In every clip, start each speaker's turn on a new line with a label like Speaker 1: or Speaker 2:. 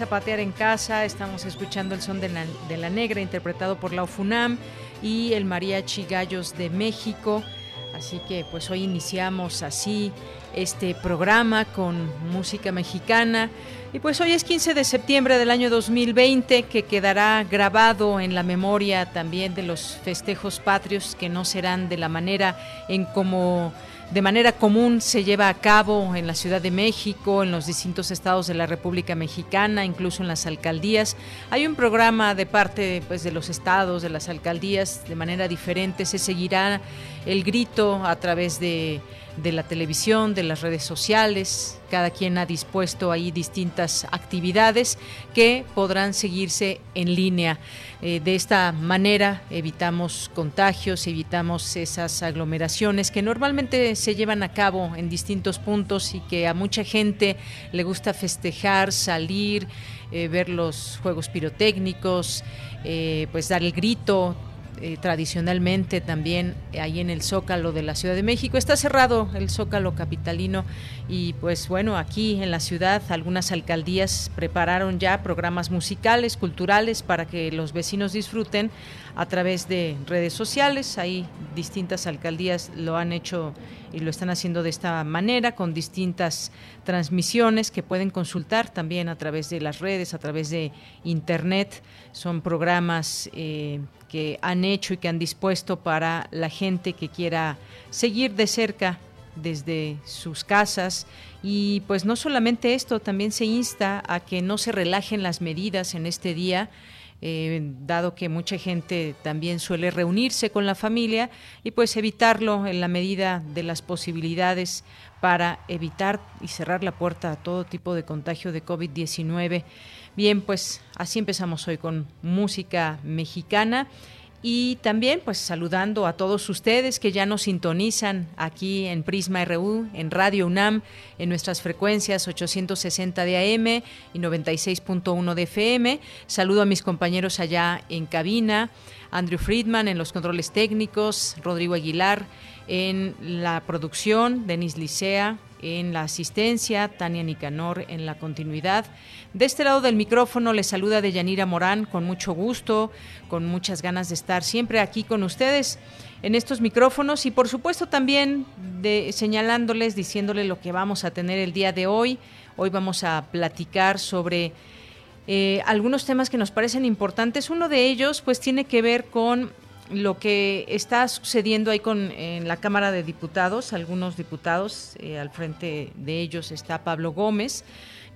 Speaker 1: Zapatear en casa, estamos escuchando el son de la, negra interpretado por la UFUNAM y el Mariachi Gallos de México. Así que pues hoy iniciamos así este programa con música mexicana. Y pues hoy es 15 de septiembre del año 2020 que quedará grabado en la memoria también de los festejos patrios que no serán de la manera en como de manera común se lleva a cabo en la Ciudad de México, en los distintos estados de la República Mexicana, incluso en las alcaldías. Hay un programa de parte pues, de los estados, de las alcaldías, de manera diferente. Se seguirá el grito a través de de la televisión, de las redes sociales. Cada quien ha dispuesto ahí distintas actividades que podrán seguirse en línea. Eh, de esta manera evitamos contagios, evitamos esas aglomeraciones que normalmente se llevan a cabo en distintos puntos y que a mucha gente le gusta festejar, salir, eh, ver los juegos pirotécnicos, eh, pues dar el grito, eh, tradicionalmente también ahí en el Zócalo de la Ciudad de México. Está cerrado el Zócalo capitalino y pues bueno, aquí en la ciudad algunas alcaldías prepararon ya programas musicales, culturales para que los vecinos disfruten a través de redes sociales. Ahí distintas alcaldías lo han hecho y lo están haciendo de esta manera, con distintas transmisiones que pueden consultar también a través de las redes, a través de Internet. Son programas eh, que han hecho y que han dispuesto para la gente que quiera seguir de cerca desde sus casas y pues no solamente esto, también se insta a que no se relajen las medidas en este día. Eh, dado que mucha gente también suele reunirse con la familia y pues evitarlo en la medida de las posibilidades para evitar y cerrar la puerta a todo tipo de contagio de COVID-19. Bien, pues así empezamos hoy con música mexicana y también pues saludando a todos ustedes que ya nos sintonizan aquí en Prisma RU, en Radio UNAM, en nuestras frecuencias 860 de AM y 96.1 de FM. Saludo a mis compañeros allá en cabina, Andrew Friedman en los controles técnicos, Rodrigo Aguilar en la producción, Denis Licea en la asistencia, Tania Nicanor en la continuidad. De este lado del micrófono les saluda Deyanira Morán con mucho gusto, con muchas ganas de estar siempre aquí con ustedes en estos micrófonos y por supuesto también de, señalándoles, diciéndoles lo que vamos a tener el día de hoy. Hoy vamos a platicar sobre eh, algunos temas que nos parecen importantes. Uno de ellos pues tiene que ver con lo que está sucediendo ahí con en la Cámara de Diputados, algunos diputados, eh, al frente de ellos está Pablo Gómez,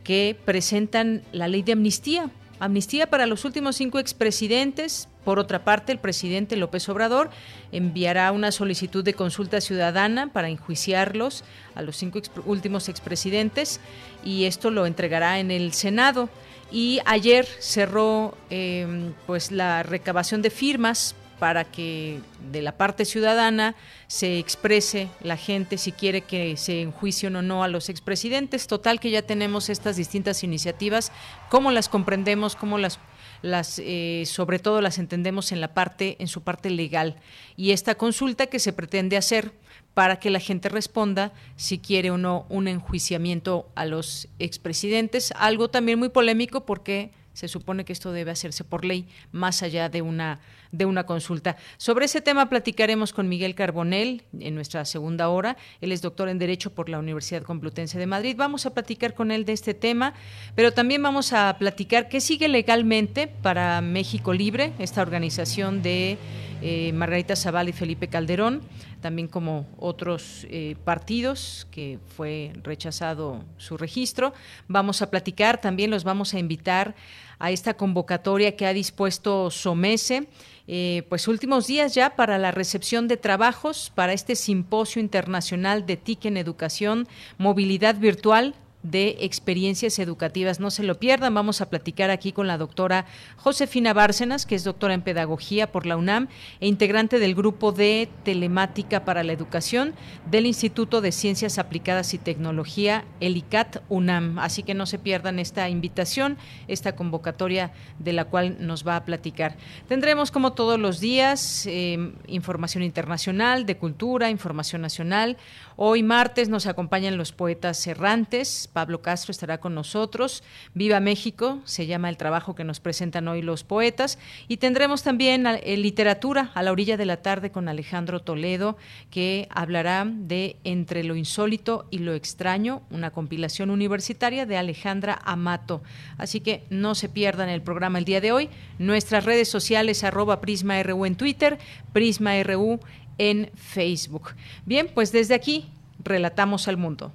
Speaker 1: que presentan la ley de amnistía. Amnistía para los últimos cinco expresidentes. Por otra parte, el presidente López Obrador enviará una solicitud de consulta ciudadana para enjuiciarlos a los cinco últimos expresidentes y esto lo entregará en el Senado. Y ayer cerró em, pues la recabación de firmas para que de la parte ciudadana se exprese la gente si quiere que se enjuicien o no a los expresidentes. Total que ya tenemos estas distintas iniciativas, cómo las comprendemos, cómo las las eh, sobre todo las entendemos en la parte en su parte legal y esta consulta que se pretende hacer para que la gente responda si quiere o no un enjuiciamiento a los expresidentes, algo también muy polémico porque se supone que esto debe hacerse por ley, más allá de una, de una consulta. Sobre ese tema platicaremos con Miguel Carbonell en nuestra segunda hora. Él es doctor en Derecho por la Universidad Complutense de Madrid. Vamos a platicar con él de este tema, pero también vamos a platicar qué sigue legalmente para México Libre, esta organización de eh, Margarita Zaval y Felipe Calderón, también como otros eh, partidos que fue rechazado su registro. Vamos a platicar, también los vamos a invitar a esta convocatoria que ha dispuesto Somese. Eh, pues últimos días ya para la recepción de trabajos para este simposio internacional de TIC en educación, movilidad virtual, de experiencias educativas. No se lo pierdan, vamos a platicar aquí con la doctora Josefina Bárcenas, que es doctora en pedagogía por la UNAM e integrante del grupo de telemática para la educación del Instituto de Ciencias Aplicadas y Tecnología, el ICAT UNAM. Así que no se pierdan esta invitación, esta convocatoria de la cual nos va a platicar. Tendremos como todos los días eh, información internacional, de cultura, información nacional. Hoy martes nos acompañan los poetas errantes Pablo Castro estará con nosotros. Viva México, se llama el trabajo que nos presentan hoy los poetas. Y tendremos también eh, literatura a la orilla de la tarde con Alejandro Toledo, que hablará de Entre lo insólito y lo extraño, una compilación universitaria de Alejandra Amato. Así que no se pierdan el programa el día de hoy. Nuestras redes sociales, arroba PrismaRU en Twitter, PrismaRU en Facebook. Bien, pues desde aquí relatamos al mundo.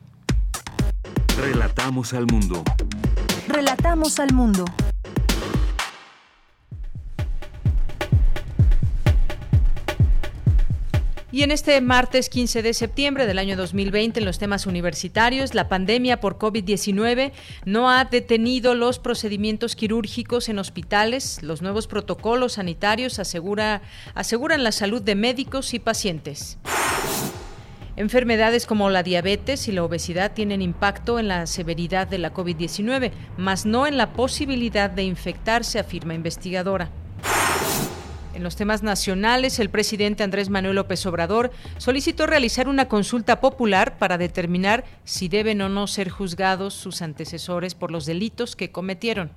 Speaker 2: Relatamos al mundo.
Speaker 3: Relatamos al mundo.
Speaker 1: Y en este martes 15 de septiembre del año 2020, en los temas universitarios, la pandemia por COVID-19 no ha detenido los procedimientos quirúrgicos en hospitales. Los nuevos protocolos sanitarios asegura, aseguran la salud de médicos y pacientes. Enfermedades como la diabetes y la obesidad tienen impacto en la severidad de la COVID-19, mas no en la posibilidad de infectarse, afirma investigadora. En los temas nacionales, el presidente Andrés Manuel López Obrador solicitó realizar una consulta popular para determinar si deben o no ser juzgados sus antecesores por los delitos que cometieron.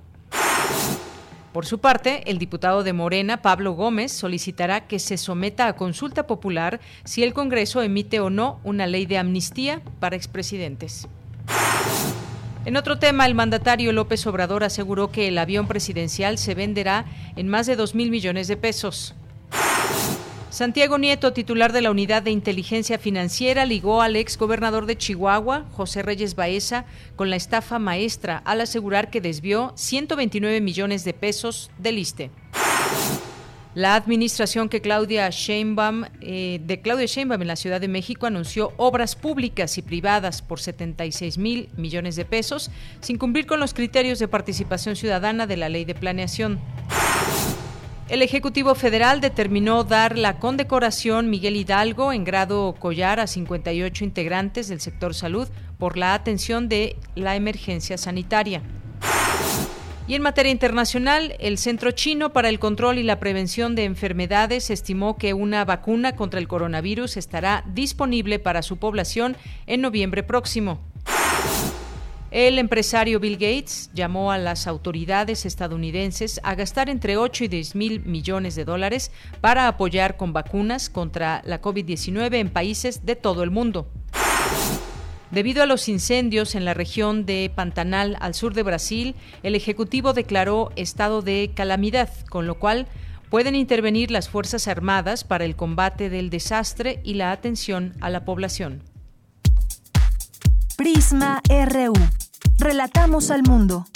Speaker 1: Por su parte, el diputado de Morena, Pablo Gómez, solicitará que se someta a consulta popular si el Congreso emite o no una ley de amnistía para expresidentes. En otro tema, el mandatario López Obrador aseguró que el avión presidencial se venderá en más de 2 mil millones de pesos. Santiago Nieto, titular de la Unidad de Inteligencia Financiera, ligó al ex gobernador de Chihuahua, José Reyes Baeza, con la estafa maestra al asegurar que desvió 129 millones de pesos del ISTE. La administración que Claudia Sheinbaum, eh, de Claudia Sheinbaum en la Ciudad de México anunció obras públicas y privadas por 76 mil millones de pesos, sin cumplir con los criterios de participación ciudadana de la Ley de Planeación. El Ejecutivo Federal determinó dar la condecoración Miguel Hidalgo en grado collar a 58 integrantes del sector salud por la atención de la emergencia sanitaria. Y en materia internacional, el Centro Chino para el Control y la Prevención de Enfermedades estimó que una vacuna contra el coronavirus estará disponible para su población en noviembre próximo. El empresario Bill Gates llamó a las autoridades estadounidenses a gastar entre 8 y 10 mil millones de dólares para apoyar con vacunas contra la COVID-19 en países de todo el mundo. Debido a los incendios en la región de Pantanal al sur de Brasil, el Ejecutivo declaró estado de calamidad, con lo cual pueden intervenir las Fuerzas Armadas para el combate del desastre y la atención a la población.
Speaker 3: Prisma RU. Relatamos al mundo.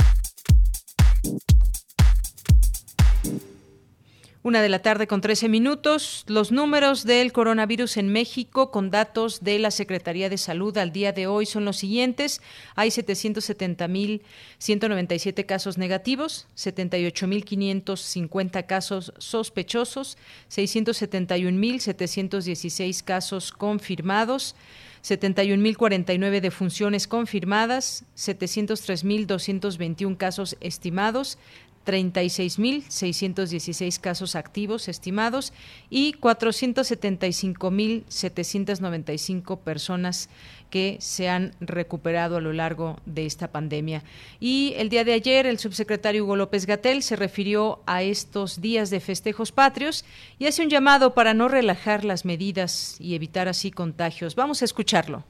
Speaker 1: Una de la tarde con 13 minutos. Los números del coronavirus en México con datos de la Secretaría de Salud al día de hoy son los siguientes. Hay 770.197 casos negativos, 78.550 casos sospechosos, 671.716 casos confirmados. 71.049 defunciones confirmadas, 703.221 casos estimados, 36.616 casos activos estimados y 475.795 personas que se han recuperado a lo largo de esta pandemia. Y el día de ayer el subsecretario Hugo López Gatel se refirió a estos días de festejos patrios y hace un llamado para no relajar las medidas y evitar así contagios. Vamos a escucharlo.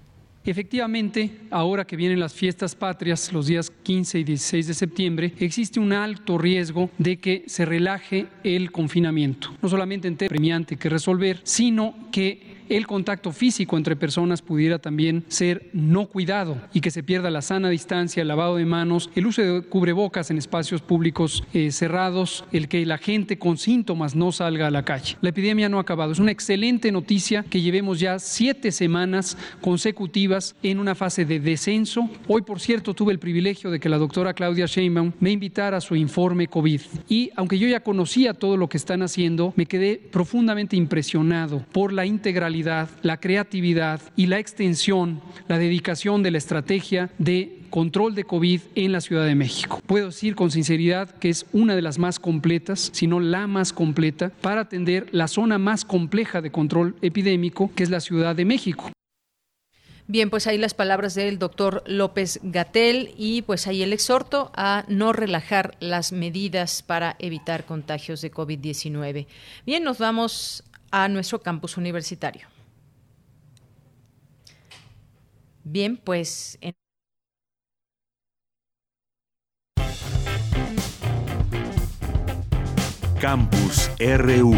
Speaker 2: Efectivamente, ahora que vienen las fiestas patrias, los días 15 y 16 de septiembre, existe un alto riesgo de que se relaje el confinamiento. No solamente en tema premiante que resolver, sino que el contacto físico entre personas pudiera también ser no cuidado y que se pierda la sana distancia, el lavado de manos, el uso de cubrebocas en espacios públicos eh, cerrados, el que la gente con síntomas no salga a la calle. La epidemia no ha acabado. Es una excelente noticia que llevemos ya siete semanas consecutivas en una fase de descenso. Hoy, por cierto, tuve el privilegio de que la doctora Claudia Sheinbaum me invitara a su informe COVID. Y aunque yo ya conocía todo lo que están haciendo, me quedé profundamente impresionado por la integralidad la creatividad y la extensión, la dedicación de la estrategia de control de COVID en la Ciudad de México. Puedo decir con sinceridad que es una de las más completas, si no la más completa, para atender la zona más compleja de control epidémico, que es la Ciudad de México.
Speaker 1: Bien, pues ahí las palabras del doctor López Gatel y pues ahí el exhorto a no relajar las medidas para evitar contagios de COVID-19. Bien, nos vamos a nuestro campus universitario. Bien, pues... En
Speaker 4: Campus RU.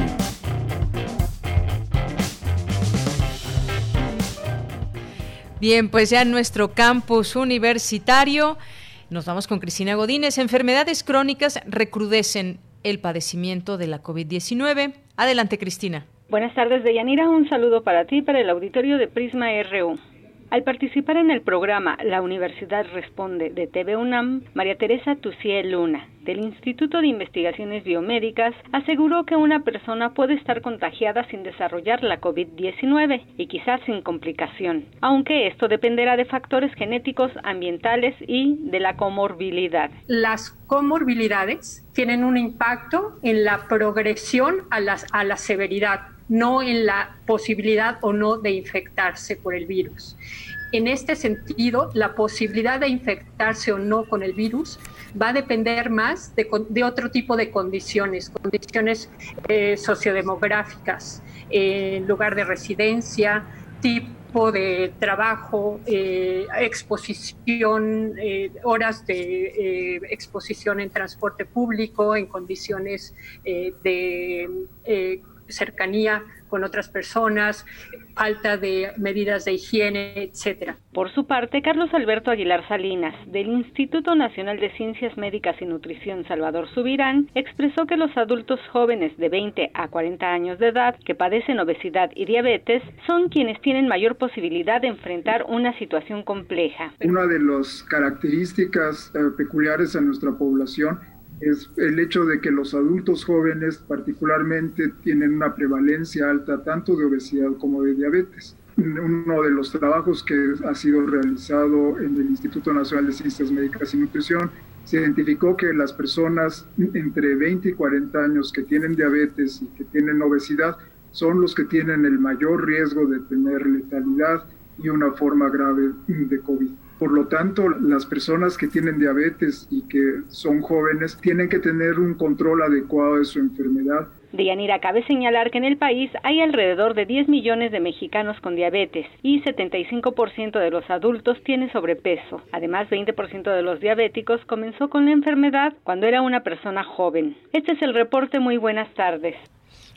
Speaker 1: Bien, pues ya en nuestro campus universitario nos vamos con Cristina Godínez. Enfermedades crónicas recrudecen el padecimiento de la COVID-19. Adelante, Cristina.
Speaker 5: Buenas tardes, Deyanira. Un saludo para ti y para el auditorio de Prisma RU. Al participar en el programa La Universidad Responde de TV UNAM, María Teresa Tuciel Luna, del Instituto de Investigaciones Biomédicas, aseguró que una persona puede estar contagiada sin desarrollar la COVID-19 y quizás sin complicación, aunque esto dependerá de factores genéticos, ambientales y de la comorbilidad.
Speaker 6: Las comorbilidades tienen un impacto en la progresión a, a la severidad no en la posibilidad o no de infectarse por el virus. En este sentido, la posibilidad de infectarse o no con el virus va a depender más de, otro tipo de condiciones, condiciones eh, sociodemográficas, eh, lugar de residencia, tipo de trabajo, eh, exposición, horas de exposición en transporte público, en condiciones de cercanía con otras personas, falta de medidas de higiene, etcétera.
Speaker 5: Por su parte, Carlos Alberto Aguilar Salinas, del Instituto Nacional de Ciencias Médicas y Nutrición Salvador Subirán, expresó que los adultos jóvenes de 20 a 40 años de edad que padecen obesidad y diabetes son quienes tienen mayor posibilidad de enfrentar una situación compleja.
Speaker 7: Una de las características eh, peculiares a nuestra población es el hecho de que los adultos jóvenes particularmente tienen una prevalencia alta tanto de obesidad como de diabetes. Uno de los trabajos que ha sido realizado en el Instituto Nacional de Ciencias Médicas y Nutrición se identificó que las personas entre 20 y 40 años que tienen diabetes y que tienen obesidad son los que tienen el mayor riesgo de tener letalidad y una forma grave de COVID. Por lo tanto, las personas que tienen diabetes y que son jóvenes tienen que tener un control adecuado de su enfermedad.
Speaker 5: Deyanira, cabe señalar que en el país hay alrededor de 10 millones de mexicanos con diabetes y 75% de los adultos tiene sobrepeso. Además, 20% de los diabéticos comenzó con la enfermedad cuando era una persona joven. Este es el reporte. Muy buenas tardes.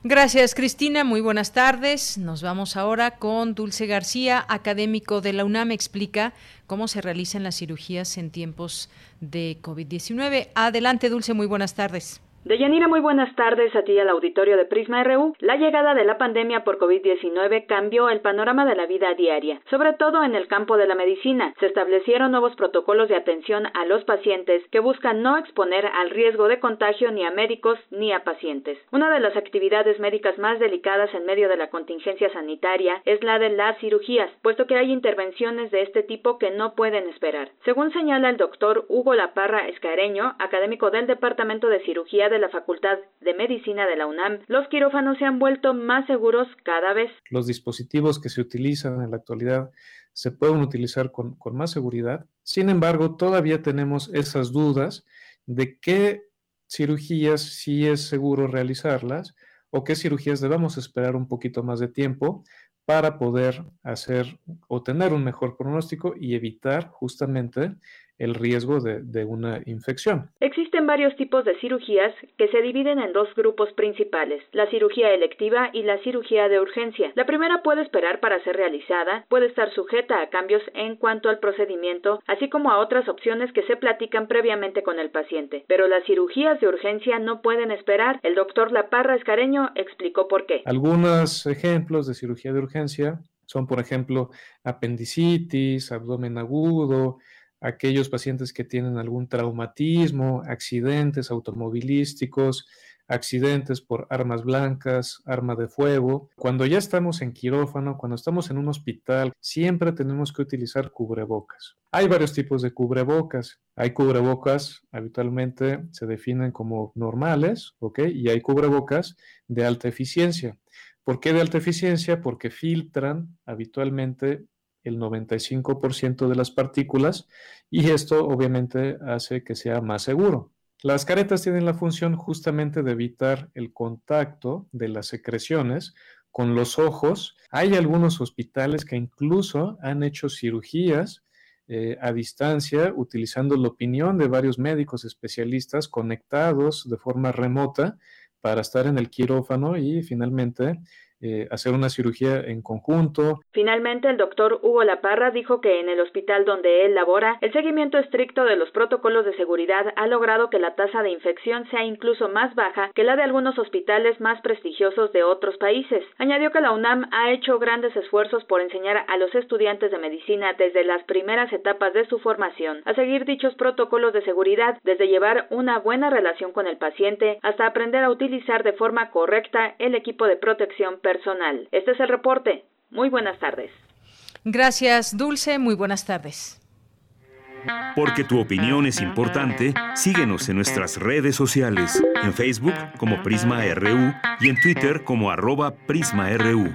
Speaker 1: Gracias, Cristina. Muy buenas tardes. Nos vamos ahora con Dulce García, académico de la UNAM, explica cómo se realizan las cirugías en tiempos de COVID-19. Adelante, Dulce, muy buenas tardes.
Speaker 8: Deyanira, muy buenas tardes a ti al auditorio de Prisma RU. La llegada de la pandemia por COVID-19 cambió el panorama de la vida diaria, sobre todo en el campo de la medicina. Se establecieron nuevos protocolos de atención a los pacientes que buscan no exponer al riesgo de contagio ni a médicos ni a pacientes. Una de las actividades médicas más delicadas en medio de la contingencia sanitaria es la de las cirugías, puesto que hay intervenciones de este tipo que no pueden esperar. Según señala el doctor Hugo Laparra Escareño, académico del Departamento de Cirugía de la Facultad de Medicina de la UNAM, los quirófanos se han vuelto más seguros cada vez.
Speaker 9: Los dispositivos que se utilizan en la actualidad se pueden utilizar con, con más seguridad. Sin embargo, todavía tenemos esas dudas de qué cirugías sí es seguro realizarlas o qué cirugías debemos esperar un poquito más de tiempo para poder hacer o tener un mejor pronóstico y evitar justamente el riesgo de, una infección.
Speaker 8: Existen varios tipos de cirugías que se dividen en dos grupos principales, la cirugía electiva y la cirugía de urgencia. La primera puede esperar para ser realizada, puede estar sujeta a cambios en cuanto al procedimiento, así como a otras opciones que se platican previamente con el paciente. Pero las cirugías de urgencia no pueden esperar. El doctor Laparra Escareño explicó por qué.
Speaker 9: Algunos ejemplos de cirugía de urgencia son, por ejemplo, apendicitis, abdomen agudo, aquellos pacientes que tienen algún traumatismo, accidentes automovilísticos, accidentes por armas blancas, arma de fuego. Cuando ya estamos en quirófano, cuando estamos en un hospital, siempre tenemos que utilizar cubrebocas. Hay varios tipos de cubrebocas. Hay cubrebocas, habitualmente se definen como normales, ¿ok? Y hay cubrebocas de alta eficiencia. ¿Por qué de alta eficiencia? Porque filtran habitualmente el 95% de las partículas y esto obviamente hace que sea más seguro. Las caretas tienen la función justamente de evitar el contacto de las secreciones con los ojos. Hay algunos hospitales que incluso han hecho cirugías eh, a distancia utilizando la opinión de varios médicos especialistas conectados de forma remota para estar en el quirófano y finalmente eh, hacer una cirugía en conjunto.
Speaker 8: Finalmente, el doctor Hugo Laparra dijo que en el hospital donde él labora, el seguimiento estricto de los protocolos de seguridad ha logrado que la tasa de infección sea incluso más baja que la de algunos hospitales más prestigiosos de otros países. Añadió que la UNAM ha hecho grandes esfuerzos por enseñar a los estudiantes de medicina desde las primeras etapas de su formación a seguir dichos protocolos de seguridad, desde llevar una buena relación con el paciente hasta aprender a utilizar de forma correcta el equipo de protección personal personal. Este es el reporte. Muy buenas tardes.
Speaker 1: Gracias, Dulce. Muy buenas tardes.
Speaker 4: Porque tu opinión es importante, síguenos en nuestras redes sociales, en Facebook como Prisma RU y en Twitter como arroba PrismaRU.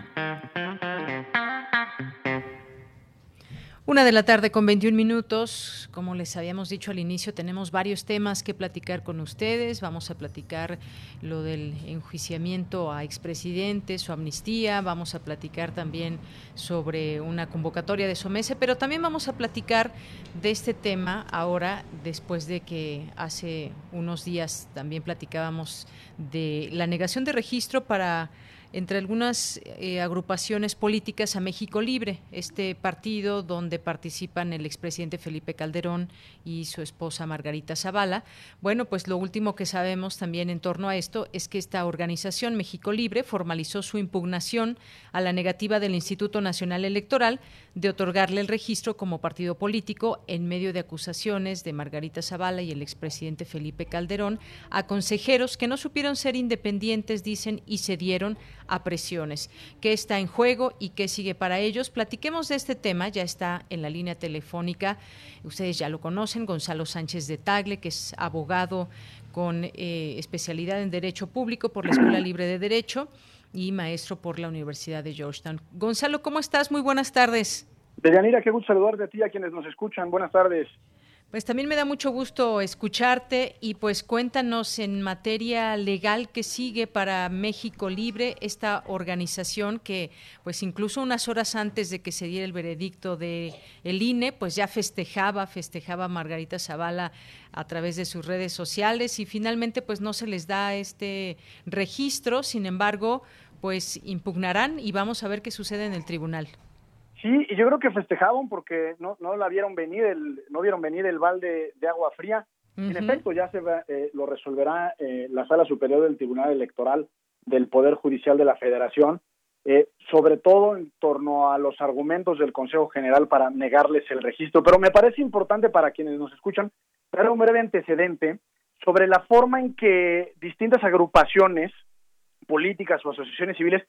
Speaker 1: Una de la tarde con 21 minutos. Como les habíamos dicho al inicio, tenemos varios temas que platicar con ustedes. Vamos a platicar lo del enjuiciamiento a expresidentes, su amnistía. Vamos a platicar también sobre una convocatoria de Somese, pero también vamos a platicar de este tema ahora, después de que hace unos días también platicábamos de la negación de registro para entre algunas eh, agrupaciones políticas a México Libre, este partido donde participan el expresidente Felipe Calderón y su esposa Margarita Zavala. Bueno, pues lo último que sabemos también en torno a esto es que esta organización México Libre formalizó su impugnación a la negativa del Instituto Nacional Electoral de otorgarle el registro como partido político en medio de acusaciones de Margarita Zavala y el expresidente Felipe Calderón a consejeros que no supieron ser independientes, dicen, y se dieron a presiones. ¿Qué está en juego y qué sigue para ellos? Platiquemos de este tema, ya está en la línea telefónica, ustedes ya lo conocen, Gonzalo Sánchez de Tagle, que es abogado con eh, especialidad en Derecho Público por la Escuela Libre de Derecho y maestro por la Universidad de Georgetown. Gonzalo, ¿cómo estás? Muy buenas tardes.
Speaker 10: Deyanira, qué gusto saludarte a ti, a quienes nos escuchan. Buenas tardes.
Speaker 1: Pues también me da mucho gusto escucharte y pues cuéntanos en materia legal que sigue para México Libre, esta organización que pues incluso unas horas antes de que se diera el veredicto de el INE, pues ya festejaba, festejaba Margarita Zavala a través de sus redes sociales y finalmente pues no se les da este registro, sin embargo, pues impugnarán y vamos a ver qué sucede en el tribunal.
Speaker 10: Sí, y yo creo que festejaban porque no, no la vieron venir, el, no vieron venir el balde de agua fría. En efecto, ya se eh, lo resolverá eh, la Sala Superior del Tribunal Electoral del Poder Judicial de la Federación, eh, sobre todo en torno a los argumentos del Consejo General para negarles el registro. Pero me parece importante para quienes nos escuchan dar un breve antecedente sobre la forma en que distintas agrupaciones políticas o asociaciones civiles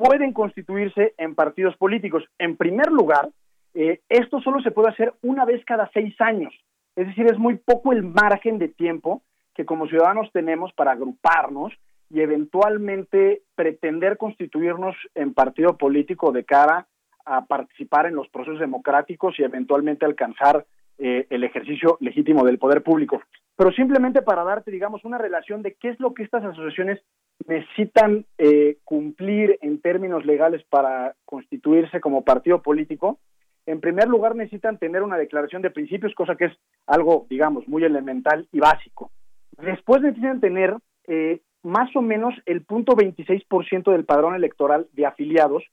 Speaker 10: pueden constituirse en partidos políticos. En primer lugar, eh, esto solo se puede hacer una vez cada seis años. Es decir, es muy poco el margen de tiempo que como ciudadanos tenemos para agruparnos y eventualmente pretender constituirnos en partido político de cara a participar en los procesos democráticos y eventualmente alcanzar eh, el ejercicio legítimo del poder público. Pero simplemente para darte, digamos, una relación de qué es lo que estas asociaciones necesitan eh, cumplir en términos legales para constituirse como partido político, en primer lugar necesitan tener una declaración de principios, cosa que es algo, digamos, muy elemental y básico. Después necesitan tener eh, más o menos el punto 26% del padrón electoral de afiliados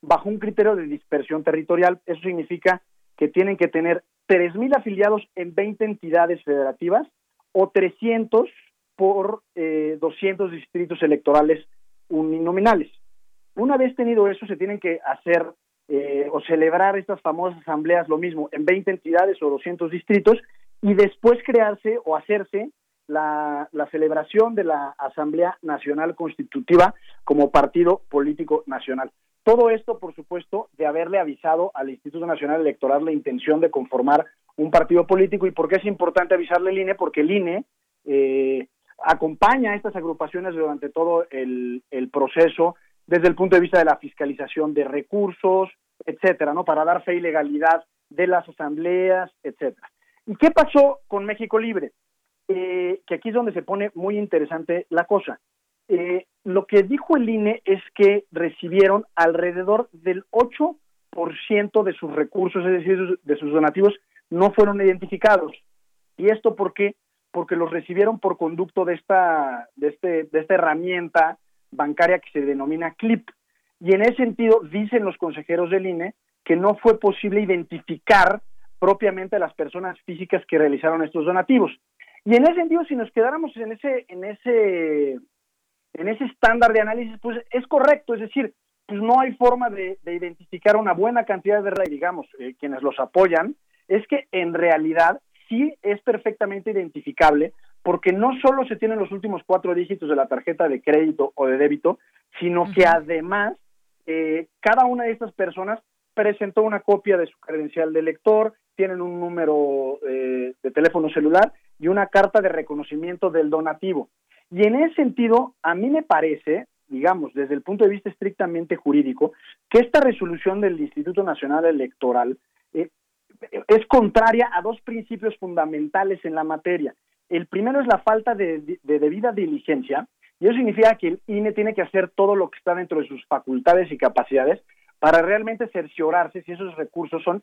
Speaker 10: bajo un criterio de dispersión territorial. Eso significa que tienen que tener 3.000 afiliados en 20 entidades federativas o 300 por eh, 200 distritos electorales uninominales. Una vez tenido eso, se tienen que hacer eh, o celebrar estas famosas asambleas, lo mismo, en 20 entidades o 200 distritos, y después crearse o hacerse la, celebración de la Asamblea Nacional Constitutiva como partido político nacional. Todo esto, por supuesto, de haberle avisado al Instituto Nacional Electoral la intención de conformar un partido político. ¿Y por qué es importante avisarle al INE? Porque el INE eh, acompaña a estas agrupaciones durante todo el, proceso desde el punto de vista de la fiscalización de recursos, etcétera, ¿no? Para dar fe y legalidad de las asambleas, etcétera. ¿Y qué pasó con México Libre? Eh, que aquí es donde se pone muy interesante la cosa. Eh, lo que dijo el INE es que recibieron alrededor del 8% de sus recursos, es decir, de sus donativos, no fueron identificados. ¿Y esto por qué? Porque los recibieron por conducto de esta, de este, de esta herramienta bancaria que se denomina CLIP. Y en ese sentido, dicen los consejeros del INE que no fue posible identificar propiamente a las personas físicas que realizaron estos donativos. Y en ese sentido, si nos quedáramos en ese, en ese, en ese estándar de análisis, pues es correcto, es decir, pues no hay forma de, identificar una buena cantidad de digamos, eh, quienes los apoyan, es que en realidad sí es perfectamente identificable porque no solo se tienen los últimos cuatro dígitos de la tarjeta de crédito o de débito, sino que además eh, cada una de estas personas presentó una copia de su credencial de lector, tienen un número eh, de teléfono celular y una carta de reconocimiento del donativo. Y en ese sentido, a mí me parece, digamos, desde el punto de vista estrictamente jurídico, que esta resolución del Instituto Nacional Electoral eh, es contraria a dos principios fundamentales en la materia. El primero es la falta de, debida diligencia, y eso significa que el INE tiene que hacer todo lo que está dentro de sus facultades y capacidades para realmente cerciorarse si esos recursos son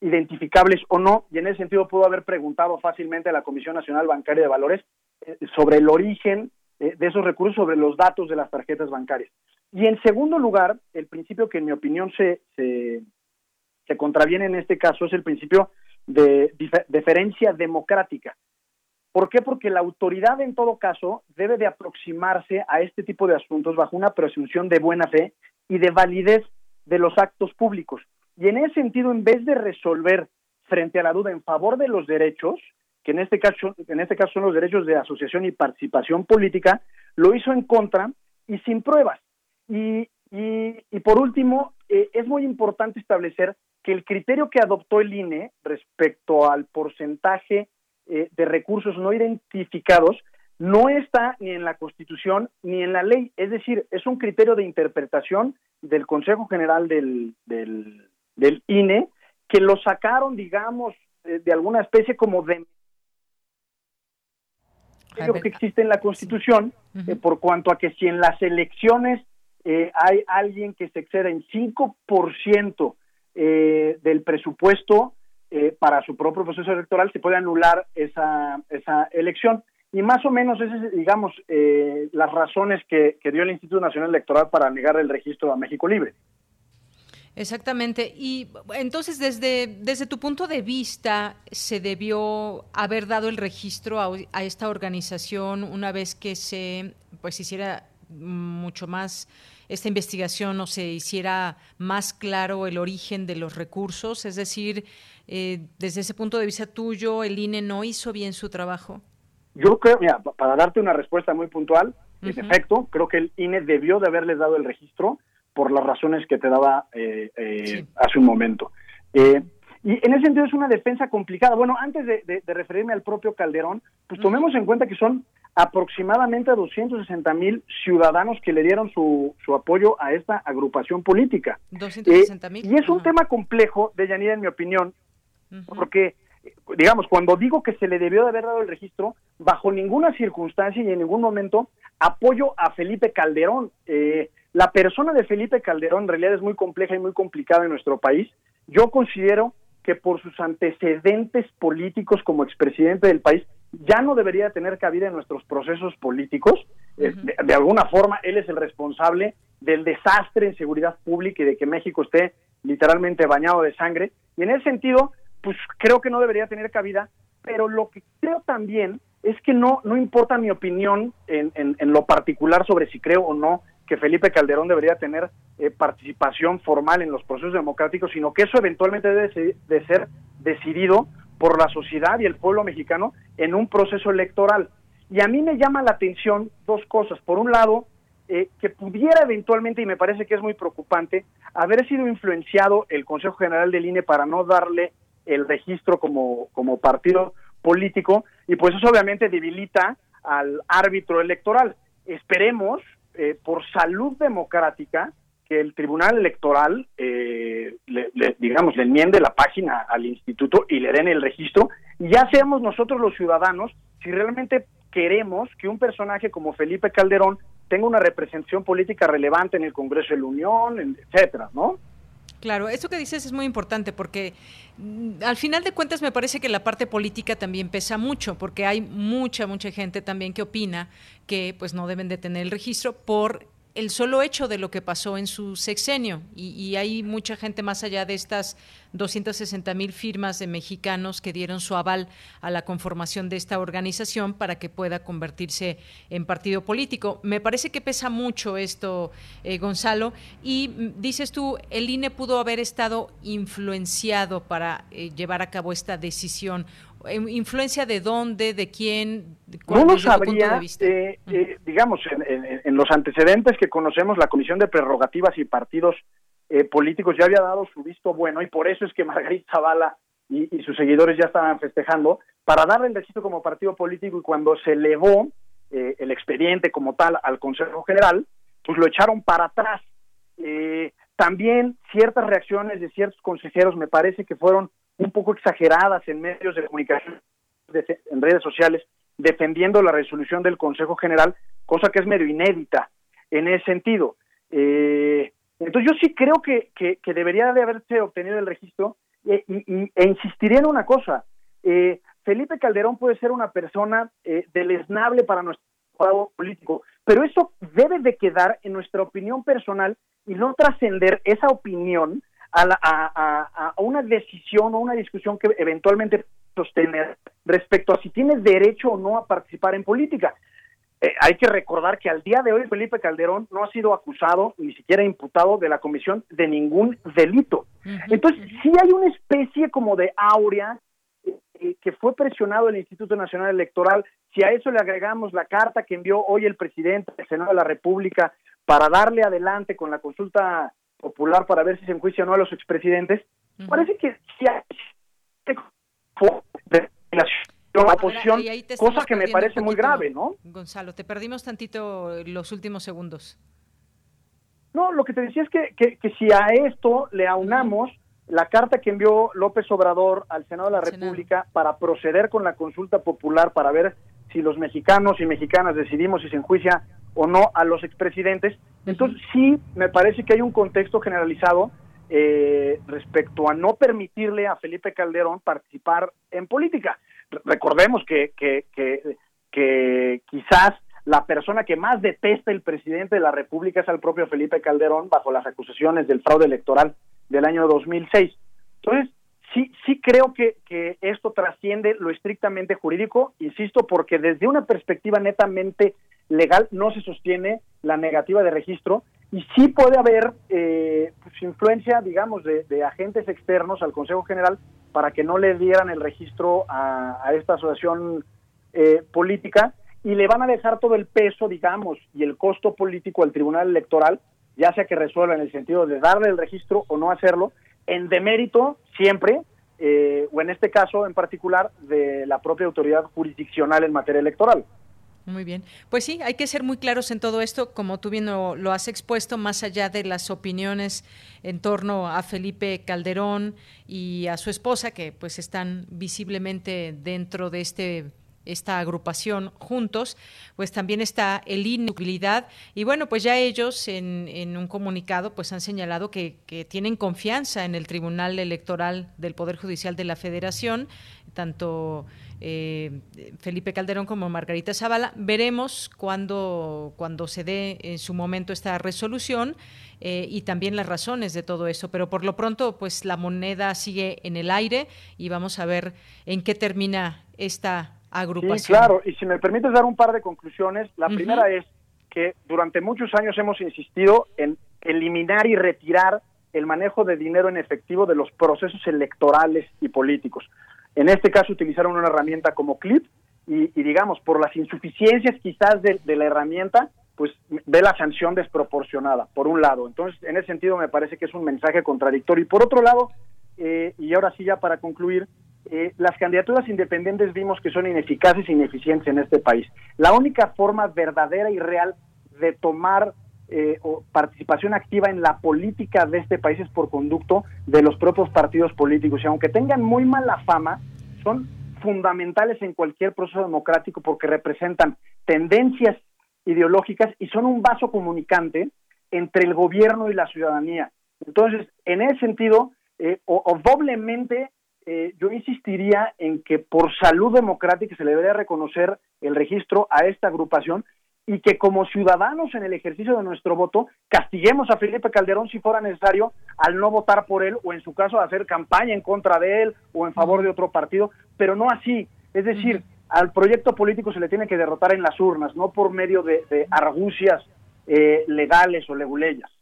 Speaker 10: identificables o no, y en ese sentido pudo haber preguntado fácilmente a la Comisión Nacional Bancaria de Valores eh, sobre el origen eh, de esos recursos, sobre los datos de las tarjetas bancarias. Y en segundo lugar, el principio que en mi opinión se, se, se contraviene en este caso es el principio de deferencia democrática. ¿Por qué? Porque la autoridad en todo caso debe de aproximarse a este tipo de asuntos bajo una presunción de buena fe y de validez de los actos públicos. Y en ese sentido, en vez de resolver frente a la duda en favor de los derechos, que en este caso, en este caso son los derechos de asociación y participación política, lo hizo en contra y sin pruebas. Y, y, por último, eh, es muy importante establecer que el criterio que adoptó el INE respecto al porcentaje eh, de recursos no identificados no está ni en la Constitución ni en la ley. Es decir, es un criterio de interpretación del Consejo General del, del, INE que lo sacaron, digamos, eh, de alguna especie como de lo que existe en la Constitución, eh, por cuanto a que si en las elecciones hay alguien que se exceda en 5% del presupuesto, eh, para su propio proceso electoral se puede anular esa, esa elección. Y más o menos esas, digamos, eh, las razones que, dio el Instituto Nacional Electoral para negar el registro a México Libre.
Speaker 1: Exactamente. Y entonces, desde, desde tu punto de vista, ¿se debió haber dado el registro a, a, esta organización una vez que se pues hiciera mucho más esta investigación o se hiciera más claro el origen de los recursos? Es decir, eh, desde ese punto de vista tuyo, ¿el INE no hizo bien su trabajo?
Speaker 10: Yo creo, mira, para darte una respuesta muy puntual, en efecto, creo que el INE debió de haberles dado el registro por las razones que te daba eh, eh, hace un momento. Eh, y en ese sentido es una defensa complicada. Bueno, antes de, referirme al propio Calderón, pues tomemos en cuenta que son aproximadamente 260 mil ciudadanos que le dieron su, su apoyo a esta agrupación política.
Speaker 1: 260 mil.
Speaker 10: y es un tema complejo, de Yanira, en mi opinión, porque, digamos, cuando digo que se le debió de haber dado el registro, bajo ninguna circunstancia y en ningún momento apoyo a Felipe Calderón. Eh, la persona de Felipe Calderón en realidad es muy compleja y muy complicada en nuestro país. Yo considero que por sus antecedentes políticos como expresidente del país ya no debería tener cabida en nuestros procesos políticos. Eh, de, alguna forma, él es el responsable del desastre en seguridad pública y de que México esté literalmente bañado de sangre. Y en ese sentido, pues creo que no debería tener cabida, pero lo que creo también es que no, no importa mi opinión en, en lo particular sobre si creo o no que Felipe Calderón debería tener eh, participación formal en los procesos democráticos, sino que eso eventualmente debe de ser decidido por la sociedad y el pueblo mexicano en un proceso electoral. Y a mí me llama la atención dos cosas. Por un lado, eh, que pudiera eventualmente, y me parece que es muy preocupante, haber sido influenciado el Consejo General del INE para no darle el registro como, como partido político, y pues eso obviamente debilita al árbitro electoral. Esperemos eh, por salud democrática que el Tribunal Electoral, eh, le, digamos, le enmiende la página al instituto y le den el registro, ya seamos nosotros los ciudadanos si realmente queremos que un personaje como Felipe Calderón tenga una representación política relevante en el Congreso de la Unión, etcétera, ¿no?
Speaker 1: Claro, eso que dices es muy importante porque mm, al final de cuentas me parece que la parte política también pesa mucho porque hay mucha mucha gente también que opina que pues no deben de tener el registro por el solo hecho de lo que pasó en su sexenio y, hay mucha gente más allá de estas 260 mil firmas de mexicanos que dieron su aval a la conformación de esta organización para que pueda convertirse en partido político. Me parece que pesa mucho esto, eh, Gonzalo, y mm, dices tú, el INE pudo haber estado influenciado para eh, llevar a cabo esta decisión influencia de dónde, de quién,
Speaker 10: no lo sabría, eh, eh, digamos, en, los antecedentes que conocemos, la Comisión de Prerrogativas y Partidos eh, Políticos ya había dado su visto bueno y por eso es que Margarita Zavala y, sus seguidores ya estaban festejando para darle el registro como partido político y cuando se elevó el expediente como tal al Consejo General, pues lo echaron para atrás. también ciertas reacciones de ciertos consejeros me parece que fueron un poco exageradas en medios de comunicación, en redes sociales, defendiendo la resolución del Consejo General, cosa que es medio inédita en ese sentido. Eh, entonces yo sí creo que, que, debería de haberse obtenido el registro e, y, e insistiré en una cosa. Eh, Felipe Calderón puede ser una persona eh, deleznable para nuestro político, pero eso debe de quedar en nuestra opinión personal y no trascender esa opinión a, una decisión o una discusión que eventualmente sostener respecto a si tienes derecho o no a participar en política. Eh, hay que recordar que al día de hoy Felipe Calderón no ha sido acusado, ni siquiera imputado de la comisión de ningún delito. Entonces, sí hay una especie como de áurea eh, eh, que fue presionado el Instituto Nacional Electoral. Si a eso le agregamos la carta que envió hoy el presidente del Senado de la República para darle adelante con la consulta popular para ver si se enjuicia o no a los expresidentes, parece que si hay la oposición, cosa que me parece muy grave, ¿no?
Speaker 1: Gonzalo, te perdimos tantito los últimos segundos.
Speaker 10: No, lo que te decía es que, que, si a esto le aunamos la carta que envió López Obrador al Senado de la República para proceder con la consulta popular para ver si los mexicanos y mexicanas decidimos si se enjuicia o no a los expresidentes. Entonces sí me parece que hay un contexto generalizado eh, respecto a no permitirle a Felipe Calderón participar en política. Recordemos que, que, que, quizás la persona que más detesta el presidente de la República es al propio Felipe Calderón bajo las acusaciones del fraude electoral del año 2006. Entonces, sí, sí creo que, que esto trasciende lo estrictamente jurídico, insisto, porque desde una perspectiva netamente legal no se sostiene la negativa de registro y sí puede haber eh, pues, influencia, digamos, de, agentes externos al Consejo General para que no le dieran el registro a, esta asociación eh, política y le van a dejar todo el peso, digamos, y el costo político al Tribunal Electoral, ya sea que resuelva en el sentido de darle el registro o no hacerlo, en demérito siempre, eh, o en este caso en particular, de la propia autoridad jurisdiccional en materia electoral.
Speaker 1: Muy bien. Pues sí, hay que ser muy claros en todo esto, como tú bien lo, has expuesto, más allá de las opiniones en torno a Felipe Calderón y a su esposa, que pues están visiblemente dentro de este esta agrupación juntos, pues también está el inutilidad y bueno, pues ya ellos en, en un comunicado pues han señalado que, que, tienen confianza en el Tribunal Electoral del Poder Judicial de la Federación, tanto eh, Felipe Calderón como Margarita Zavala. Veremos cuándo, cuando se dé en su momento esta resolución eh, y también las razones de todo eso. Pero por lo pronto, pues la moneda sigue en el aire y vamos a ver en qué termina esta agrupación.
Speaker 10: Sí, claro, y si me permites dar un par de conclusiones, la primera es que durante muchos años hemos insistido en eliminar y retirar el manejo de dinero en efectivo de los procesos electorales y políticos. En este caso utilizaron una herramienta como Clip y, digamos, por las insuficiencias quizás de, la herramienta, pues ve la sanción desproporcionada, por un lado. Entonces, en ese sentido me parece que es un mensaje contradictorio. Y por otro lado, eh, y ahora sí ya para concluir, eh, las candidaturas independientes vimos que son ineficaces e ineficientes en este país. La única forma verdadera y real de tomar eh, o participación activa en la política de este país es por conducto de los propios partidos políticos. Y aunque tengan muy mala fama, son fundamentales en cualquier proceso democrático porque representan tendencias ideológicas y son un vaso comunicante entre el gobierno y la ciudadanía. Entonces, en ese sentido, eh, o, doblemente, eh, yo insistiría en que por salud democrática se le debería reconocer el registro a esta agrupación y que como ciudadanos en el ejercicio de nuestro voto castiguemos a Felipe Calderón si fuera necesario al no votar por él o en su caso hacer campaña en contra de él o en favor de otro partido, pero no así. Es decir, al proyecto político se le tiene que derrotar en las urnas, no por medio de, argucias eh, legales o leguleyas.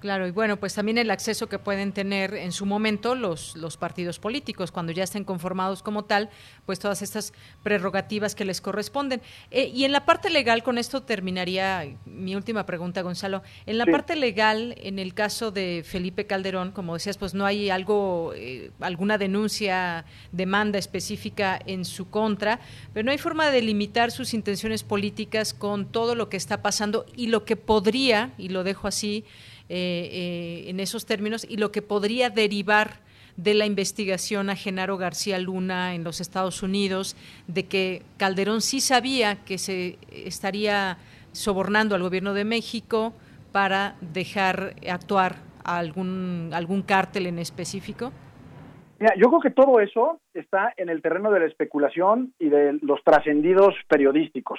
Speaker 1: Claro, y bueno, pues también el acceso que pueden tener en su momento los, los partidos políticos, cuando ya estén conformados como tal, pues todas estas prerrogativas que les corresponden. Eh, y en la parte legal, con esto terminaría mi última pregunta, Gonzalo. En la parte legal, en el caso de Felipe Calderón, como decías, pues no hay algo, eh, alguna denuncia, demanda específica en su contra, pero no hay forma de limitar sus intenciones políticas con todo lo que está pasando y lo que podría, y lo dejo así, eh, eh, en esos términos y lo que podría derivar de la investigación a Genaro García Luna en los Estados Unidos, de que Calderón sí sabía que se estaría sobornando al gobierno de México para dejar actuar a algún, algún cártel en específico?
Speaker 10: yo creo que todo eso está en el terreno de la especulación y de los trascendidos periodísticos.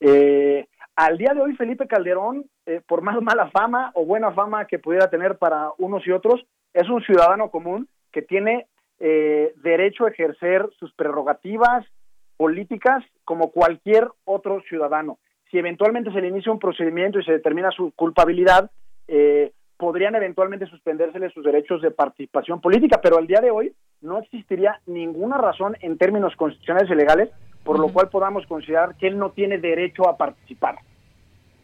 Speaker 10: Eh, al día de hoy, Felipe Calderón, eh, por más mala fama o buena fama que pudiera tener para unos y otros, es un ciudadano común que tiene eh, derecho a ejercer sus prerrogativas políticas como cualquier otro ciudadano. Si eventualmente se le inicia un procedimiento y se determina su culpabilidad, eh, podrían eventualmente suspendérsele sus derechos de participación política, pero al día de hoy no existiría ninguna razón en términos constitucionales y legales por lo cual podamos considerar que él no tiene derecho a participar.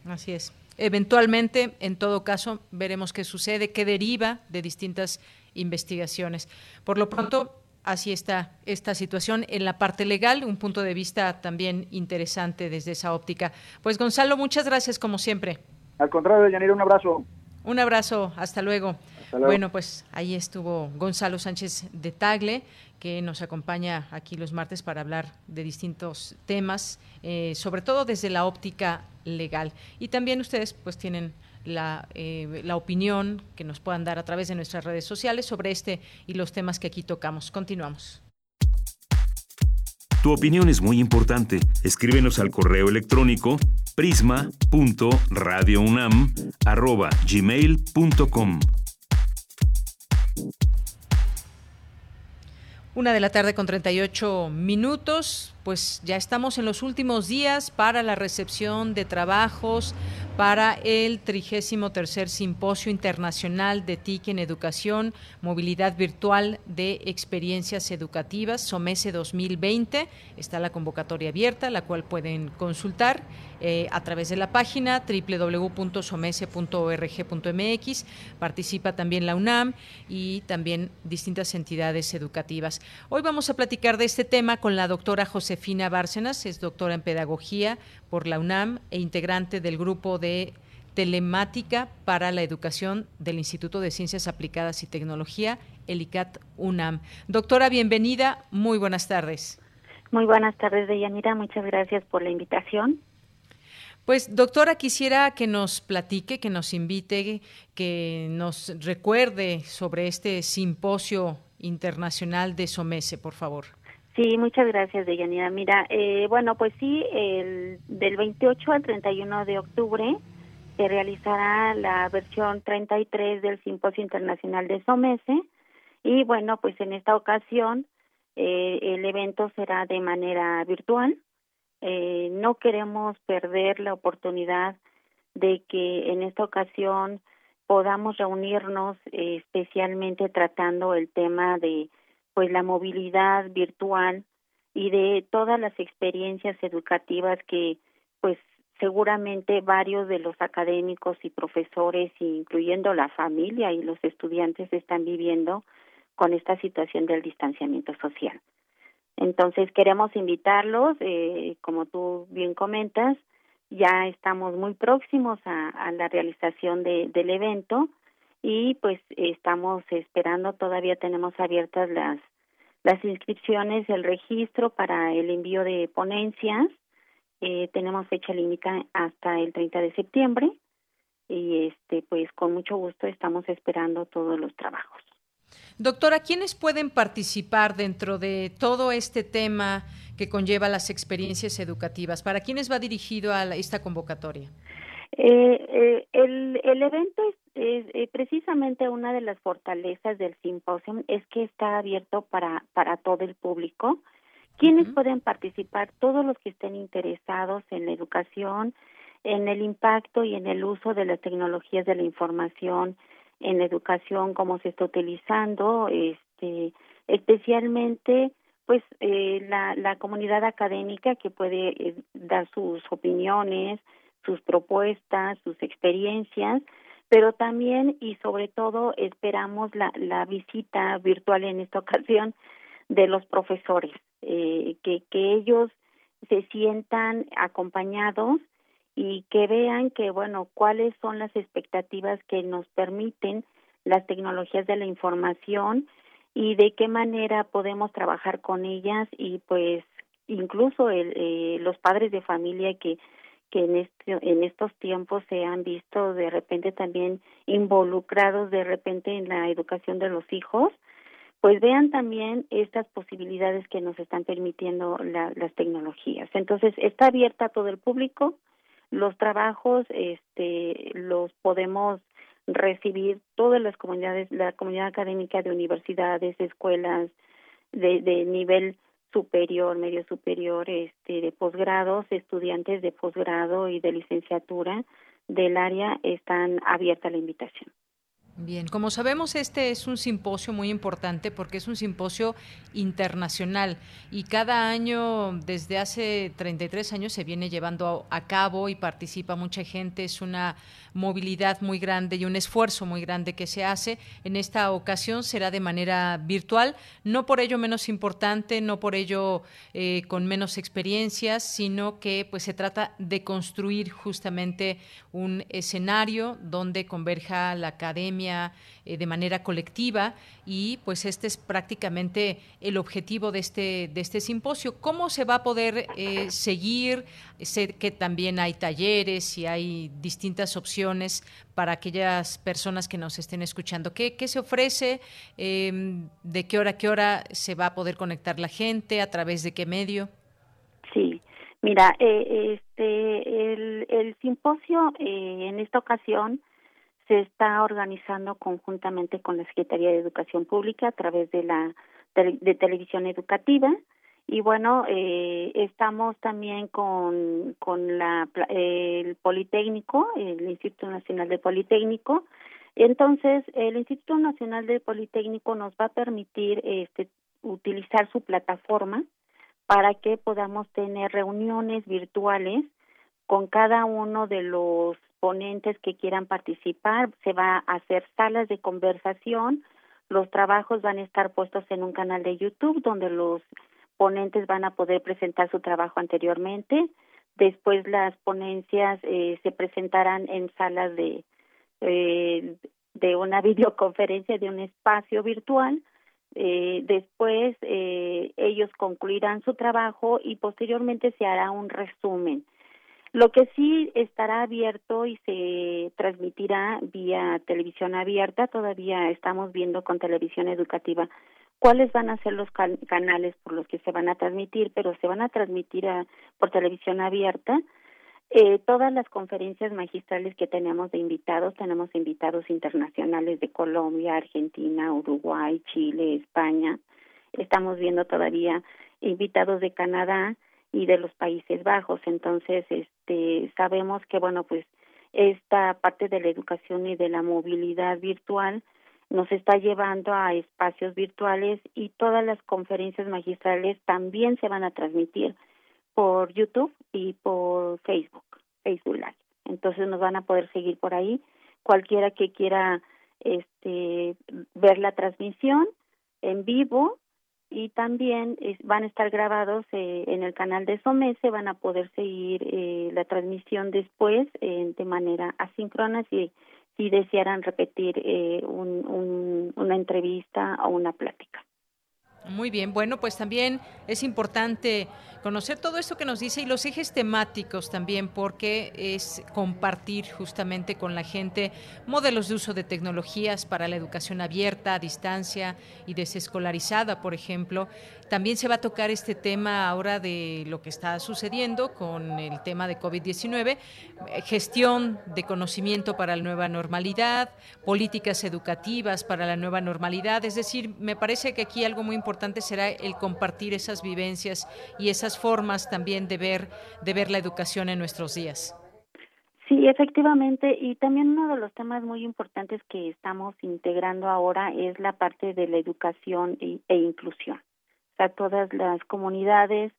Speaker 1: Así es. Eventualmente, en todo caso, veremos qué sucede, qué deriva de distintas investigaciones. Por lo pronto, así está esta situación en la parte legal, un punto de vista también interesante desde esa óptica. Pues Gonzalo, muchas gracias como siempre.
Speaker 10: Al contrario, Yanira, un abrazo.
Speaker 1: Un abrazo, hasta luego. hasta luego. Bueno, pues ahí estuvo Gonzalo Sánchez de Tagle que nos acompaña aquí los martes para hablar de distintos temas, eh, sobre todo desde la óptica legal. Y también ustedes pues tienen la, eh, la, opinión que nos puedan dar a través de nuestras redes sociales sobre este y los temas que aquí tocamos. Continuamos.
Speaker 4: Tu opinión es muy importante. Escríbenos al correo electrónico prisma.radiounam@gmail.com.
Speaker 1: Una de la tarde con 38 minutos, pues ya estamos en los últimos días para la recepción de trabajos para el 33 Simposio Internacional de TIC en Educación, Movilidad Virtual de Experiencias Educativas, SOMESE 2020. Está la convocatoria abierta, la cual pueden consultar eh, a través de la página www.somese.org.mx. Participa también la UNAM y también distintas entidades educativas. Hoy vamos a platicar de este tema con la doctora Josefina Bárcenas, es doctora en Pedagogía por la UNAM e integrante del grupo de telemática para la educación del Instituto de Ciencias Aplicadas y Tecnología, el ICAT UNAM. Doctora, bienvenida, muy buenas tardes.
Speaker 11: Muy buenas tardes, Deyanira, muchas gracias por la invitación.
Speaker 1: Pues, doctora, quisiera que nos platique, que nos invite, que nos recuerde sobre este simposio internacional de SOMESE, por favor.
Speaker 11: Sí, muchas gracias, Deyanira. Mira, eh, bueno, pues sí, el, del 28 al 31 de octubre se realizará la versión 33 del Simposio Internacional de SOMESE y bueno, pues en esta ocasión eh, el evento será de manera virtual eh, no queremos perder la oportunidad de que en esta ocasión podamos reunirnos eh, especialmente tratando el tema de pues la movilidad virtual y de todas las experiencias educativas que pues seguramente varios de los académicos y profesores incluyendo la familia y los estudiantes están viviendo con esta situación del distanciamiento social. Entonces queremos invitarlos, eh, como tú bien comentas, ya estamos muy próximos a, la realización de, del evento y pues estamos esperando, todavía tenemos abiertas las, las inscripciones, el registro para el envío de ponencias. Eh, tenemos fecha límite hasta el 30 de septiembre y este pues con mucho gusto estamos esperando todos los trabajos.
Speaker 1: Doctora, ¿quiénes pueden participar dentro de todo este tema que conlleva las experiencias educativas? ¿Para quiénes va dirigido a esta convocatoria?
Speaker 11: Eh, eh, el, el, evento es, eh, precisamente una de las fortalezas del simposio es que está abierto para, para todo el público. ¿Quiénes pueden participar? Todos los que estén interesados en la educación, en el impacto y en el uso de las tecnologías de la información, en educación, cómo se está utilizando, este, especialmente pues eh, la, la comunidad académica que puede eh, dar sus opiniones, sus propuestas, sus experiencias, pero también y sobre todo esperamos la, la visita virtual en esta ocasión de los profesores, eh, que, que ellos se sientan acompañados y que vean que, bueno, cuáles son las expectativas que nos permiten las tecnologías de la información y de qué manera podemos trabajar con ellas y pues incluso el, eh, los padres de familia que que en, este, en estos tiempos se han visto de repente también involucrados de repente en la educación de los hijos, pues vean también estas posibilidades que nos están permitiendo las tecnologías. Entonces, está abierta a todo el público, los trabajos este los podemos recibir todas las comunidades la comunidad académica de universidades escuelas de, de nivel superior medio superior este de posgrados estudiantes de posgrado y de licenciatura del área están abierta la invitación
Speaker 1: Bien, como sabemos, este es un simposio muy importante porque es un simposio internacional y cada año, desde hace 33 años, se viene llevando a cabo y participa mucha gente. Es una movilidad muy grande y un esfuerzo muy grande que se hace. En esta ocasión será de manera virtual, no por ello menos importante, no por ello eh, con menos experiencias, sino que pues se trata de construir justamente un escenario donde converja la academia eh, de manera colectiva y pues este es prácticamente el objetivo de este, de este simposio. ¿Cómo se va a poder eh, seguir? Sé que también hay talleres y hay distintas opciones para aquellas personas que nos estén escuchando. ¿Qué, qué se ofrece? Em, ¿De qué hora a qué hora se va a poder conectar la gente? ¿A través de qué medio?
Speaker 11: Sí, mira, eh, este, el, el simposio en esta ocasión se está organizando conjuntamente con la Secretaría de Educación Pública a través de la de televisión educativa. Y bueno eh, estamos también con con la el Politécnico el Instituto Nacional de Politécnico. Entonces el Instituto Nacional de Politécnico nos va a permitir este utilizar su plataforma para que podamos tener reuniones virtuales con cada uno de los ponentes que quieran participar. Se va a hacer salas de conversación. Los trabajos van a estar puestos en un canal de YouTube donde los ponentes van a poder presentar su trabajo anteriormente. Después las ponencias eh, se presentarán en salas de eh, de una videoconferencia de un espacio virtual. Eh, después eh, ellos concluirán su trabajo y posteriormente se hará un resumen lo que sí estará abierto y se transmitirá vía televisión abierta, todavía estamos viendo con televisión educativa cuáles van a ser los canales por los que se van a transmitir, pero se van a transmitir por televisión abierta. Eh, todas las conferencias magistrales que tenemos de invitados, tenemos invitados internacionales de Colombia, Argentina, Uruguay, Chile, España. Estamos viendo todavía invitados de Canadá, y de los Países Bajos. Entonces, este, sabemos que, bueno, pues esta parte de la educación y de la movilidad virtual nos está llevando a espacios virtuales y todas las conferencias magistrales también se van a transmitir por YouTube y por Facebook, Facebook Live. Entonces nos van a poder seguir por ahí. Cualquiera que quiera este, ver la transmisión en vivo y también van a estar grabados eh, en el canal de SOMESE, van a poder seguir eh, la transmisión después eh, de manera asíncrona si, desearan repetir un, una entrevista o una plática.
Speaker 1: Muy bien, bueno, pues también es importante conocer todo esto que nos dice y los ejes temáticos también, porque es compartir justamente con la gente modelos de uso de tecnologías para la educación abierta, a distancia y desescolarizada, por ejemplo. También se va a tocar este tema ahora de lo que está sucediendo con el tema de COVID-19, gestión de conocimiento para la nueva normalidad, políticas educativas para la nueva normalidad. Es decir, me parece que aquí algo muy importante será el compartir esas vivencias y esas formas también de ver, de ver la educación en nuestros días.
Speaker 11: Sí, efectivamente, y también uno de los temas muy importantes que estamos integrando ahora es la parte de la educación e, e inclusión. Sea, todas las comunidades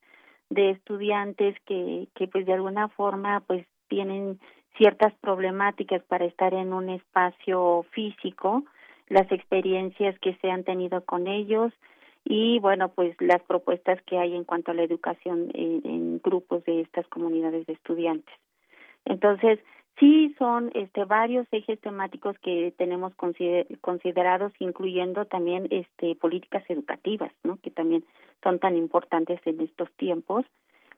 Speaker 11: de estudiantes que, que pues de alguna forma pues tienen ciertas problemáticas para estar en un espacio físico, las experiencias que se han tenido con ellos, y bueno pues las propuestas que hay en cuanto a la educación en, grupos de estas comunidades de estudiantes. Entonces sí son este varios ejes temáticos que tenemos considerados incluyendo también este políticas educativas no que también son tan importantes en estos tiempos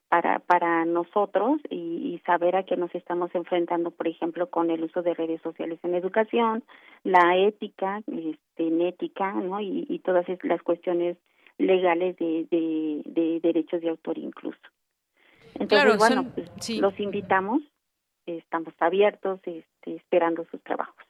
Speaker 11: para para nosotros y, y, saber a qué nos estamos enfrentando por ejemplo con el uso de redes sociales en educación la ética este en ética no y, y todas las cuestiones legales de, de, de derechos de autor incluso. Entonces bueno pues, los invitamos estamos abiertos este, esperando sus trabajos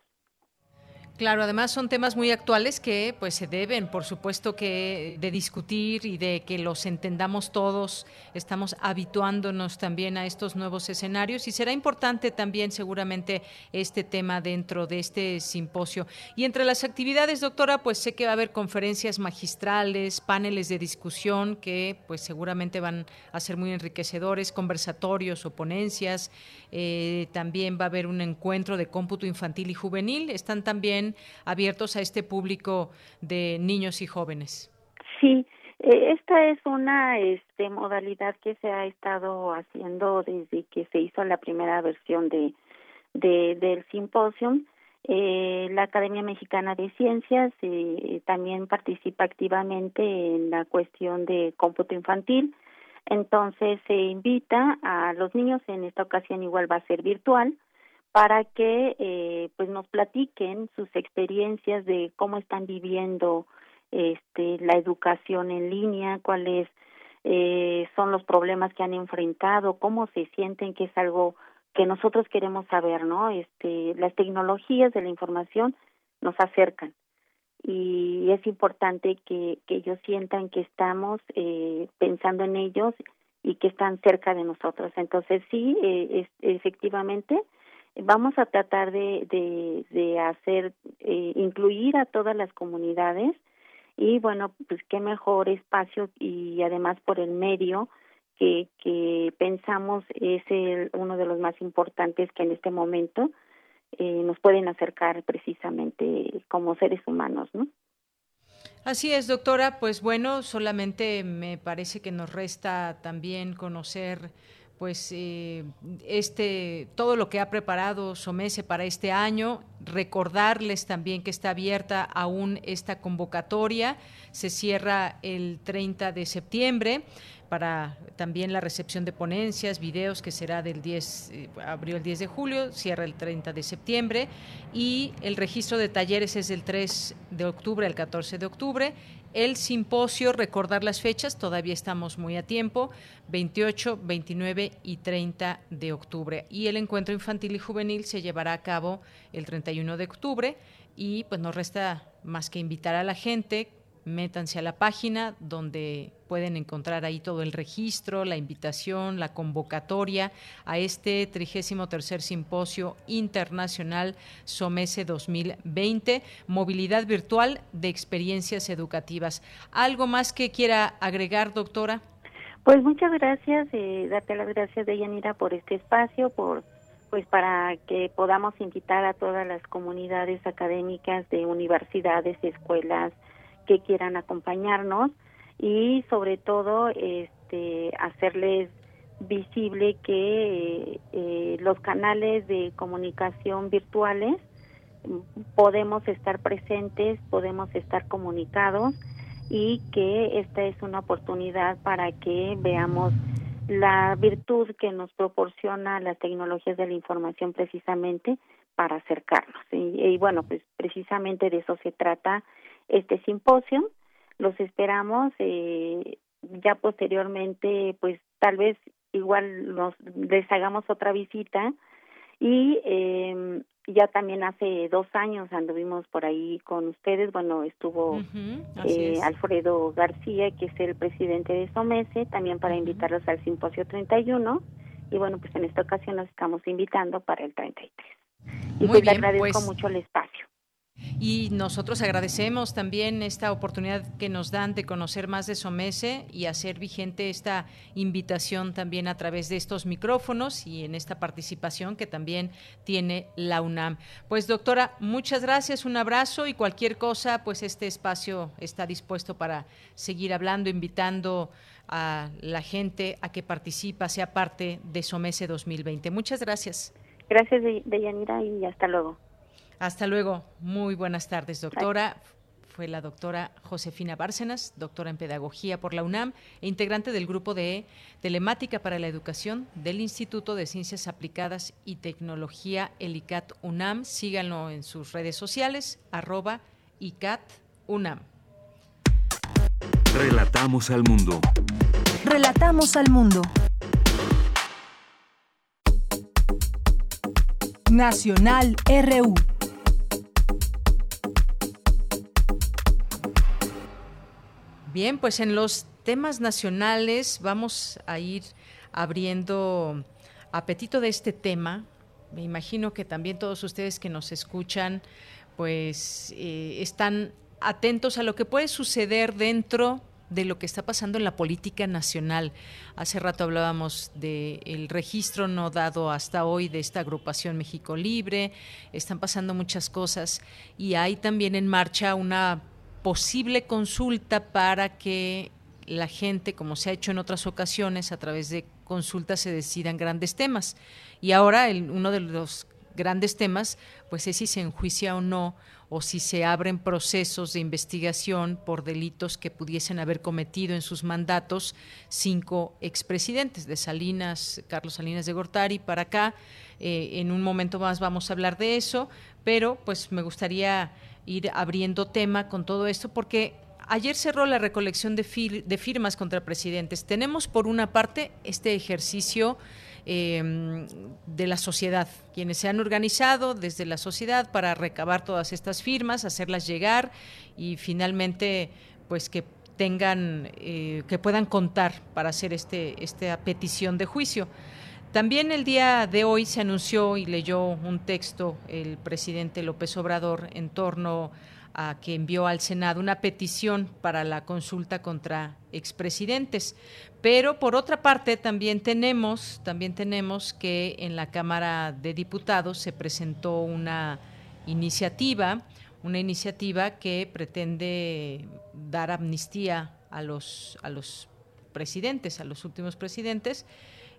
Speaker 1: Claro, además son temas muy actuales que pues se deben, por supuesto que de discutir y de que los entendamos todos. Estamos habituándonos también a estos nuevos escenarios y será importante también seguramente este tema dentro de este simposio. Y entre las actividades, doctora, pues sé que va a haber conferencias magistrales, paneles de discusión que pues seguramente van a ser muy enriquecedores, conversatorios o ponencias. Eh, también va a haber un encuentro de cómputo infantil y juvenil. Están también abiertos a este público de niños y jóvenes.
Speaker 11: Sí, eh, esta es una este, modalidad que se ha estado haciendo desde que se hizo la primera versión de, de del simposium. Eh, la Academia Mexicana de Ciencias eh, también participa activamente en la cuestión de cómputo infantil. Entonces se invita a los niños, en esta ocasión igual va a ser virtual, para que eh, pues nos platiquen sus experiencias de cómo están viviendo este la educación en línea, cuáles eh, son los problemas que han enfrentado, cómo se sienten que es algo que nosotros queremos saber, ¿no? Este, las tecnologías de la información nos acercan y es importante que, que ellos sientan que estamos eh, pensando en ellos y que están cerca de nosotros. Entonces sí, eh, efectivamente, vamos a tratar de, de, de hacer, eh, incluir a todas las comunidades y bueno, pues qué mejor espacio y además por el medio que, que pensamos es el, uno de los más importantes que en este momento eh, nos pueden acercar precisamente como seres humanos, ¿no?
Speaker 1: Así es, doctora. Pues bueno, solamente me parece que nos resta también conocer pues eh, este todo lo que ha preparado Somese para este año, recordarles también que está abierta aún esta convocatoria, se cierra el 30 de septiembre para también la recepción de ponencias, videos que será del 10 eh, abrió el 10 de julio, cierra el 30 de septiembre. Y el registro de talleres es del 3 de octubre al 14 de octubre el simposio, recordar las fechas, todavía estamos muy a tiempo, 28, 29 y 30 de octubre. Y el encuentro infantil y juvenil se llevará a cabo el 31 de octubre y pues nos resta más que invitar a la gente métanse a la página donde pueden encontrar ahí todo el registro, la invitación, la convocatoria a este 33 Simposio Internacional SOMESE 2020, Movilidad Virtual de Experiencias Educativas. ¿Algo más que quiera agregar, doctora?
Speaker 11: Pues muchas gracias, eh, darte las gracias, Deyanira, por este espacio, por pues para que podamos invitar a todas las comunidades académicas de universidades, escuelas, que quieran acompañarnos y sobre todo este hacerles visible que eh, los canales de comunicación virtuales podemos estar presentes, podemos estar comunicados y que esta es una oportunidad para que veamos la virtud que nos proporciona las tecnologías de la información precisamente para acercarnos. Y, y bueno, pues precisamente de eso se trata este simposio. Los esperamos eh, ya posteriormente, pues tal vez igual nos les hagamos otra visita. Y eh, ya también hace dos años anduvimos por ahí con ustedes, bueno, estuvo eh, Alfredo García, que es el presidente de SOMESE, también para invitarlos al simposio 31 y bueno, pues en esta ocasión nos estamos invitando para el 33. Y pues agradezco pues mucho el espacio.
Speaker 1: Y nosotros agradecemos también esta oportunidad que nos dan de conocer más de Somese y hacer vigente esta invitación también a través de estos micrófonos y en esta participación que también tiene la UNAM. Pues doctora, muchas gracias, un abrazo y cualquier cosa, pues este espacio está dispuesto para seguir hablando, invitando a la gente a que participa, sea parte de Somese 2020. Muchas gracias.
Speaker 11: Gracias, Deyanira, y hasta luego.
Speaker 1: Hasta luego. Muy buenas tardes, doctora. Fue la doctora Josefina Bárcenas, doctora en Pedagogía por la UNAM e integrante del grupo de Telemática para la Educación del Instituto de Ciencias Aplicadas y Tecnología, el ICAT UNAM. Síganlo en sus redes sociales, arroba ICAT UNAM.
Speaker 4: Relatamos al mundo.
Speaker 3: Relatamos al mundo. Nacional RU.
Speaker 1: Bien, pues en los temas nacionales vamos a ir abriendo apetito de este tema. Me imagino que también todos ustedes que nos escuchan, pues eh, están atentos a lo que puede suceder dentro de lo que está pasando en la política nacional. Hace rato hablábamos del registro no dado hasta hoy de esta agrupación México Libre, están pasando muchas cosas y hay también en marcha una posible consulta para que la gente, como se ha hecho en otras ocasiones, a través de consultas se decidan grandes temas. Y ahora uno de los grandes temas, pues es si se enjuicia o no, o si se abren procesos de investigación por delitos que pudiesen haber cometido en sus mandatos cinco expresidentes, de Salinas, Carlos Salinas de Gortari para acá. Eh, en un momento más vamos a hablar de eso, pero pues me gustaría ir abriendo tema con todo esto, porque ayer cerró la recolección de, firmas contra presidentes. Tenemos por una parte este ejercicio em, de la sociedad, quienes se han organizado desde la sociedad para recabar todas estas firmas, hacerlas llegar y finalmente pues que tengan, eh, que puedan contar para hacer este, esta petición de juicio. También el día de hoy se anunció y leyó un texto el presidente López Obrador en torno a que envió al Senado una petición para la consulta contra expresidentes. Pero por otra parte también tenemos, también tenemos que en la Cámara de Diputados se presentó una iniciativa, una iniciativa que pretende dar amnistía a los, a los presidentes, a los últimos presidentes,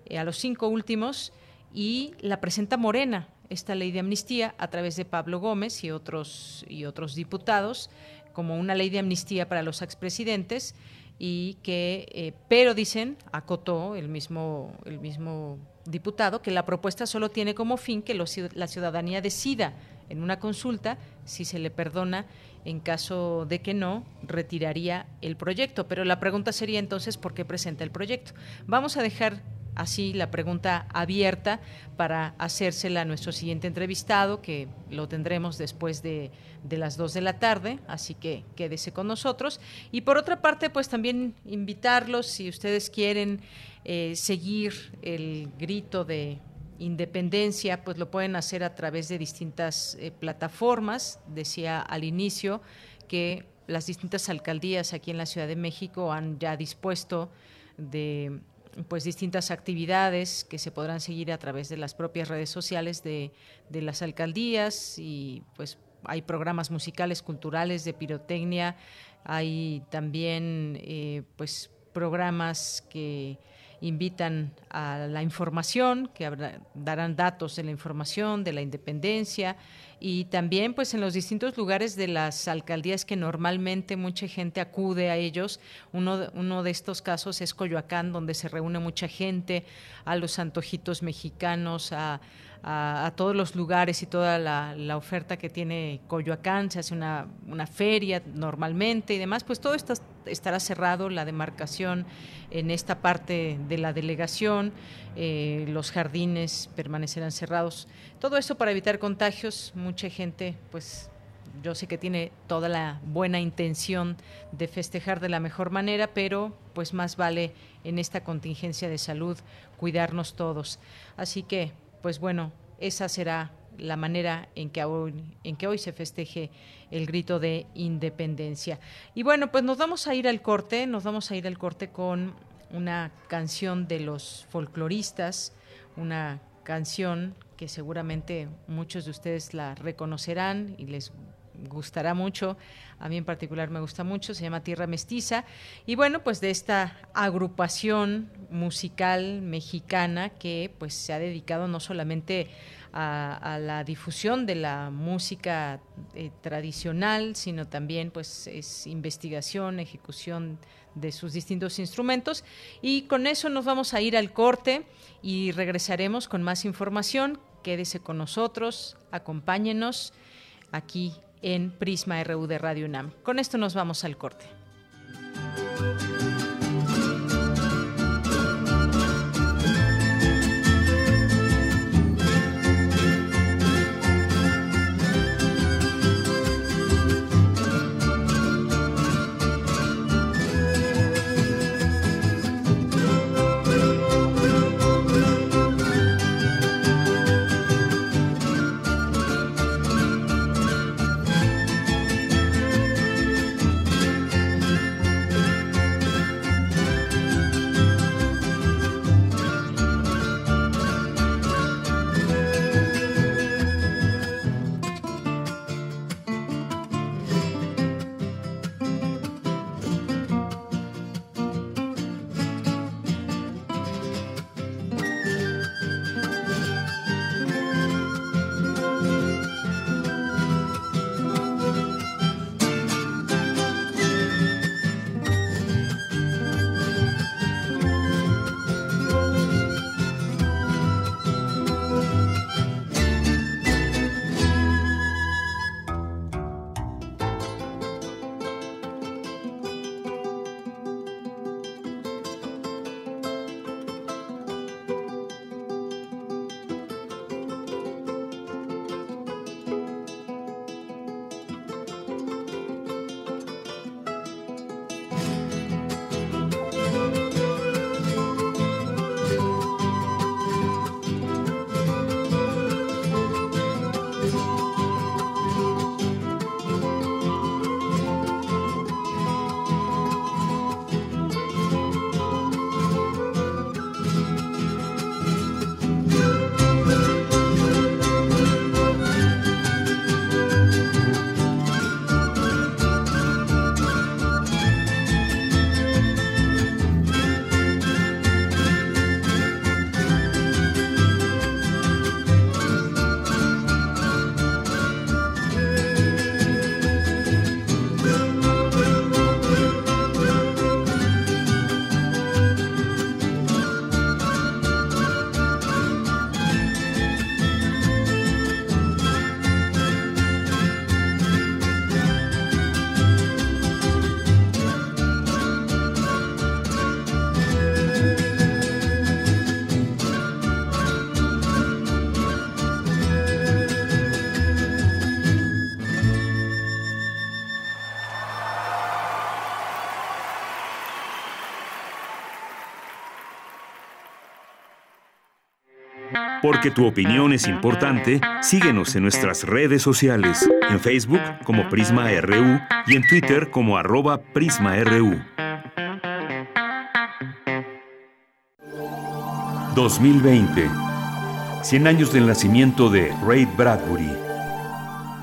Speaker 1: eh, a los cinco últimos, y la presenta Morena, esta ley de amnistía a través de Pablo Gómez y otros, y otros diputados como una ley de amnistía para los expresidentes y que, eh, pero dicen, acotó el mismo, el mismo diputado, que la propuesta solo tiene como fin que la ciudadanía decida en una consulta si se le perdona, en caso de que no, retiraría el proyecto. Pero la pregunta sería entonces, ¿por qué presenta el proyecto? Vamos a dejar así la pregunta abierta para hacérsela a nuestro siguiente entrevistado, que lo tendremos después de, las dos de la tarde, así que quédese con nosotros. Y por otra parte, pues también invitarlos, si ustedes quieren eh, seguir el grito de independencia, pues lo pueden hacer a través de distintas eh, plataformas. Decía al inicio que las distintas alcaldías aquí en la Ciudad de México han ya dispuesto de pues distintas actividades que se podrán seguir a través de las propias redes sociales de, las alcaldías y pues hay programas musicales, culturales, de pirotecnia, hay también eh, pues programas que invitan a la información, que darán datos de la información, de la independencia y también pues en los distintos lugares de las alcaldías que normalmente mucha gente acude a ellos. Uno, uno de estos casos es Coyoacán, donde se reúne mucha gente, a los antojitos mexicanos, a, a, todos los lugares y toda la, oferta que tiene Coyoacán, se hace una, una feria normalmente y demás, pues todo esto estará cerrado, la demarcación en esta parte de la delegación, eh, los jardines permanecerán cerrados. Todo eso para evitar contagios. Mucha gente, pues yo sé que tiene toda la buena intención de festejar de la mejor manera, pero pues más vale en esta contingencia de salud cuidarnos todos. Así que, pues bueno, esa será la manera en que hoy, se festeje el grito de independencia. Y bueno, pues nos vamos a ir al corte, nos vamos a ir al corte con una canción de los folcloristas, una canción que seguramente muchos de ustedes la reconocerán y les gustará mucho, a mí en particular me gusta mucho, se llama Tierra Mestiza, y bueno, pues de esta agrupación musical mexicana que pues se ha dedicado no solamente a, la difusión de la música eh, tradicional, sino también pues es investigación, ejecución de sus distintos instrumentos. Y con eso nos vamos a ir al corte y regresaremos con más información. Quédese con nosotros, acompáñenos aquí en Prisma RU de Radio UNAM. Con esto nos vamos al corte.
Speaker 4: Porque tu opinión es importante, síguenos en nuestras redes sociales, en Facebook como Prisma RU y en Twitter como arroba PrismaRU. 2020. 100 años del nacimiento de Ray Bradbury.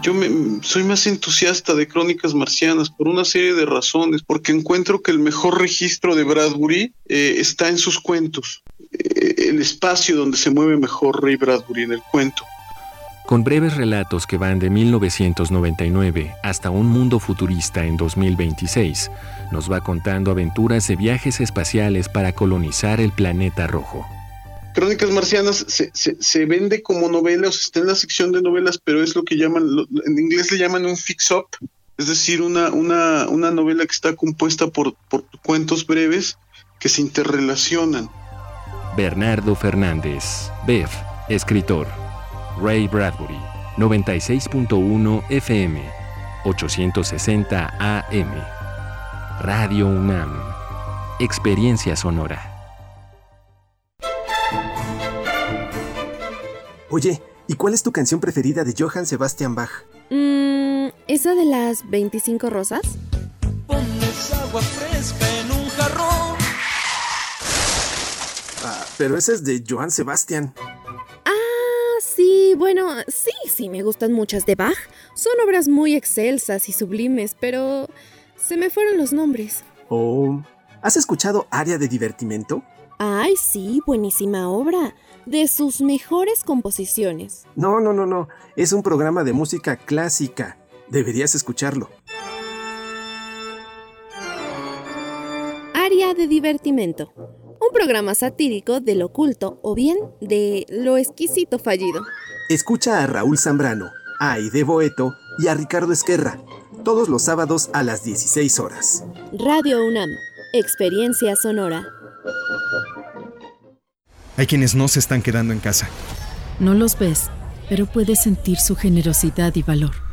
Speaker 12: Yo soy más entusiasta de Crónicas Marcianas por una serie de razones, porque encuentro que el mejor registro de Bradbury eh, está en sus cuentos, el espacio donde se mueve mejor Ray Bradbury en el cuento.
Speaker 13: Con breves relatos que van de 1999 hasta un mundo futurista en 2026, nos va contando aventuras de viajes espaciales para colonizar el planeta rojo.
Speaker 12: Crónicas Marcianas se, se, vende como novela, o sea, está en la sección de novelas, pero es lo que llaman, en inglés le llaman un fix-up, es decir, una, una, una, novela que está compuesta por, por cuentos breves que se interrelacionan.
Speaker 13: Bernardo Fernández, Bev, escritor. Ray Bradbury, 96.1 FM, 860 AM. Radio UNAM. Experiencia sonora.
Speaker 14: Oye, ¿y cuál es tu canción preferida de Johann Sebastian Bach?
Speaker 15: Mmm, ¿esa de las 25 rosas?
Speaker 16: Pones agua fresca
Speaker 14: pero esa es de Johann Sebastian.
Speaker 15: Ah, sí, bueno, sí, sí, me gustan muchas de Bach. Son obras muy excelsas y sublimes, pero se me fueron los nombres.
Speaker 14: Oh, ¿has escuchado Área de Divertimento?
Speaker 15: Ay, sí, buenísima obra de sus mejores composiciones.
Speaker 14: No, no, no, no. Es un programa de música clásica. Deberías escucharlo.
Speaker 15: Área de divertimento. Un programa satírico del oculto o bien de lo exquisito fallido.
Speaker 14: Escucha a Raúl Zambrano, a Aide Boeto y a Ricardo Esquerra. Todos los sábados a las 16 horas.
Speaker 15: Radio UNAM. Experiencia sonora.
Speaker 17: Hay quienes no se están quedando en casa.
Speaker 18: No los ves, pero puedes sentir su generosidad y valor.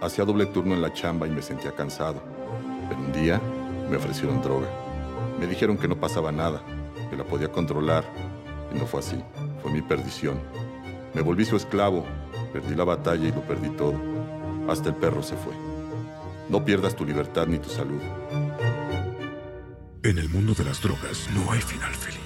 Speaker 19: Hacía doble turno en la chamba y me sentía cansado. Pero un día me ofrecieron droga. Me dijeron que no pasaba nada, que la podía controlar. Y no fue así. Fue mi perdición. Me volví su esclavo. Perdí la batalla y lo perdí todo. Hasta el perro se fue. No pierdas tu libertad ni tu salud.
Speaker 20: En el mundo de las drogas no hay final feliz.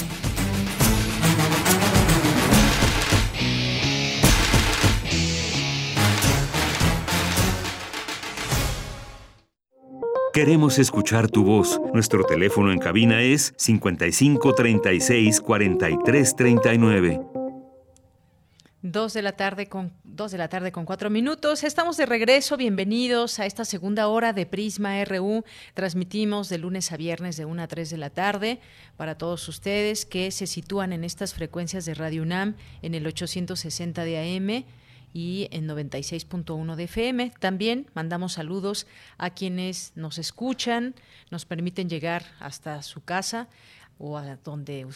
Speaker 4: Queremos escuchar tu voz. Nuestro teléfono en cabina es 55 36 43 39.
Speaker 1: Dos de la tarde con dos de la tarde con cuatro minutos. Estamos de regreso. Bienvenidos a esta segunda hora de Prisma RU. Transmitimos de lunes a viernes de 1 a 3 de la tarde para todos ustedes que se sitúan en estas frecuencias de Radio UNAM en el 860 de AM y en 96.1 de FM. También mandamos saludos a quienes nos escuchan, nos permiten llegar hasta su casa o a donde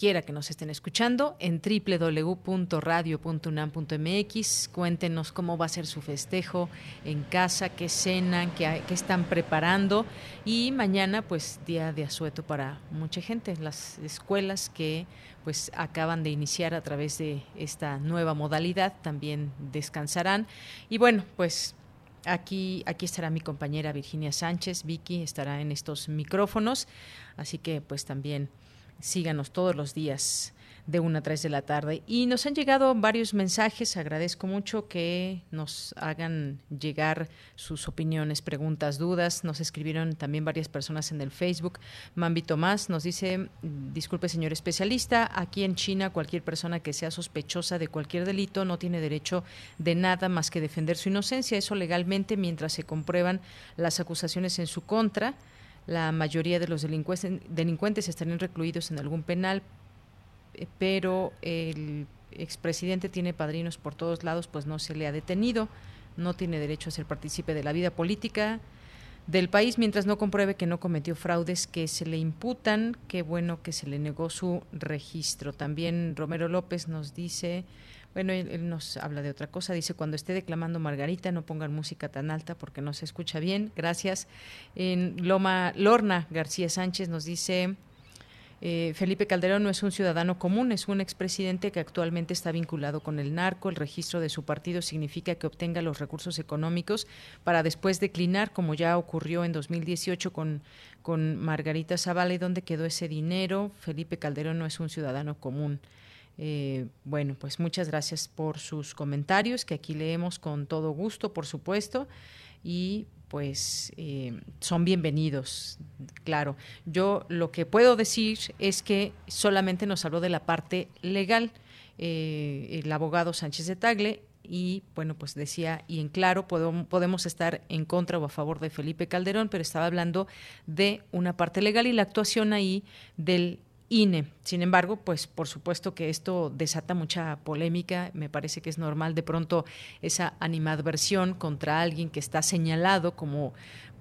Speaker 1: quiera que nos estén escuchando, en www.radio.unam.mx. Cuéntenos cómo va a ser su festejo en casa, qué cenan, qué, qué están preparando. Y mañana, pues, día de asueto para mucha gente. Las escuelas que pues acaban de iniciar a través de esta nueva modalidad también descansarán. Y bueno, pues Aquí, aquí estará mi compañera Virginia Sánchez, Vicky estará en estos micrófonos, así que pues también síganos todos los días de una a 3 de la tarde. Y nos han llegado varios mensajes, agradezco mucho que nos hagan llegar sus opiniones, preguntas, dudas. Nos escribieron también varias personas en el Facebook. Mambi Tomás nos dice, disculpe señor especialista, aquí en China cualquier persona que sea sospechosa de cualquier delito no tiene derecho de nada más que defender su inocencia, eso legalmente mientras se comprueban las acusaciones en su contra. La mayoría de los delincuentes, delincuentes estarían recluidos en algún penal, eh, pero el expresidente tiene padrinos por todos lados, pues no se le ha detenido, no tiene derecho a ser partícipe de la vida política del país mientras no compruebe que no cometió fraudes que se le imputan. Qué bueno que se le negó su registro. También Romero López nos dice, bueno, él, nos habla de otra cosa, dice, cuando esté declamando Margarita no pongan música tan alta porque no se escucha bien. Gracias. En Loma Lorna García Sánchez nos dice, eh, Felipe Calderón no es un ciudadano común, es un expresidente que actualmente está vinculado con el narco. El registro de su partido significa que obtenga los recursos económicos para después declinar, como ya ocurrió en 2018 con, con Margarita Zavala. ¿Y dónde quedó ese dinero? Felipe Calderón no es un ciudadano común. Eh, bueno, pues muchas gracias por sus comentarios, que aquí leemos con todo gusto, por supuesto. Y pues eh, son bienvenidos, claro. Yo lo que puedo decir es que solamente nos habló de la parte legal eh, el abogado Sánchez de Tagle y bueno, pues decía, y en claro, podemos estar en contra o a favor de Felipe Calderón, pero estaba hablando de una parte legal y la actuación ahí del INE. Sin embargo, pues por supuesto que esto desata mucha polémica, me parece que es normal de pronto esa animadversión contra alguien que está señalado como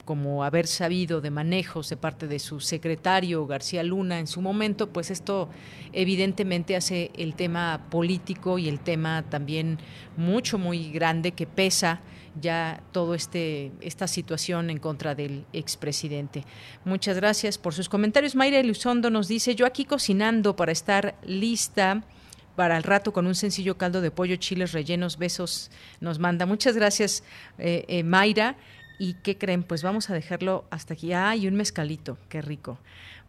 Speaker 1: como haber sabido de manejos de parte de su secretario García Luna en su momento, pues esto evidentemente hace el tema político y el tema también mucho muy grande que pesa ya todo este esta situación en contra del expresidente. Muchas gracias por sus comentarios. Mayra Elizondo nos dice, yo aquí cocinando para estar lista para el rato con un sencillo caldo de pollo, chiles rellenos, besos, nos manda. Muchas gracias, eh, eh, Mayra. ¿Y qué creen? Pues vamos a dejarlo hasta aquí. ¡Ay, un mezcalito! ¡Qué rico!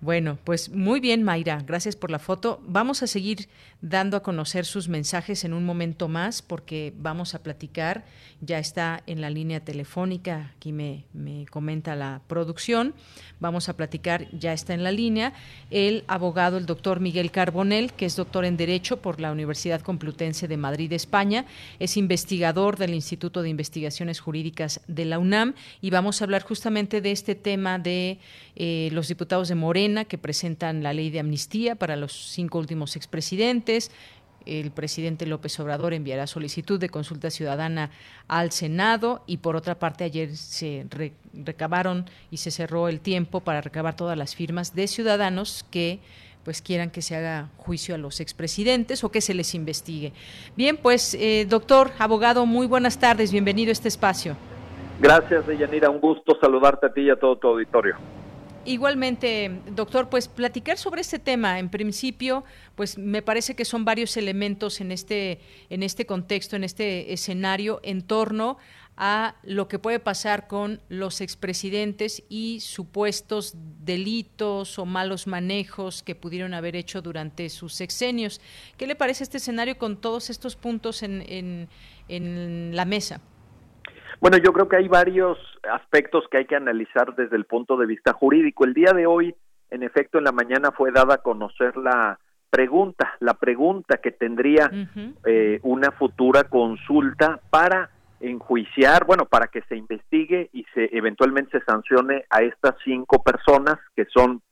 Speaker 1: Bueno, pues muy bien, Mayra, gracias por la foto. Vamos a seguir dando a conocer sus mensajes en un momento más porque vamos a platicar. Ya está en la línea telefónica, aquí me, me comenta la producción. Vamos a platicar, ya está en la línea, el abogado, el doctor Miguel Carbonel, que es doctor en Derecho por la Universidad Complutense de Madrid, España. Es investigador del Instituto de Investigaciones Jurídicas de la UNAM y vamos a hablar justamente de este tema de eh, los diputados de Morena que presentan la ley de amnistía para los cinco últimos expresidentes. El presidente López Obrador enviará solicitud de consulta ciudadana al Senado y por otra parte ayer se recabaron y se cerró el tiempo para recabar todas las firmas de ciudadanos que pues quieran que se haga juicio a los expresidentes o que se les investigue. Bien, pues eh, doctor, abogado, muy buenas tardes, bienvenido a este espacio.
Speaker 21: Gracias, Deyanira, un gusto saludarte a ti y a todo tu auditorio.
Speaker 1: Igualmente, doctor, pues platicar sobre este tema, en principio, pues me parece que son varios elementos en este, en este contexto, en este escenario, en torno a lo que puede pasar con los expresidentes y supuestos delitos o malos manejos que pudieron haber hecho durante sus sexenios. ¿Qué le parece este escenario con todos estos puntos en, en, en la mesa?
Speaker 21: Bueno, yo creo que hay varios aspectos que hay que analizar desde el punto de vista jurídico. El día de hoy, en efecto, en la mañana fue dada a conocer la pregunta, la pregunta que tendría eh, una futura consulta para enjuiciar, bueno, para que se investigue y se eventualmente se sancione a estas cinco personas que son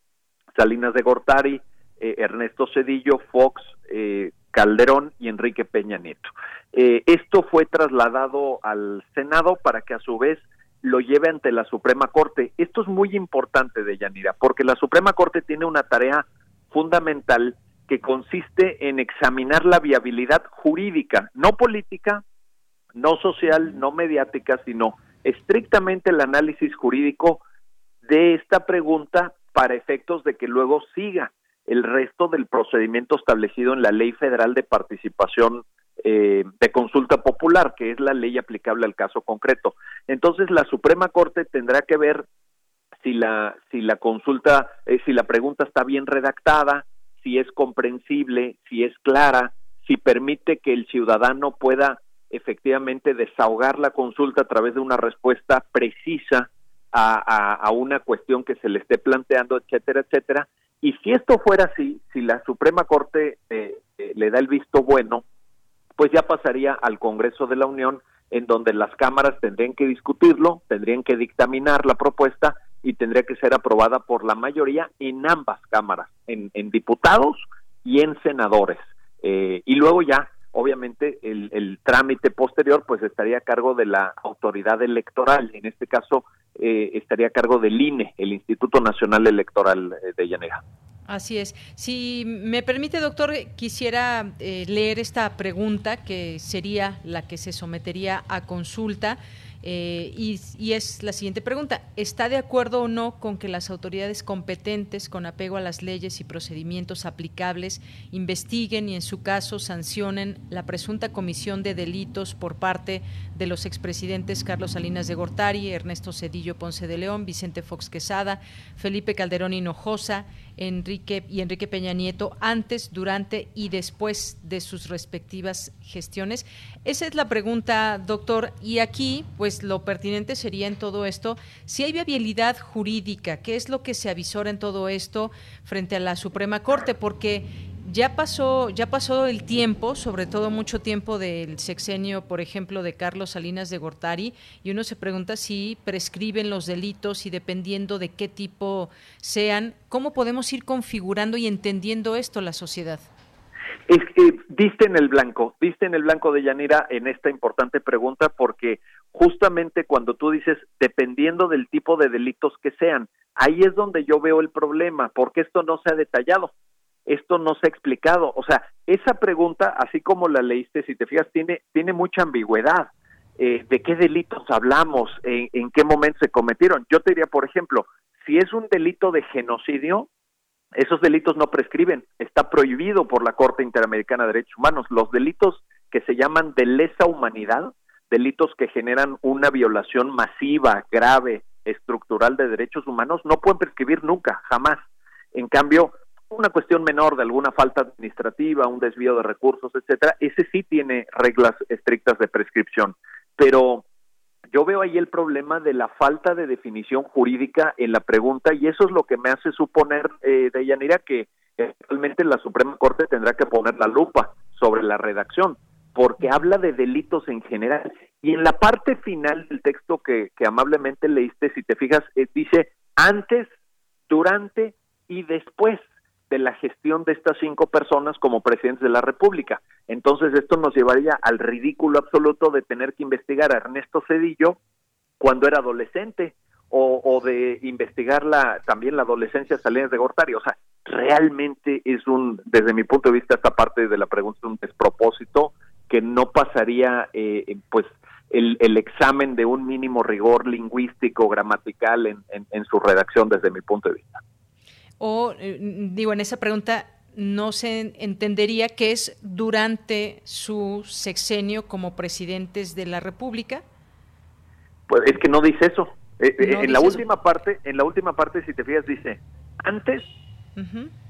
Speaker 21: Salinas de Gortari, eh, Ernesto Cedillo, Fox, eh, Calderón y Enrique Peña Nieto. Eh, esto fue trasladado al Senado para que a su vez lo lleve ante la Suprema Corte. Esto es muy importante de Yanira, porque la Suprema Corte tiene una tarea fundamental que consiste en examinar la viabilidad jurídica, no política, no social, no mediática, sino estrictamente el análisis jurídico de esta pregunta para efectos de que luego siga el resto del procedimiento establecido en la Ley Federal de Participación eh, de Consulta Popular, que es la ley aplicable al caso concreto. Entonces, la Suprema Corte tendrá que ver si la si la consulta, eh, si la pregunta está bien redactada, si es comprensible, si es clara, si permite que el ciudadano pueda efectivamente desahogar la consulta a través de una respuesta precisa a, a, una cuestión que se le esté planteando, etcétera, etcétera. Y si esto fuera así, si la Suprema Corte eh, eh, le da el visto bueno, pues ya pasaría al Congreso de la Unión, en donde las cámaras tendrían que discutirlo, tendrían que dictaminar la propuesta y tendría que ser aprobada por la mayoría en ambas cámaras, en, diputados y en senadores. Eh, y luego ya obviamente el, trámite posterior pues estaría a cargo de la autoridad electoral, en este caso eh, estaría a cargo del INE, el Instituto Nacional Electoral eh, de Llanera.
Speaker 1: Así es. Si me permite, doctor, quisiera eh, leer esta pregunta que sería la que se sometería a consulta. Eh, y, es la siguiente pregunta. ¿Está de acuerdo o no con que las autoridades competentes, con apego a las leyes y procedimientos aplicables, investiguen y, en su caso, sancionen la presunta comisión de delitos por parte de los expresidentes Carlos Salinas de Gortari, Ernesto Cedillo Ponce de León, Vicente Fox Quesada, Felipe Calderón Hinojosa, Enrique y Enrique Peña Nieto antes, durante y después de sus respectivas gestiones? Esa es la pregunta, doctor. Y aquí, pues lo pertinente sería en todo esto, si hay viabilidad jurídica, ¿qué es lo que se avisora en todo esto frente a la Suprema Corte? Porque ya pasó, ya pasó el tiempo, sobre todo mucho tiempo del sexenio, por ejemplo, de Carlos Salinas de Gortari, y uno se pregunta si prescriben los delitos y dependiendo de qué tipo sean, ¿cómo podemos ir configurando y entendiendo esto la sociedad?
Speaker 21: Es que diste en el blanco, diste en el blanco de Yanira en esta importante pregunta porque justamente cuando tú dices dependiendo del tipo de delitos que sean, ahí es donde yo veo el problema, porque esto no se ha detallado esto no se ha explicado. O sea, esa pregunta, así como la leíste, si te fijas, tiene, tiene mucha ambigüedad. Eh, ¿De qué delitos hablamos? En, ¿En qué momento se cometieron? Yo te diría, por ejemplo, si es un delito de genocidio, esos delitos no prescriben. Está prohibido por la Corte Interamericana de Derechos Humanos. Los delitos que se llaman de lesa humanidad, delitos que generan una violación masiva, grave, estructural de derechos humanos, no pueden prescribir nunca, jamás. En cambio, una cuestión menor de alguna falta administrativa, un desvío de recursos, etcétera, ese sí tiene reglas estrictas de prescripción, pero yo veo ahí el problema de la falta de definición jurídica en la pregunta y eso es lo que me hace suponer, eh, Deyanira, que realmente la Suprema Corte tendrá que poner la lupa sobre la redacción, porque habla de delitos en general. Y en la parte final del texto que, amablemente leíste, si te fijas, eh, dice antes, durante y después de la gestión de estas cinco personas como presidentes de la República. Entonces esto nos llevaría al ridículo absoluto de tener que investigar a Ernesto Cedillo cuando era adolescente o, de investigar la, también la adolescencia de Salinas de Gortari. O sea, realmente es un, desde mi punto de vista, esta parte de la pregunta es un despropósito que no pasaría, eh, pues, el, el, examen de un mínimo rigor lingüístico, gramatical en, en su redacción desde mi punto de vista
Speaker 1: o eh, digo, en esa pregunta no se entendería que es durante su sexenio como presidentes de la República.
Speaker 21: Pues es que no dice eso. Eh, eh, en la última parte, en la última parte, si te fijas, dice antes,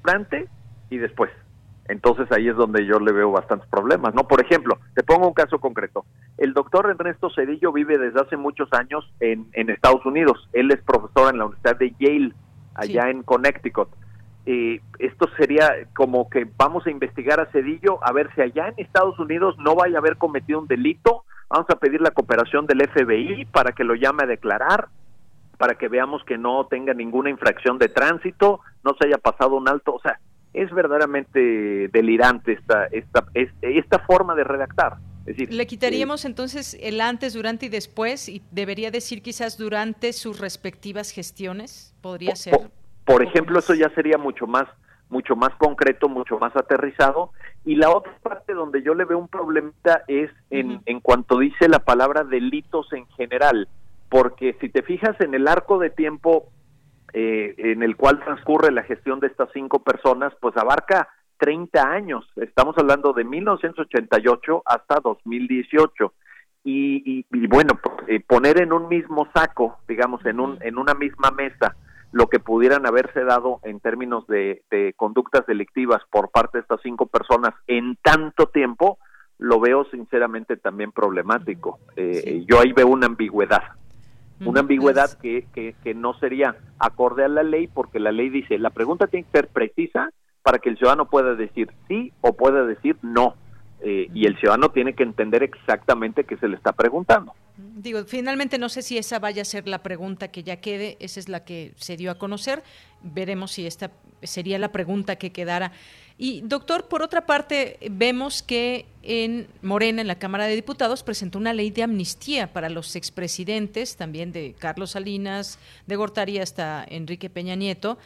Speaker 21: durante y después. Entonces ahí es donde yo le veo bastantes problemas, ¿no? Por ejemplo, te pongo un caso concreto. El doctor Ernesto Cedillo vive desde hace muchos años en, en Estados Unidos. Él es profesor en la Universidad de Yale allá en Connecticut. y esto sería como que vamos a investigar a Cedillo a ver si allá en Estados Unidos no vaya a haber cometido un delito. Vamos a pedir la cooperación del FBI para que lo llame a declarar, para que veamos que no tenga ninguna infracción de tránsito, no se haya pasado un alto. O sea, es verdaderamente delirante esta, esta, esta forma de redactar. Es decir,
Speaker 1: Le quitaríamos entonces el antes, durante y después y debería decir quizás durante sus respectivas gestiones, podría ser.
Speaker 21: Por, ejemplo, eso ya sería mucho más mucho más concreto, mucho más aterrizado. Y la otra parte donde yo le veo un problemita es en, en cuanto dice la palabra delitos en general, porque si te fijas en el arco de tiempo eh, en el cual transcurre la gestión de estas cinco personas, pues abarca 30 años. Estamos hablando de 1988 hasta 2018. Y, y, bueno, eh, poner en un mismo saco, digamos, en, un, en una misma mesa, lo que pudieran haberse dado en términos de, conductas delictivas por parte de estas cinco personas en tanto tiempo, lo veo sinceramente también problemático. Eh, yo ahí veo una ambigüedad, una ambigüedad que, que, que no sería acorde a la ley porque la ley dice, la pregunta tiene que ser precisa para que el ciudadano pueda decir sí o pueda decir no. Eh, y el ciudadano tiene que entender exactamente qué se le está preguntando.
Speaker 1: Digo, finalmente no sé si esa vaya a ser la pregunta que ya quede, esa es la que se dio a conocer, veremos si esta sería la pregunta que quedara. Y doctor, por otra parte, vemos que en Morena, en la Cámara de Diputados, presentó una ley de amnistía para los expresidentes, también de Carlos Salinas, de Gortari hasta Enrique Peña Nieto,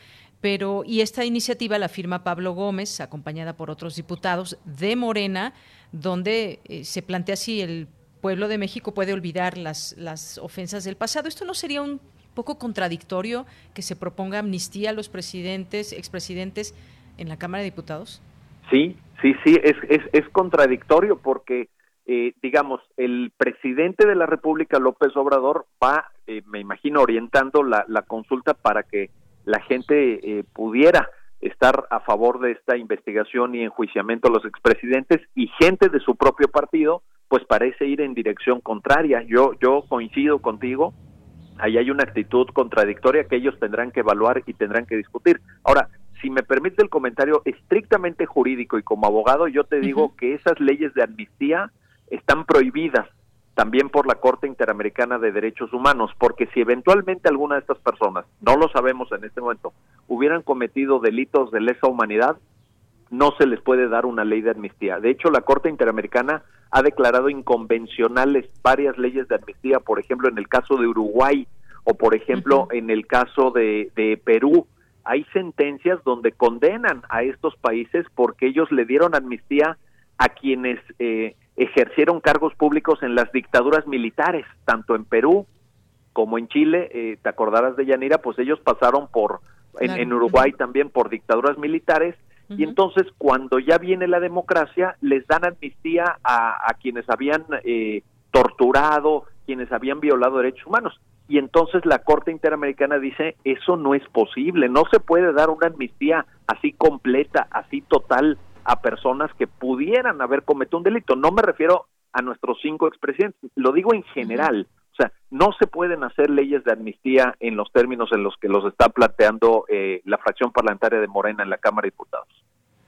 Speaker 1: pero y esta iniciativa la firma Pablo Gómez, acompañada por otros diputados de Morena, donde eh, se plantea si el pueblo de México puede olvidar las, las ofensas del pasado. ¿Esto no sería un poco contradictorio que se proponga amnistía a los presidentes, expresidentes en la Cámara de Diputados?
Speaker 21: Sí, sí, sí, es, es, es contradictorio porque, eh, digamos, el presidente de la República, López Obrador, va, eh, me imagino, orientando la, la consulta para que la gente eh, pudiera estar a favor de esta investigación y enjuiciamiento a los expresidentes y gente de su propio partido pues parece ir en dirección contraria. Yo yo coincido contigo, ahí hay una actitud contradictoria que ellos tendrán que evaluar y tendrán que discutir. Ahora, si me permite el comentario estrictamente jurídico y como abogado, yo te digo que esas leyes de amnistía están prohibidas también por la Corte Interamericana de Derechos Humanos, porque si eventualmente alguna de estas personas, no lo sabemos en este momento, hubieran cometido delitos de lesa humanidad, no se les puede dar una ley de amnistía. De hecho, la Corte Interamericana ha declarado inconvencionales varias leyes de amnistía, por ejemplo, en el caso de Uruguay o, por ejemplo, en el caso de, de Perú. Hay sentencias donde condenan a estos países porque ellos le dieron amnistía a quienes eh, ejercieron cargos públicos en las dictaduras militares, tanto en Perú como en Chile, eh, te acordarás de Yanira, pues ellos pasaron por, en, Uruguay también por dictaduras militares, y entonces cuando ya viene la democracia, les dan amnistía a, a quienes habían eh, torturado, quienes habían violado derechos humanos. Y entonces la Corte Interamericana dice, eso no es posible, no se puede dar una amnistía así completa, así total a personas que pudieran haber cometido un delito. No me refiero a nuestros cinco expresidentes, lo digo en general. O sea, no se pueden hacer leyes de amnistía en los términos en los que los está planteando eh, la fracción parlamentaria de Morena en la Cámara de Diputados.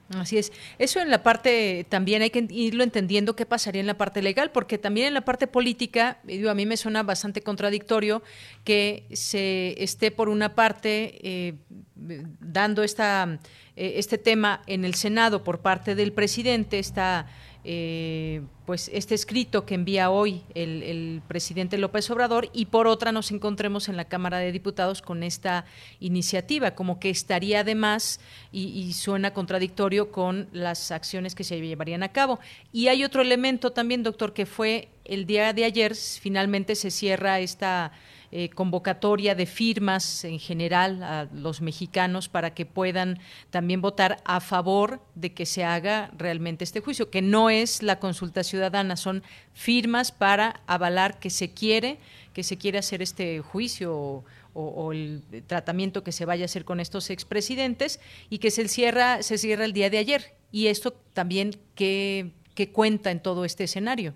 Speaker 1: Así es. Eso en la parte también hay que irlo entendiendo qué pasaría en la parte legal, porque también en la parte política, digo, a mí me suena bastante contradictorio que se esté por una parte eh, dando esta eh, este tema en el Senado por parte del presidente, está eh, pues este escrito que envía hoy el, presidente López Obrador y por otra nos encontremos en la Cámara de Diputados con esta iniciativa, como que estaría además y, y, suena contradictorio con las acciones que se llevarían a cabo. Y hay otro elemento también, doctor, que fue el día de ayer, finalmente se cierra esta eh, convocatoria de firmas en general a los mexicanos para que puedan también votar a favor de que se haga realmente este juicio, que no es la consulta ciudadana, son firmas para avalar que se quiere, que se quiere hacer este juicio o, el tratamiento que se vaya a hacer con estos expresidentes y que se cierra, se cierra el día de ayer. Y esto también, ¿qué, qué cuenta en todo este escenario?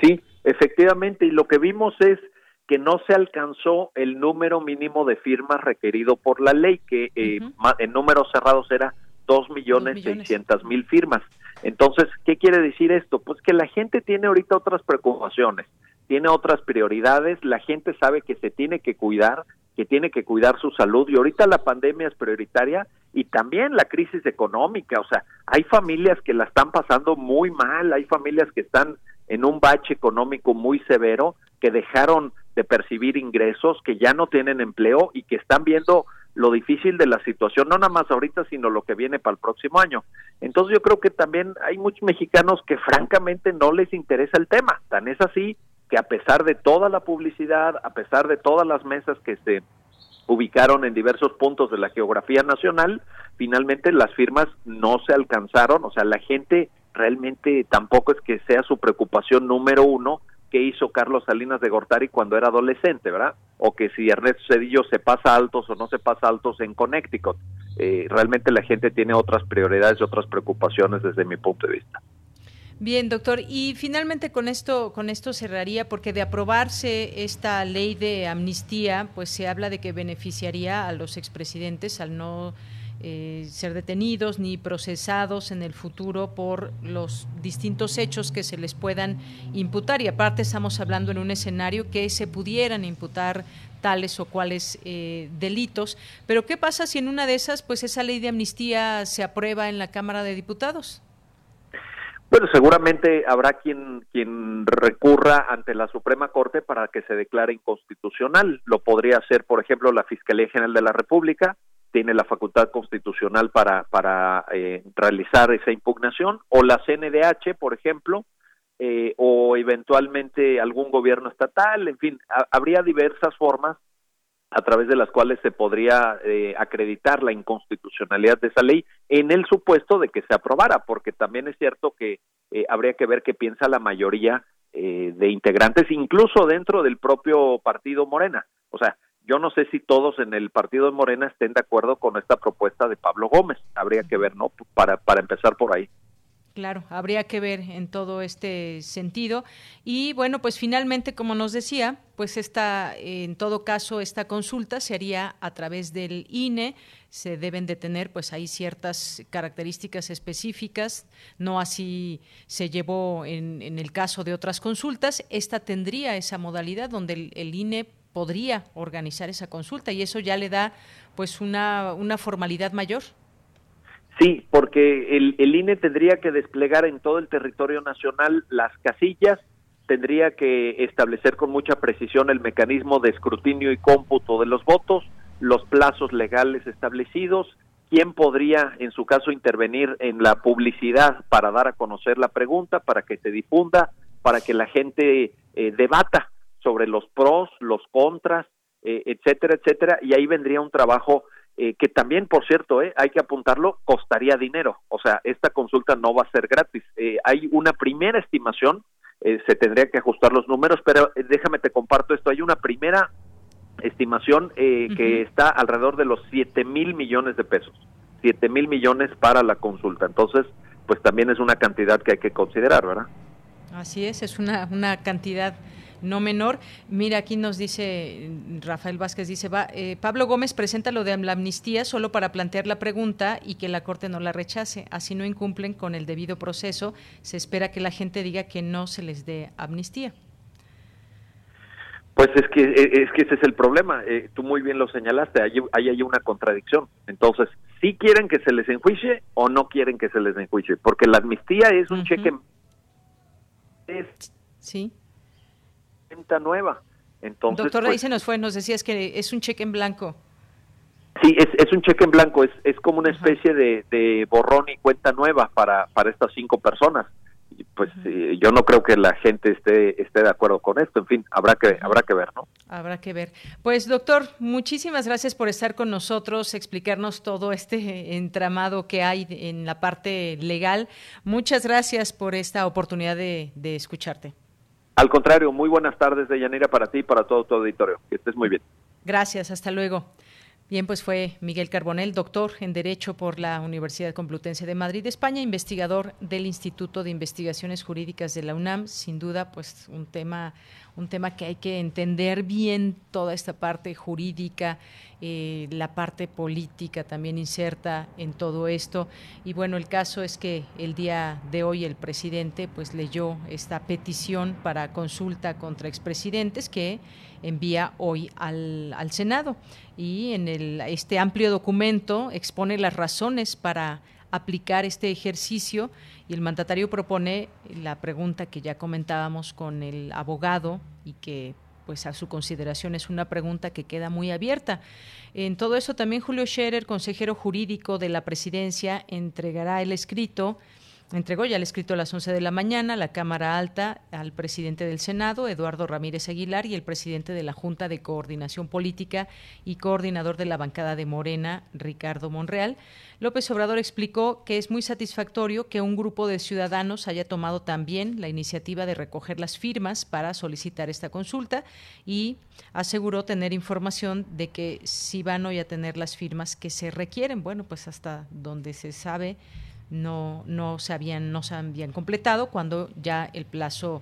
Speaker 21: Sí, efectivamente, y lo que vimos es que no se alcanzó el número mínimo de firmas requerido por la ley, que eh, en números cerrados era dos millones seiscientas mil firmas. Entonces, ¿qué quiere decir esto? Pues que la gente tiene ahorita otras preocupaciones, tiene otras prioridades, la gente sabe que se tiene que cuidar, que tiene que cuidar su salud y ahorita la pandemia es prioritaria y también la crisis económica, o sea, hay familias que la están pasando muy mal, hay familias que están en un bache económico muy severo, que dejaron de percibir ingresos, que ya no tienen empleo y que están viendo lo difícil de la situación, no nada más ahorita, sino lo que viene para el próximo año. Entonces yo creo que también hay muchos mexicanos que francamente no les interesa el tema. Tan es así que a pesar de toda la publicidad, a pesar de todas las mesas que se ubicaron en diversos puntos de la geografía nacional, finalmente las firmas no se alcanzaron, o sea, la gente realmente tampoco es que sea su preocupación número uno que hizo Carlos Salinas de Gortari cuando era adolescente, ¿verdad? O que si Ernesto Cedillo se pasa altos o no se pasa altos en Connecticut. Eh, realmente la gente tiene otras prioridades y otras preocupaciones desde mi punto de vista.
Speaker 1: Bien, doctor, y finalmente con esto con esto cerraría porque de aprobarse esta ley de amnistía, pues se habla de que beneficiaría a los expresidentes al no eh, ser detenidos ni procesados en el futuro por los distintos hechos que se les puedan imputar. Y aparte estamos hablando en un escenario que se pudieran imputar tales o cuales eh, delitos. Pero ¿qué pasa si en una de esas, pues esa ley de amnistía se aprueba en la Cámara de Diputados?
Speaker 21: Bueno, seguramente habrá quien, quien recurra ante la Suprema Corte para que se declare inconstitucional. Lo podría hacer, por ejemplo, la Fiscalía General de la República, tiene la facultad constitucional para, para eh, realizar esa impugnación, o la CNDH, por ejemplo, eh, o eventualmente algún gobierno estatal, en fin, habría diversas formas a través de las cuales se podría eh, acreditar la inconstitucionalidad de esa ley en el supuesto de que se aprobara, porque también es cierto que habría que ver qué piensa la mayoría de integrantes, incluso dentro del propio partido Morena. O sea, yo no sé si todos en el partido de Morena estén de acuerdo con esta propuesta de Pablo Gómez. Habría que ver, ¿no? Para, para empezar por ahí.
Speaker 1: Claro, habría que ver en todo este sentido. Y bueno, pues finalmente, como nos decía, pues esta, en todo caso, esta consulta se haría a través del INE. Se deben de tener, pues, ahí ciertas características específicas. No así se llevó en, en el caso de otras consultas. Esta tendría esa modalidad donde el INE podría organizar esa consulta y eso ya le da pues una, una formalidad mayor.
Speaker 21: Sí, porque el, el INE tendría que desplegar en todo el territorio nacional las casillas, tendría que establecer con mucha precisión el mecanismo de escrutinio y cómputo de los votos, los plazos legales establecidos, quién podría en su caso intervenir en la publicidad para dar a conocer la pregunta, para que se difunda, para que la gente eh, debata sobre los pros, los contras, eh, etcétera, etcétera, y ahí vendría un trabajo eh, que también, por cierto, eh, hay que apuntarlo, costaría dinero. O sea, esta consulta no va a ser gratis. hay una primera estimación, se tendría que ajustar los números, pero déjame te comparto esto. Hay una primera estimación que está alrededor de los 7 mil millones de pesos. 7 mil millones para la consulta. Entonces, pues también es una cantidad que hay que considerar, ¿verdad?
Speaker 1: Así es, es una, una cantidad no menor. Mira, aquí nos dice Rafael Vázquez, dice, va, eh, Pablo Gómez presenta lo de la amnistía solo para plantear la pregunta y que la Corte no la rechace. Así no incumplen con el debido proceso. Se espera que la gente diga que no se les dé amnistía.
Speaker 21: Pues es que e, es que ese es el problema. Eh, tú muy bien lo señalaste. Ahí hay, una contradicción. Entonces, ¿sí quieren que se les enjuicie o no quieren que se les enjuicie? Porque la amnistía es un cheque.
Speaker 1: sí
Speaker 21: nueva. Entonces,
Speaker 1: Doctor, ahí
Speaker 21: pues
Speaker 1: se nos fue, nos decías que es un cheque en blanco.
Speaker 21: Sí, es, es un cheque en blanco, es, es como una especie de, de, borrón y cuenta nueva para, para estas cinco personas. Pues eh, yo no creo que la gente esté, esté de acuerdo con esto, en fin, habrá que, habrá que ver, ¿no?
Speaker 1: Habrá que ver. Pues doctor, muchísimas gracias por estar con nosotros, explicarnos todo este entramado que hay en la parte legal. Muchas gracias por esta oportunidad de, de escucharte.
Speaker 21: Al contrario, muy buenas tardes, de Yanira, para ti y para todo tu auditorio. Que estés muy bien.
Speaker 1: Gracias, hasta luego. Bien, pues fue Miguel Carbonel, doctor en Derecho por la Universidad Complutense de Madrid, España, investigador del Instituto de Investigaciones Jurídicas de la UNAM. Sin duda, pues un tema un tema que hay que entender bien toda esta parte jurídica, eh, la parte política también inserta en todo esto. Y bueno, el caso es que el día de hoy el presidente pues leyó esta petición para consulta contra expresidentes que envía hoy al, al Senado. Y en el, este amplio documento expone las razones para aplicar este ejercicio y el mandatario propone la pregunta que ya comentábamos con el abogado y que pues a su consideración es una pregunta que queda muy abierta. En todo eso también Julio Scherer, consejero jurídico de la presidencia, entregará el escrito entregó ya el escrito a las 11 de la mañana la Cámara Alta al presidente del Senado, Eduardo Ramírez Aguilar, y el presidente de la Junta de Coordinación Política y coordinador de la bancada de Morena, Ricardo Monreal. López Obrador explicó que es muy satisfactorio que un grupo de ciudadanos haya tomado también la iniciativa de recoger las firmas para solicitar esta consulta y aseguró tener información de que si van hoy a tener las firmas que se requieren. Bueno, pues hasta donde se sabe no, no, se habían, no se habían completado cuando ya el plazo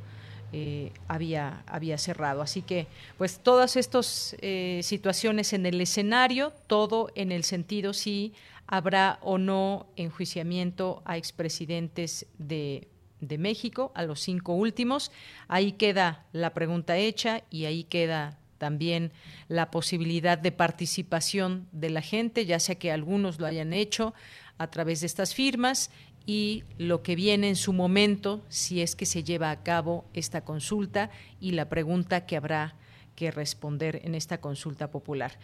Speaker 1: eh, había, había cerrado. Así que, pues, todas estas eh, situaciones en el escenario, todo en el sentido si habrá o no enjuiciamiento a expresidentes de, de México, a los cinco últimos. Ahí queda la pregunta hecha y ahí queda también la posibilidad de participación de la gente, ya sea que algunos lo hayan hecho, a través de estas firmas y lo que viene en su momento, si es que se lleva a cabo esta consulta y la pregunta que habrá que responder en esta consulta popular.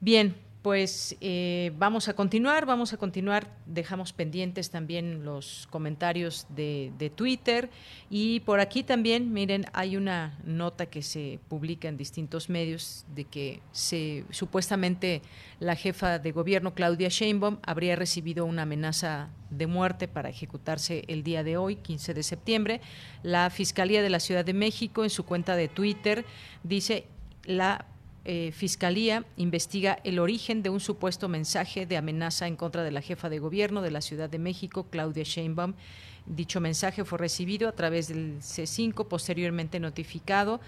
Speaker 1: Bien, pues eh, vamos a continuar, vamos a continuar. Dejamos pendientes también los comentarios de, Twitter y por aquí también, miren, hay una nota que se publica en distintos medios de que se supuestamente la jefa de gobierno Claudia Sheinbaum habría recibido una amenaza de muerte para ejecutarse el día de hoy, 15 de septiembre. La Fiscalía de la Ciudad de México en su cuenta de Twitter dice la eh, Fiscalía investiga el origen de un supuesto mensaje de amenaza en contra de la jefa de gobierno de la Ciudad de México, Claudia Sheinbaum. Dicho mensaje fue recibido a través del C5, posteriormente notificado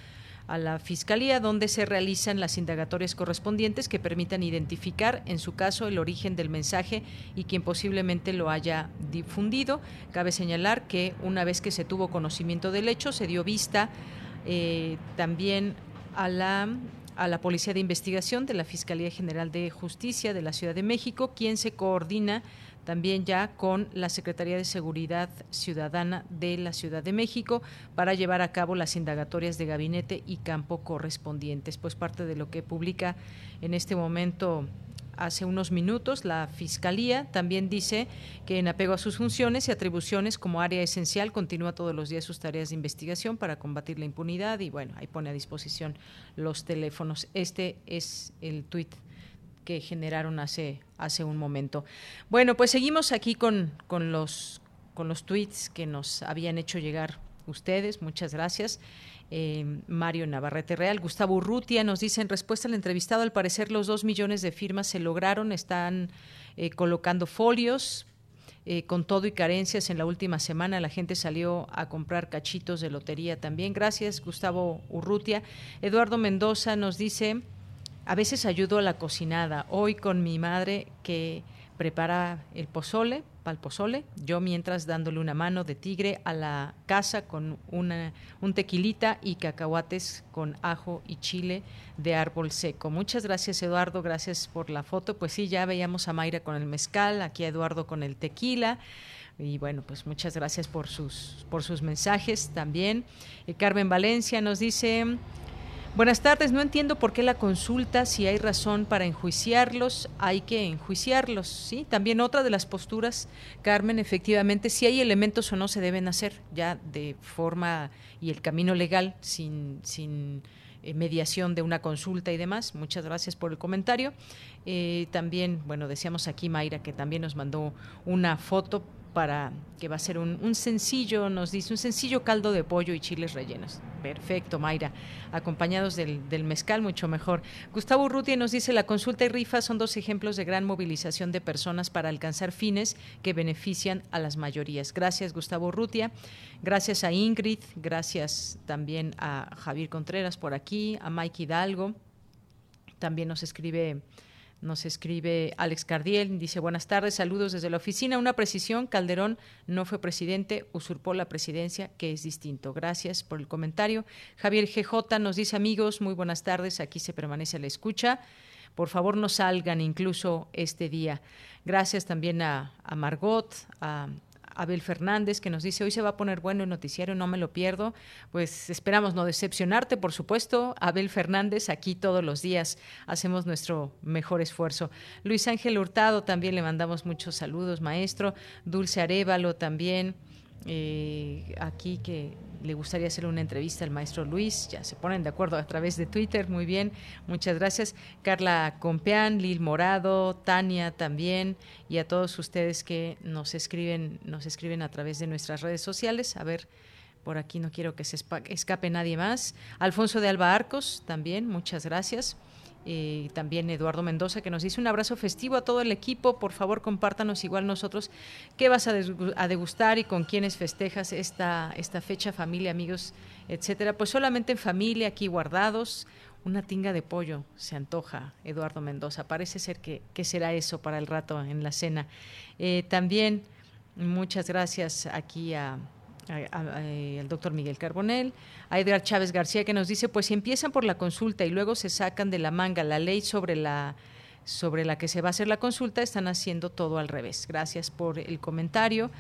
Speaker 1: a la Fiscalía, donde se realizan las indagatorias correspondientes que permitan identificar, en su caso, el origen del mensaje y quien posiblemente lo haya difundido. Cabe señalar que una vez que se tuvo conocimiento del hecho, se dio vista eh, también a la a la Policía de Investigación de la Fiscalía General de Justicia de la Ciudad de México, quien se coordina también ya con la Secretaría de Seguridad Ciudadana de la Ciudad de México para llevar a cabo las indagatorias de gabinete y campo correspondientes. Pues parte de lo que publica en este momento hace unos minutos, la Fiscalía también dice que en apego a sus funciones y atribuciones como área esencial continúa todos los días sus tareas de investigación para combatir la impunidad y bueno, ahí pone a disposición los teléfonos. Este es el tuit que generaron hace, hace un momento. Bueno, pues seguimos aquí con, con los con los tweets que nos habían hecho llegar ustedes. Muchas gracias. Eh, Mario Navarrete Real. Gustavo Urrutia nos dice en respuesta al entrevistado, al parecer los dos millones de firmas se lograron, están eh, colocando folios. Eh, con todo y carencias en la última semana la gente salió a comprar cachitos de lotería también. Gracias, Gustavo Urrutia. Eduardo Mendoza nos dice, a veces ayudo a la cocinada. Hoy con mi madre que prepara el pozole, para el pozole, yo mientras dándole una mano de tigre a la casa con una, un tequilita y cacahuates con ajo y chile de árbol seco. Muchas gracias Eduardo, gracias por la foto. Pues sí, ya veíamos a Mayra con el mezcal, aquí a Eduardo con el tequila. Y bueno, pues muchas gracias por sus, por sus mensajes también. Eh, Carmen Valencia nos dice, Buenas tardes, no entiendo por qué la consulta, si hay razón para enjuiciarlos, hay que enjuiciarlos, ¿sí? También otra de las posturas, Carmen, efectivamente, si hay elementos o no se deben hacer ya de forma y el camino legal sin, sin eh, mediación de una consulta y demás. Muchas gracias por el comentario. Eh, también, bueno, decíamos aquí Mayra que también nos mandó una foto para que va a ser un, sencillo, nos dice, un sencillo caldo de pollo y chiles rellenos. Perfecto, Mayra. Acompañados del, del mezcal, mucho mejor. Gustavo Urrutia nos dice, la consulta y rifa son dos ejemplos de gran movilización de personas para alcanzar fines que benefician a las mayorías. Gracias, Gustavo Urrutia. Gracias a Ingrid. Gracias también a Javier Contreras por aquí, a Mike Hidalgo. También nos escribe nos escribe Alex Cardiel, dice buenas tardes, saludos desde la oficina. Una precisión, Calderón no fue presidente, usurpó la presidencia, que es distinto. Gracias por el comentario. Javier GJ nos dice amigos, muy buenas tardes, aquí se permanece a la escucha. Por favor, no salgan incluso este día. Gracias también a, Margot, a, Abel Fernández que nos dice, hoy se va a poner bueno el noticiario, no me lo pierdo. Pues esperamos no decepcionarte, por supuesto. Abel Fernández, aquí todos los días hacemos nuestro mejor esfuerzo. Luis Ángel Hurtado también le mandamos muchos saludos, maestro. Dulce Arevalo también. Eh, aquí que le gustaría hacer una entrevista al maestro Luis. Ya se ponen de acuerdo a través de Twitter. Muy bien, muchas gracias. Carla Compeán, Lil Morado, Tania también y a todos ustedes que nos escriben, nos escriben a través de nuestras redes sociales. A ver, por aquí no quiero que se escape nadie más. Alfonso de Alba Arcos también, muchas gracias. Y también Eduardo Mendoza que nos dice un abrazo festivo a todo el equipo. Por favor, compártanos igual nosotros qué vas a, degustar y con quiénes festejas esta, esta fecha, familia, amigos, etcétera. Pues solamente en familia, aquí guardados. Una tinga de pollo se antoja, Eduardo Mendoza. Parece ser que, será eso para el rato en la cena. Eh, también muchas gracias aquí a al doctor Miguel Carbonel, a Edgar Chávez García que nos dice, pues si empiezan por la consulta y luego se sacan de la manga la ley sobre la sobre la que se va a hacer la consulta, están haciendo todo al revés. Gracias por el comentario.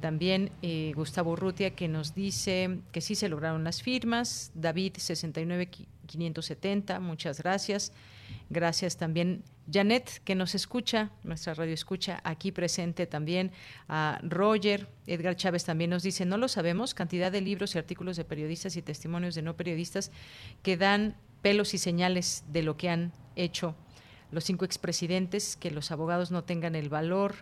Speaker 1: También eh, Gustavo Rutia que nos dice que sí se lograron las firmas. David 69570, muchas gracias. Gracias también Janet, que nos escucha, nuestra radio escucha, aquí presente también a Roger, Edgar Chávez también nos dice, no lo sabemos, cantidad de libros y artículos de periodistas y testimonios de no periodistas que dan pelos y señales de lo que han hecho los cinco expresidentes, que los abogados no tengan el valor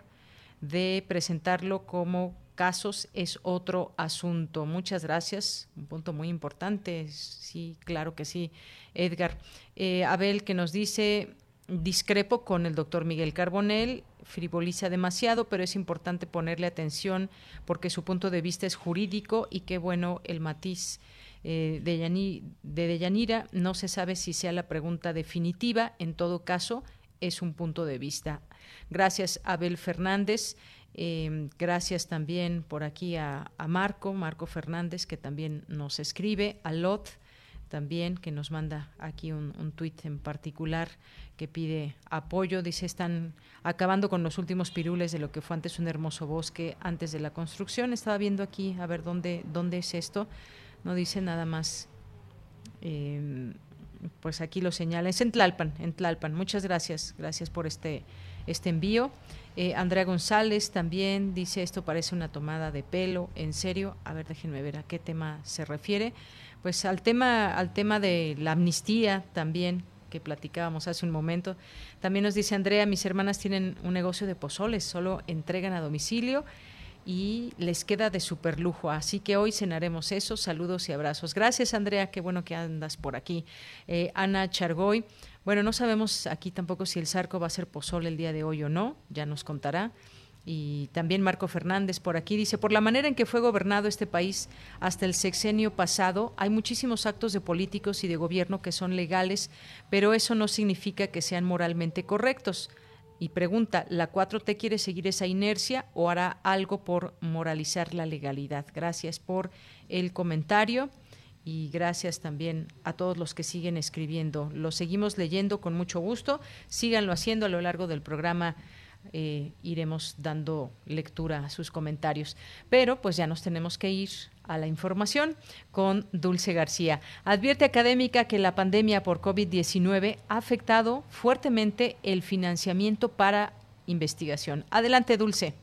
Speaker 1: de presentarlo como casos es otro asunto. Muchas gracias. Un punto muy importante. Sí, claro que sí, Edgar. Eh, Abel, que nos dice, discrepo con el doctor Miguel Carbonel, frivoliza demasiado, pero es importante ponerle atención porque su punto de vista es jurídico y qué bueno el matiz. Eh, de, de Deyanira no se sabe si sea la pregunta definitiva, en todo caso es un punto de vista. Gracias, Abel Fernández. Em, gracias también por aquí a, Marco, Marco Fernández, que también nos escribe, a Lot también, que nos manda aquí un, un tuit en particular que pide apoyo. Dice, están acabando con los últimos pirules de lo que fue antes un hermoso bosque antes de la construcción. Estaba viendo aquí, a ver dónde, dónde es esto. No dice nada más. Em, pues aquí lo señala. Es en Tlalpan, en Tlalpan. Muchas gracias. Gracias por este, este envío. Eh, Andrea González también dice esto parece una tomada de pelo, en serio. A ver, déjenme ver a qué tema se refiere. Pues al tema, al tema de la amnistía también que platicábamos hace un momento. También nos dice Andrea, mis hermanas tienen un negocio de pozoles, solo entregan a domicilio y les queda de super lujo. Así que hoy cenaremos eso. Saludos y abrazos. Gracias, Andrea. Qué bueno que andas por aquí. Eh, Ana Chargoy, bueno, no sabemos aquí tampoco si el Zarco va a ser pozole el día de hoy o no, ya nos contará. Y también Marco Fernández por aquí dice, por la manera en que fue gobernado este país hasta el sexenio pasado, hay muchísimos actos de políticos y de gobierno que son legales, pero eso no significa que sean moralmente correctos. Y pregunta, ¿la 4T quiere seguir esa inercia o hará algo por moralizar la legalidad? Gracias por el comentario y gracias también a todos los que siguen escribiendo. Lo seguimos leyendo con mucho gusto. Síganlo haciendo a lo largo del programa. Eh, iremos dando lectura a sus comentarios. Pero pues ya nos tenemos que ir a la información con Dulce García. Advierte académica que la pandemia por COVID-19 ha afectado fuertemente el financiamiento para investigación. Adelante, Dulce.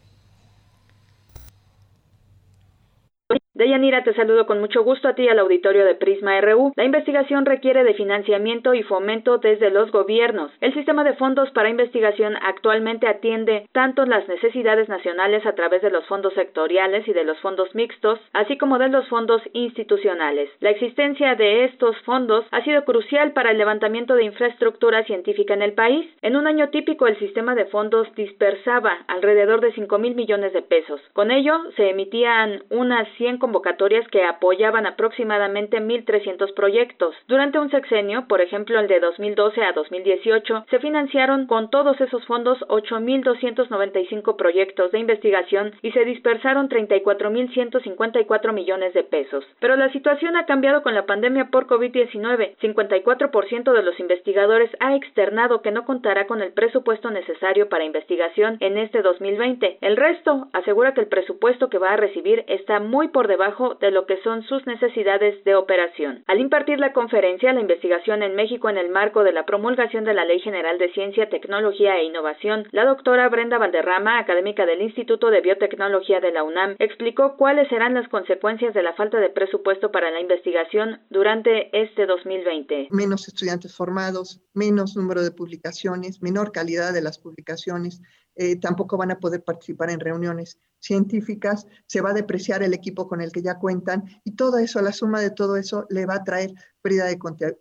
Speaker 8: Deyanira, te saludo con mucho gusto a ti al auditorio de Prisma RU. La investigación requiere de financiamiento y fomento desde los gobiernos. El sistema de fondos para investigación actualmente atiende tanto las necesidades nacionales a través de los fondos sectoriales y de los fondos mixtos, así como de los fondos institucionales. La existencia de estos fondos ha sido crucial para el levantamiento de infraestructura científica en el país. En un año típico, el sistema de fondos dispersaba alrededor de 5 mil millones de pesos. Con ello, se emitían unas 100 convocatorias que apoyaban aproximadamente 1.300 proyectos. Durante un sexenio, por ejemplo el de 2012 a 2018, se financiaron con todos esos fondos 8.295 proyectos de investigación y se dispersaron 34.154 millones de pesos. Pero la situación ha cambiado con la pandemia por COVID-19. 54% de los investigadores ha externado que no contará con el presupuesto necesario para investigación en este 2020. El resto asegura que el presupuesto que va a recibir está muy por debajo de lo que son sus necesidades de operación. Al impartir la conferencia La investigación en México en el marco de la promulgación de la Ley General de Ciencia, Tecnología e Innovación, la doctora Brenda Valderrama, académica del Instituto de Biotecnología de la UNAM, explicó cuáles serán las consecuencias de la falta de presupuesto para la investigación durante este 2020.
Speaker 22: Menos estudiantes formados, menos número de publicaciones, menor calidad de las publicaciones, eh, tampoco van a poder participar en reuniones científicas, se va a depreciar el equipo con el que ya cuentan y todo eso, la suma de todo eso le va a traer pérdida de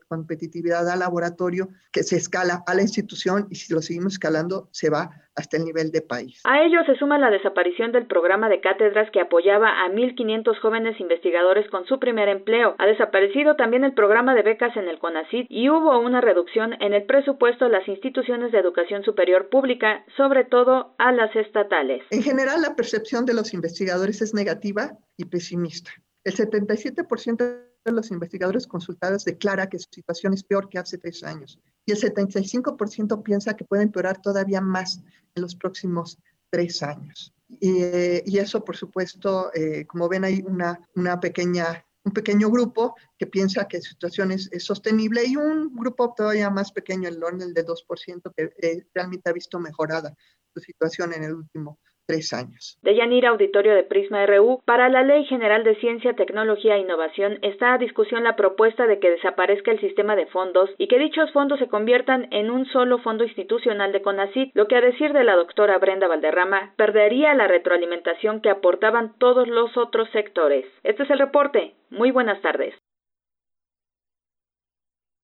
Speaker 22: competitividad al laboratorio que se escala a la institución y si lo seguimos escalando se va hasta el nivel de país.
Speaker 8: A ello se suma la desaparición del programa de cátedras que apoyaba a 1.500 jóvenes investigadores con su primer empleo. Ha desaparecido también el programa de becas en el CONACYT y hubo una reducción en el presupuesto de las instituciones de educación superior pública, sobre todo a las estatales.
Speaker 22: En general, la percepción de los investigadores es negativa y pesimista. El 77% de los investigadores consultados declara que su situación es peor que hace tres años y el 75% piensa que puede empeorar todavía más en los próximos tres años. Y, eh, eso, por supuesto, eh, como ven, hay una, una pequeña, un pequeño grupo que piensa que la situación es, sostenible y un grupo todavía más pequeño, el orden del 2%, que eh, realmente ha visto mejorada su situación en el último tres años.
Speaker 8: De Yanira Auditorio de Prisma RU, para la Ley General de Ciencia, Tecnología e Innovación está a discusión la propuesta de que desaparezca el sistema de fondos y que dichos fondos se conviertan en un solo fondo institucional de CONACYT, lo que a decir de la doctora Brenda Valderrama perdería la retroalimentación que aportaban todos los otros sectores. Este es el reporte. Muy buenas tardes.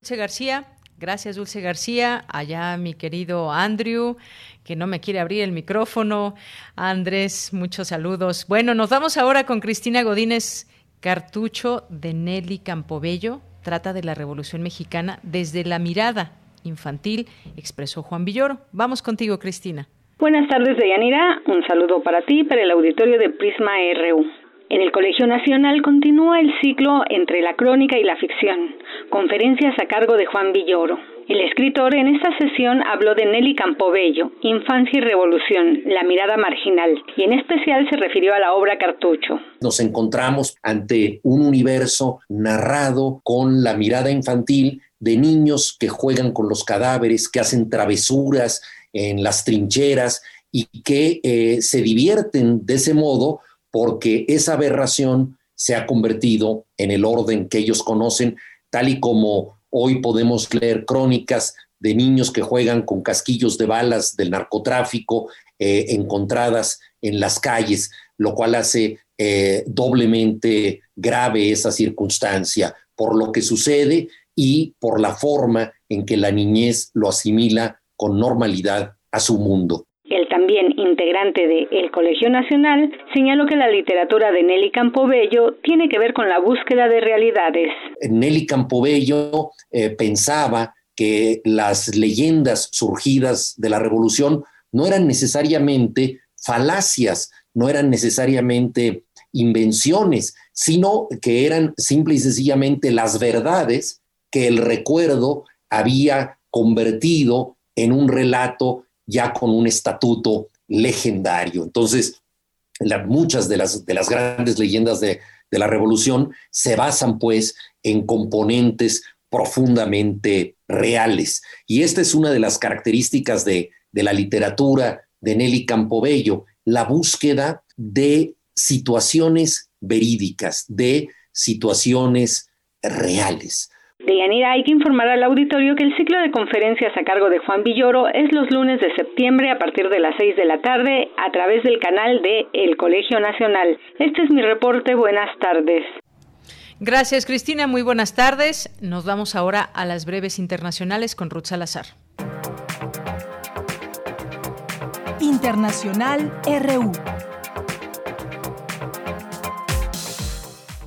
Speaker 1: García, Gracias, Dulce García. Allá mi querido Andrew, que no me quiere abrir el micrófono. Andrés, muchos saludos. Bueno, nos vamos ahora con Cristina Godínez Cartucho de Nelly Campobello. Trata de la Revolución Mexicana desde la mirada infantil, expresó Juan Villoro. Vamos contigo, Cristina.
Speaker 5: Buenas tardes, Deyanira. Un saludo para ti, para el auditorio de Prisma RU. En el Colegio Nacional continúa el ciclo entre la crónica y la ficción, conferencias a cargo de Juan Villoro. El escritor en esta sesión habló de Nelly Campobello, Infancia y Revolución, la mirada marginal, y en especial se refirió a la obra Cartucho.
Speaker 23: Nos encontramos ante un universo narrado con la mirada infantil de niños que juegan con los cadáveres, que hacen travesuras en las trincheras y que eh, se divierten de ese modo porque esa aberración se ha convertido en el orden que ellos conocen, tal y como hoy podemos leer crónicas de niños que juegan con casquillos de balas del narcotráfico eh, encontradas en las calles, lo cual hace eh, doblemente grave esa circunstancia por lo que sucede y por la forma en que la niñez lo asimila con normalidad a su mundo
Speaker 5: también integrante de El Colegio Nacional, señaló que la literatura de Nelly Campobello tiene que ver con la búsqueda de realidades.
Speaker 23: Nelly Campobello eh, pensaba que las leyendas surgidas de la revolución no eran necesariamente falacias, no eran necesariamente invenciones, sino que eran simple y sencillamente las verdades que el recuerdo había convertido en un relato ya con un estatuto legendario. Entonces, muchas de las, de las grandes leyendas de, la revolución se basan pues en componentes profundamente reales. Y esta es una de las características de, de la literatura de Nelly Campobello, la búsqueda de situaciones verídicas, de situaciones reales.
Speaker 5: Deyanira, hay que informar al auditorio que el ciclo de conferencias a cargo de Juan Villoro es los lunes de septiembre a partir de las 6 de la tarde a través del canal de El Colegio Nacional. Este es mi reporte. Buenas tardes.
Speaker 1: Gracias, Cristina. Muy buenas tardes. Nos vamos ahora a las breves internacionales con Ruth Salazar.
Speaker 3: Internacional RU.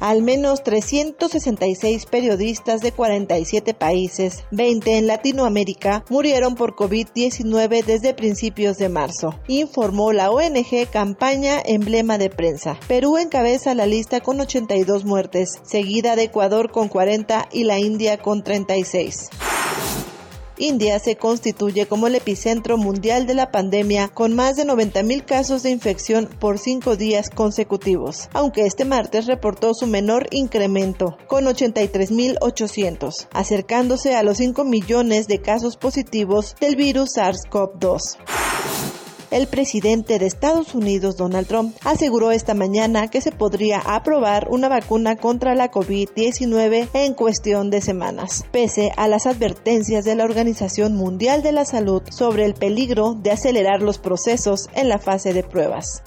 Speaker 24: Al menos 366 periodistas de 47 países, 20 en Latinoamérica, murieron por COVID-19 desde principios de marzo, informó la ONG Campaña Emblema de Prensa. Perú encabeza la lista con 82 muertes, seguida de Ecuador con 40 y la India con 36. India se constituye como el epicentro mundial de la pandemia con más de 90.000 casos de infección por cinco días consecutivos, aunque este martes reportó su menor incremento, con 83.800, acercándose a los 5 millones de casos positivos del virus SARS-CoV-2 el presidente de Estados Unidos, Donald Trump, aseguró esta mañana que se podría aprobar una vacuna contra la COVID-19 en cuestión de semanas, pese a las advertencias de la Organización Mundial de la Salud sobre el peligro de acelerar los procesos en la fase de pruebas.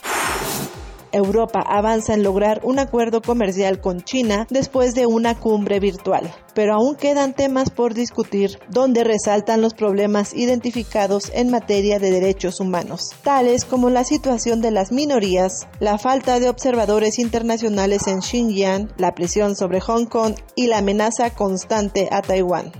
Speaker 24: Europa avanza en lograr un acuerdo comercial con China después de una cumbre virtual, pero aún quedan temas por discutir donde resaltan los problemas identificados en materia de derechos humanos, tales como la situación de las minorías, la falta de observadores internacionales en Xinjiang, la presión sobre Hong Kong y la amenaza constante a Taiwán.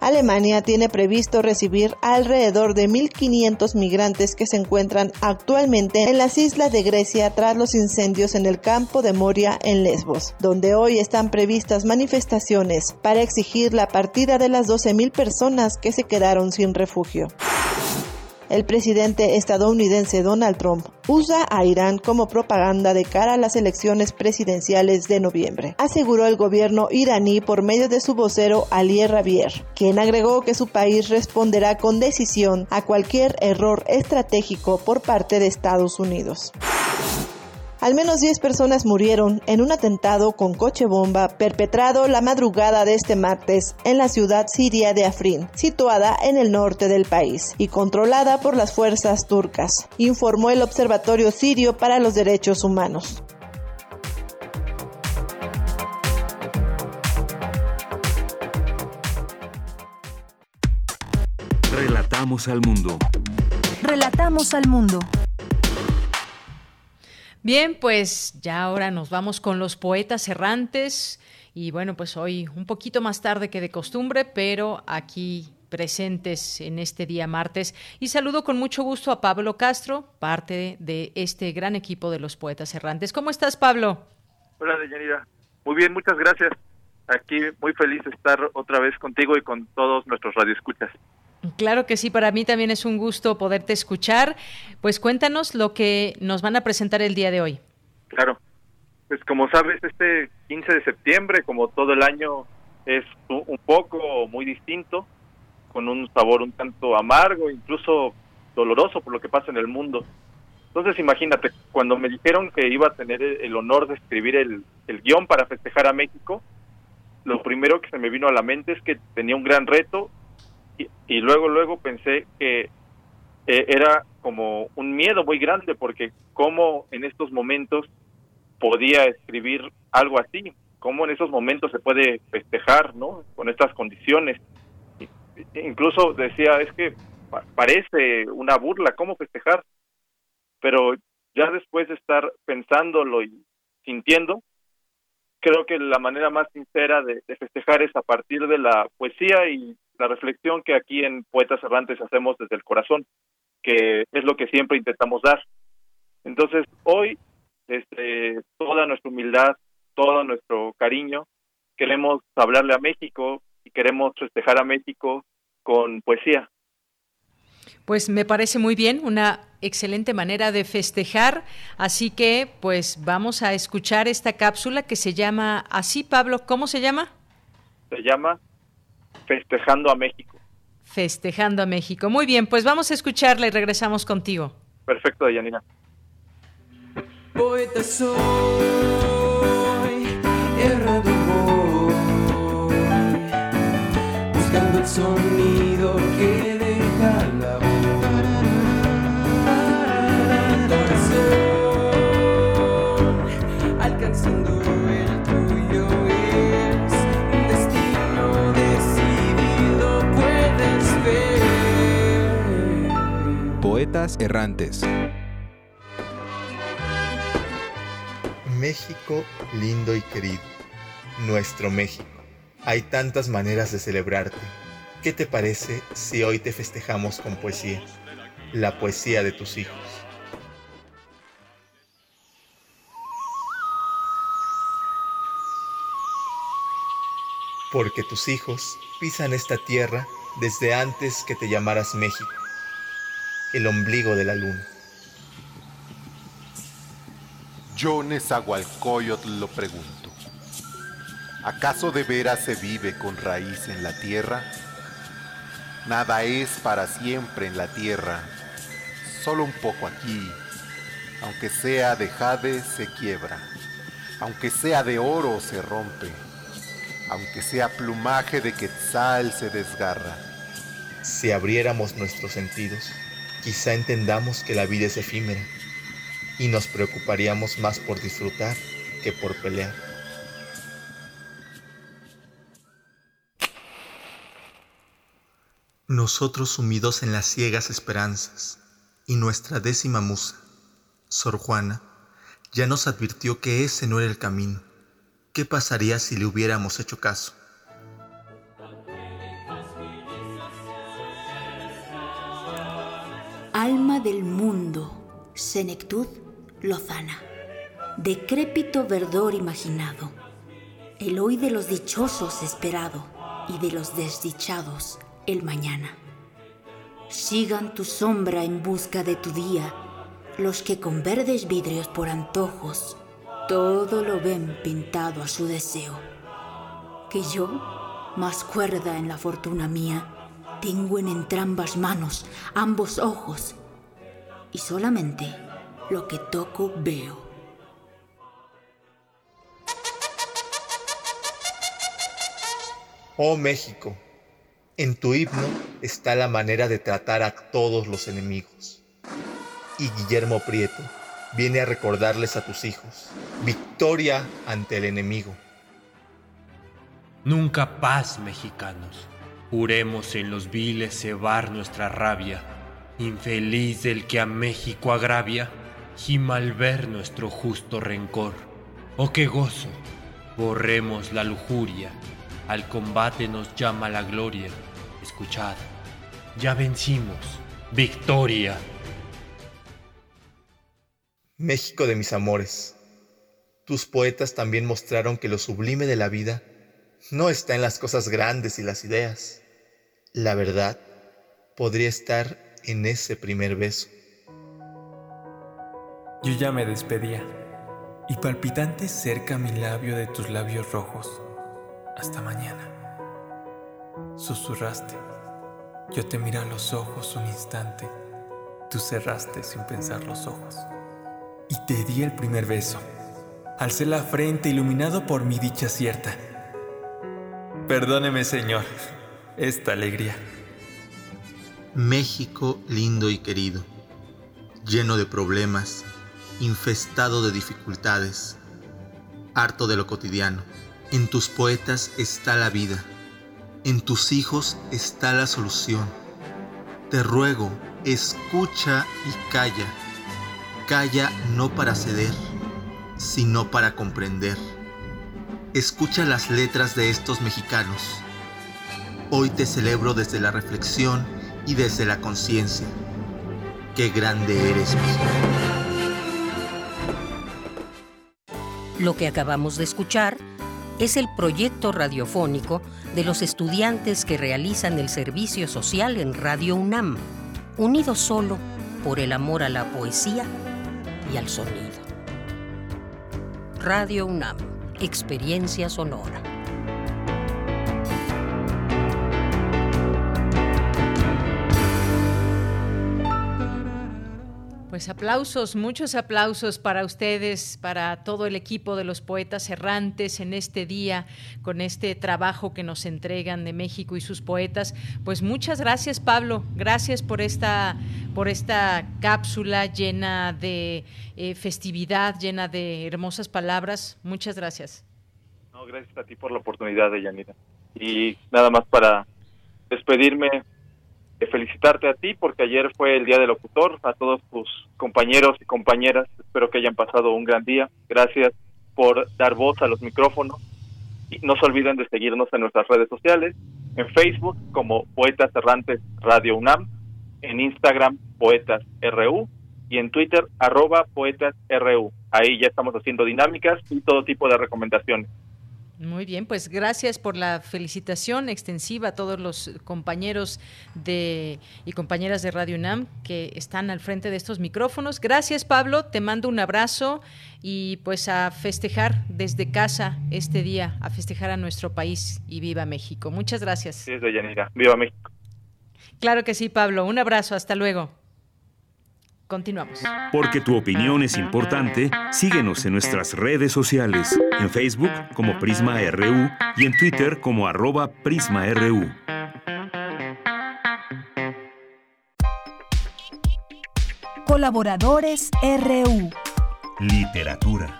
Speaker 24: Alemania tiene previsto recibir alrededor de 1.500 migrantes que se encuentran actualmente en las islas de Grecia tras los incendios en el campo de Moria en Lesbos, donde hoy están previstas manifestaciones para exigir la partida de las 12.000 personas que se quedaron sin refugio. El presidente estadounidense Donald Trump usa a Irán como propaganda de cara a las elecciones presidenciales de noviembre, aseguró el gobierno iraní por medio de su vocero Ali Rabier, quien agregó que su país responderá con decisión a cualquier error estratégico por parte de Estados Unidos. Al menos 10 personas murieron en un atentado con coche bomba perpetrado la madrugada de este martes en la ciudad siria de Afrin, situada en el norte del país y controlada por las fuerzas turcas, informó el Observatorio Sirio para los Derechos Humanos.
Speaker 4: Relatamos al mundo.
Speaker 3: Relatamos al mundo.
Speaker 1: Bien, pues ya ahora nos vamos con los poetas errantes y bueno, pues hoy un poquito más tarde que de costumbre, pero aquí presentes en este día martes. Y saludo con mucho gusto a Pablo Castro, parte de este gran equipo de los poetas errantes. ¿Cómo estás, Pablo?
Speaker 25: Hola, Deyanira. Muy bien, muchas gracias. Aquí muy feliz de estar otra vez contigo y con todos nuestros radioescuchas.
Speaker 1: Claro que sí, para mí también es un gusto poderte escuchar. Pues cuéntanos lo que nos van a presentar el día de hoy.
Speaker 25: Claro, pues como sabes, este 15 de septiembre, como todo el año, es un poco muy distinto, con un sabor un tanto amargo, incluso doloroso por lo que pasa en el mundo. Entonces imagínate, cuando me dijeron que iba a tener el honor de escribir el, el guion para festejar a México, lo primero que se me vino a la mente es que tenía un gran reto y, luego, luego pensé que eh, era como un miedo muy grande porque cómo en estos momentos podía escribir algo así, cómo en esos momentos se puede festejar, ¿no? Con estas condiciones. Incluso decía, es que parece una burla, ¿cómo festejar? Pero ya después de estar pensándolo y sintiendo, creo que la manera más sincera de, festejar es a partir de la poesía y la reflexión que aquí en Poetas Errantes hacemos desde el corazón, que es lo que siempre intentamos dar. Entonces, hoy, este, toda nuestra humildad, todo nuestro cariño, queremos hablarle a México y queremos festejar a México con poesía.
Speaker 1: Pues me parece muy bien, una excelente manera de festejar, así que pues vamos a escuchar esta cápsula que se llama así, Pablo, ¿cómo se llama?
Speaker 25: Se llama Festejando a México.
Speaker 1: Festejando a México. Muy bien, pues vamos a escucharla y regresamos contigo.
Speaker 25: Perfecto, Yanina.
Speaker 16: Poeta soy, errado buscando el sonido que
Speaker 26: Errantes.
Speaker 27: México lindo y querido, nuestro México. Hay tantas maneras de celebrarte. ¿Qué te parece si hoy te festejamos con poesía? La poesía de tus hijos. Porque tus hijos pisan esta tierra desde antes que te llamaras México, el ombligo de la luna.
Speaker 28: Yo Nezahualcóyotl lo pregunto. ¿Acaso de veras se vive con raíz en la tierra? Nada es para siempre en la tierra, solo un poco aquí. Aunque sea de jade, se quiebra. Aunque sea de oro, se rompe. Aunque sea plumaje de quetzal, se desgarra.
Speaker 27: Si abriéramos nuestros sentidos, quizá entendamos que la vida es efímera y nos preocuparíamos más por disfrutar que por pelear. Nosotros sumidos en las ciegas esperanzas y nuestra décima musa, Sor Juana, ya nos advirtió que ese no era el camino. ¿Qué pasaría si le hubiéramos hecho caso?
Speaker 26: Alma del mundo, senectud lozana, decrépito verdor imaginado, el hoy de los dichosos esperado y de los desdichados el mañana. Sigan tu sombra en busca de tu día, los que con verdes vidrios por antojos todo lo ven pintado a su deseo. Que yo, más cuerda en la fortuna mía, tengo en entrambas manos ambos ojos y solamente lo que toco veo.
Speaker 27: Oh México, en tu himno está la manera de tratar a todos los enemigos. Y Guillermo Prieto viene a recordarles a tus hijos, victoria ante el enemigo.
Speaker 29: Nunca paz, mexicanos. Juremos en los viles cebar nuestra rabia, infeliz del que a México agravia y malver nuestro justo rencor. Oh qué gozo, borremos la lujuria, al combate nos llama la gloria. Escuchad, ya vencimos, victoria.
Speaker 27: México de mis amores, tus poetas también mostraron que lo sublime de la vida no está en las cosas grandes y las ideas. La verdad podría estar en ese primer beso.
Speaker 30: Yo ya me despedía, y palpitante cerca mi labio de tus labios rojos. Hasta mañana. Susurraste. Yo te miré a los ojos un instante. Tú cerraste sin pensar los ojos. Y te di el primer beso. Alcé la frente iluminado por mi dicha cierta. Perdóneme, Señor, esta alegría.
Speaker 27: México lindo y querido, lleno de problemas, infestado de dificultades, harto de lo cotidiano. En tus poetas está la vida, en tus hijos está la solución. Te ruego, escucha y calla. Calla no para ceder, sino para comprender. Escucha las letras de estos mexicanos. Hoy te celebro desde la reflexión y desde la conciencia. Qué grande eres, México.
Speaker 31: Lo que acabamos de escuchar es el proyecto radiofónico de los estudiantes que realizan el servicio social en Radio UNAM, unidos solo por el amor a la poesía y al sonido. Radio UNAM, experiencia sonora.
Speaker 1: Pues aplausos, muchos aplausos para ustedes, para todo el equipo de los poetas errantes en este día, con este trabajo que nos entregan de México y sus poetas. Pues muchas gracias, Pablo. Gracias por esta, por esta cápsula llena de eh, festividad, llena de hermosas palabras. Muchas gracias.
Speaker 25: No, gracias a ti por la oportunidad, Yanira. Y nada más para despedirme, felicitarte a ti porque ayer fue el Día del Locutor, a todos tus compañeros y compañeras, espero que hayan pasado un gran día, gracias por dar voz a los micrófonos. Y no se olviden de seguirnos en nuestras redes sociales, en Facebook como Poetas Errantes Radio UNAM, en Instagram Poetas RU y en Twitter arroba Poetas RU. Ahí ya estamos haciendo dinámicas y todo tipo de recomendaciones.
Speaker 1: Muy bien, pues gracias por la felicitación extensiva a todos los compañeros de y compañeras de Radio UNAM que están al frente de estos micrófonos. Gracias, Pablo, te mando un abrazo y pues a festejar desde casa este día, a festejar a nuestro país y viva México. Muchas gracias.
Speaker 25: Yanira. Viva México.
Speaker 1: Claro que sí, Pablo. Un abrazo, hasta luego. Continuamos.
Speaker 4: Porque tu opinión es importante, síguenos en nuestras redes sociales, en Facebook como Prisma RU y en Twitter como arroba PrismaRU.
Speaker 3: Colaboradores RU.
Speaker 4: Literatura.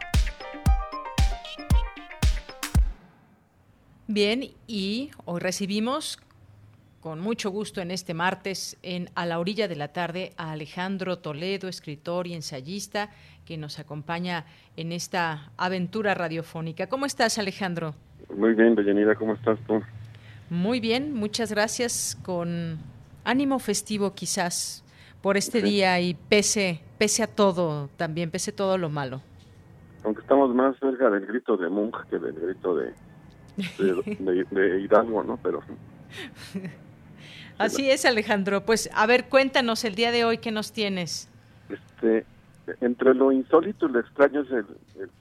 Speaker 1: Bien, y hoy recibimos con mucho gusto en este martes en A la orilla de la tarde a Alejandro Toledo, escritor y ensayista, que nos acompaña en esta aventura radiofónica. ¿Cómo estás, Alejandro?
Speaker 32: Muy bien, Bellanida, ¿cómo estás tú?
Speaker 1: Muy bien, muchas gracias. Con ánimo festivo quizás por este día y pese, pese a todo, también pese a todo lo malo.
Speaker 32: Aunque estamos más cerca del grito de Munch que del grito de, de, de Hidalgo, ¿no? Pero
Speaker 1: Así es, Alejandro. Pues a ver, cuéntanos el día de hoy qué nos tienes.
Speaker 32: Este, entre lo insólito y lo extraño es el,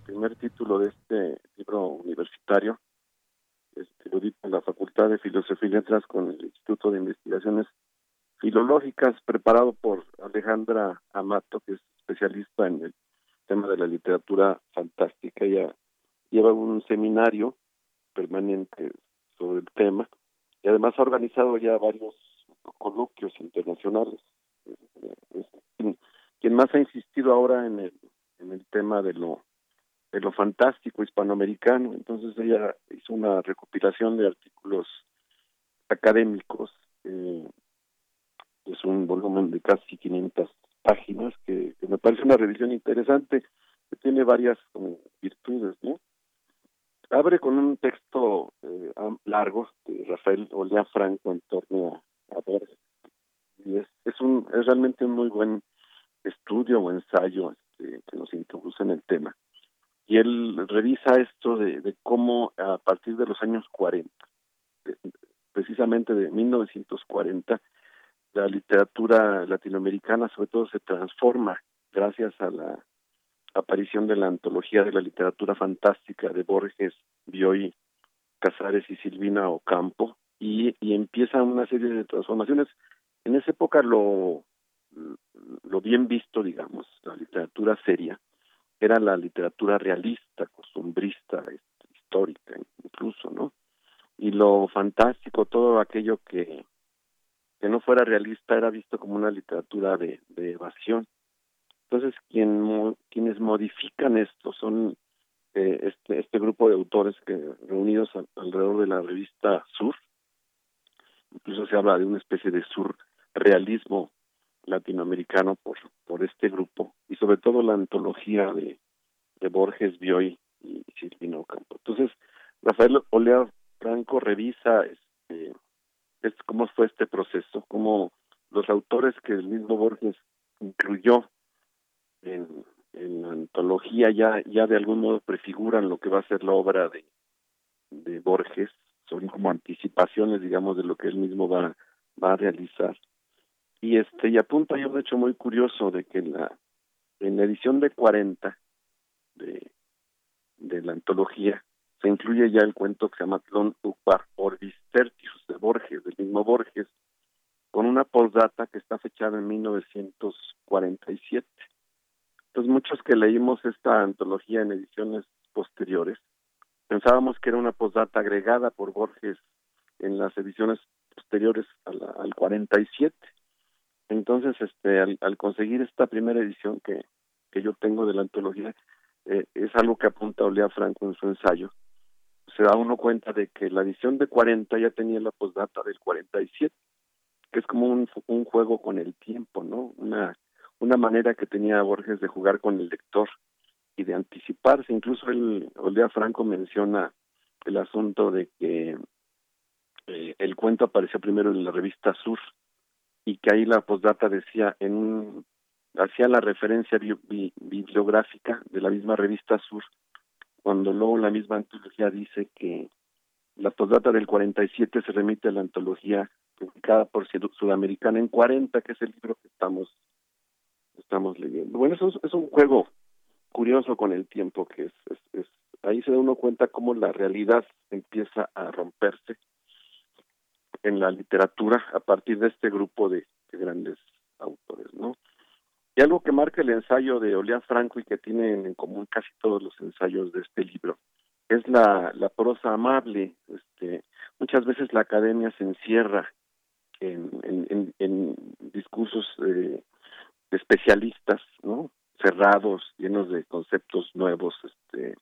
Speaker 32: primer título de este libro universitario, este, en la Facultad de Filosofía y Letras con el Instituto de Investigaciones Filológicas, preparado por Alejandra Amato, que es especialista en el tema de la literatura fantástica. Ella lleva un seminario permanente sobre el tema y además ha organizado ya varios coloquios internacionales. Quien más ha insistido ahora en el, en el tema de lo de lo fantástico hispanoamericano. Entonces ella hizo una recopilación de artículos académicos. Eh, es un volumen de casi 500 páginas que, me parece una revisión interesante que tiene varias virtudes, ¿no? Abre con un texto eh, largo de Rafael Olea Franco en torno y es, es un es realmente un muy buen estudio o ensayo este, que nos introduce en el tema. Y él revisa esto de cómo a partir de los años 40 precisamente de 1940 la literatura latinoamericana sobre todo se transforma gracias a la aparición de la antología de la literatura fantástica de Borges, Bioy, Casares y Silvina Ocampo, y, y empieza una serie de transformaciones. En esa época lo, lo bien visto, digamos, la literatura seria, era la literatura realista, costumbrista, histórica incluso, ¿no? Y lo fantástico, todo aquello que, que no fuera realista era visto como una literatura de, de evasión. Entonces, quien, quienes modifican esto son eh, este, este grupo de autores que reunidos alrededor de la revista Sur. Incluso se habla de una especie de surrealismo latinoamericano por, por este grupo y sobre todo la antología de, de Borges, Bioy y Silvino Campo. Entonces, Rafael Olea Franco revisa este, cómo fue este proceso, cómo los autores que el mismo Borges incluyó en, la antología ya, ya de algún modo prefiguran lo que va a ser la obra de, de Borges, son como anticipaciones, digamos, de lo que él mismo va, va a realizar. Y este, y apunta hay un hecho muy curioso de que en la, en la edición de 40 de, de la antología se incluye ya el cuento que se llama Tlon Ukbar Orbis Tertius de Borges, del mismo Borges, con una postdata que está fechada en 1947. Entonces muchos que leímos esta antología en ediciones posteriores pensábamos que era una postdata agregada por Borges en las ediciones posteriores al 47. Entonces, este, al, conseguir esta primera edición que, que yo tengo de la antología, eh, es algo que apunta Olea Franco en su ensayo. Se da uno cuenta de que la edición de 40 ya tenía la postdata del 47, que es como un, un juego con el tiempo, ¿no? Una una manera que tenía Borges de jugar con el lector y de anticiparse. Incluso el Oldea Franco menciona el asunto de que eh, el cuento apareció primero en la revista Sur y que ahí la postdata decía en hacía la referencia bibliográfica de la misma revista Sur cuando luego la misma antología dice que la postdata del 47 se remite a la antología publicada por Sudamericana en 40, que es el libro que estamos estamos leyendo. Bueno, eso es, un juego curioso con el tiempo, que es, es, ahí se da uno cuenta cómo la realidad empieza a romperse en la literatura a partir de este grupo de, grandes autores, ¿no? Y algo que marca el ensayo de Olea Franco y que tienen en común casi todos los ensayos de este libro es la, la prosa amable. Este, muchas veces la academia se encierra en, discursos eh, de especialistas, ¿no? Cerrados, llenos de conceptos nuevos, este,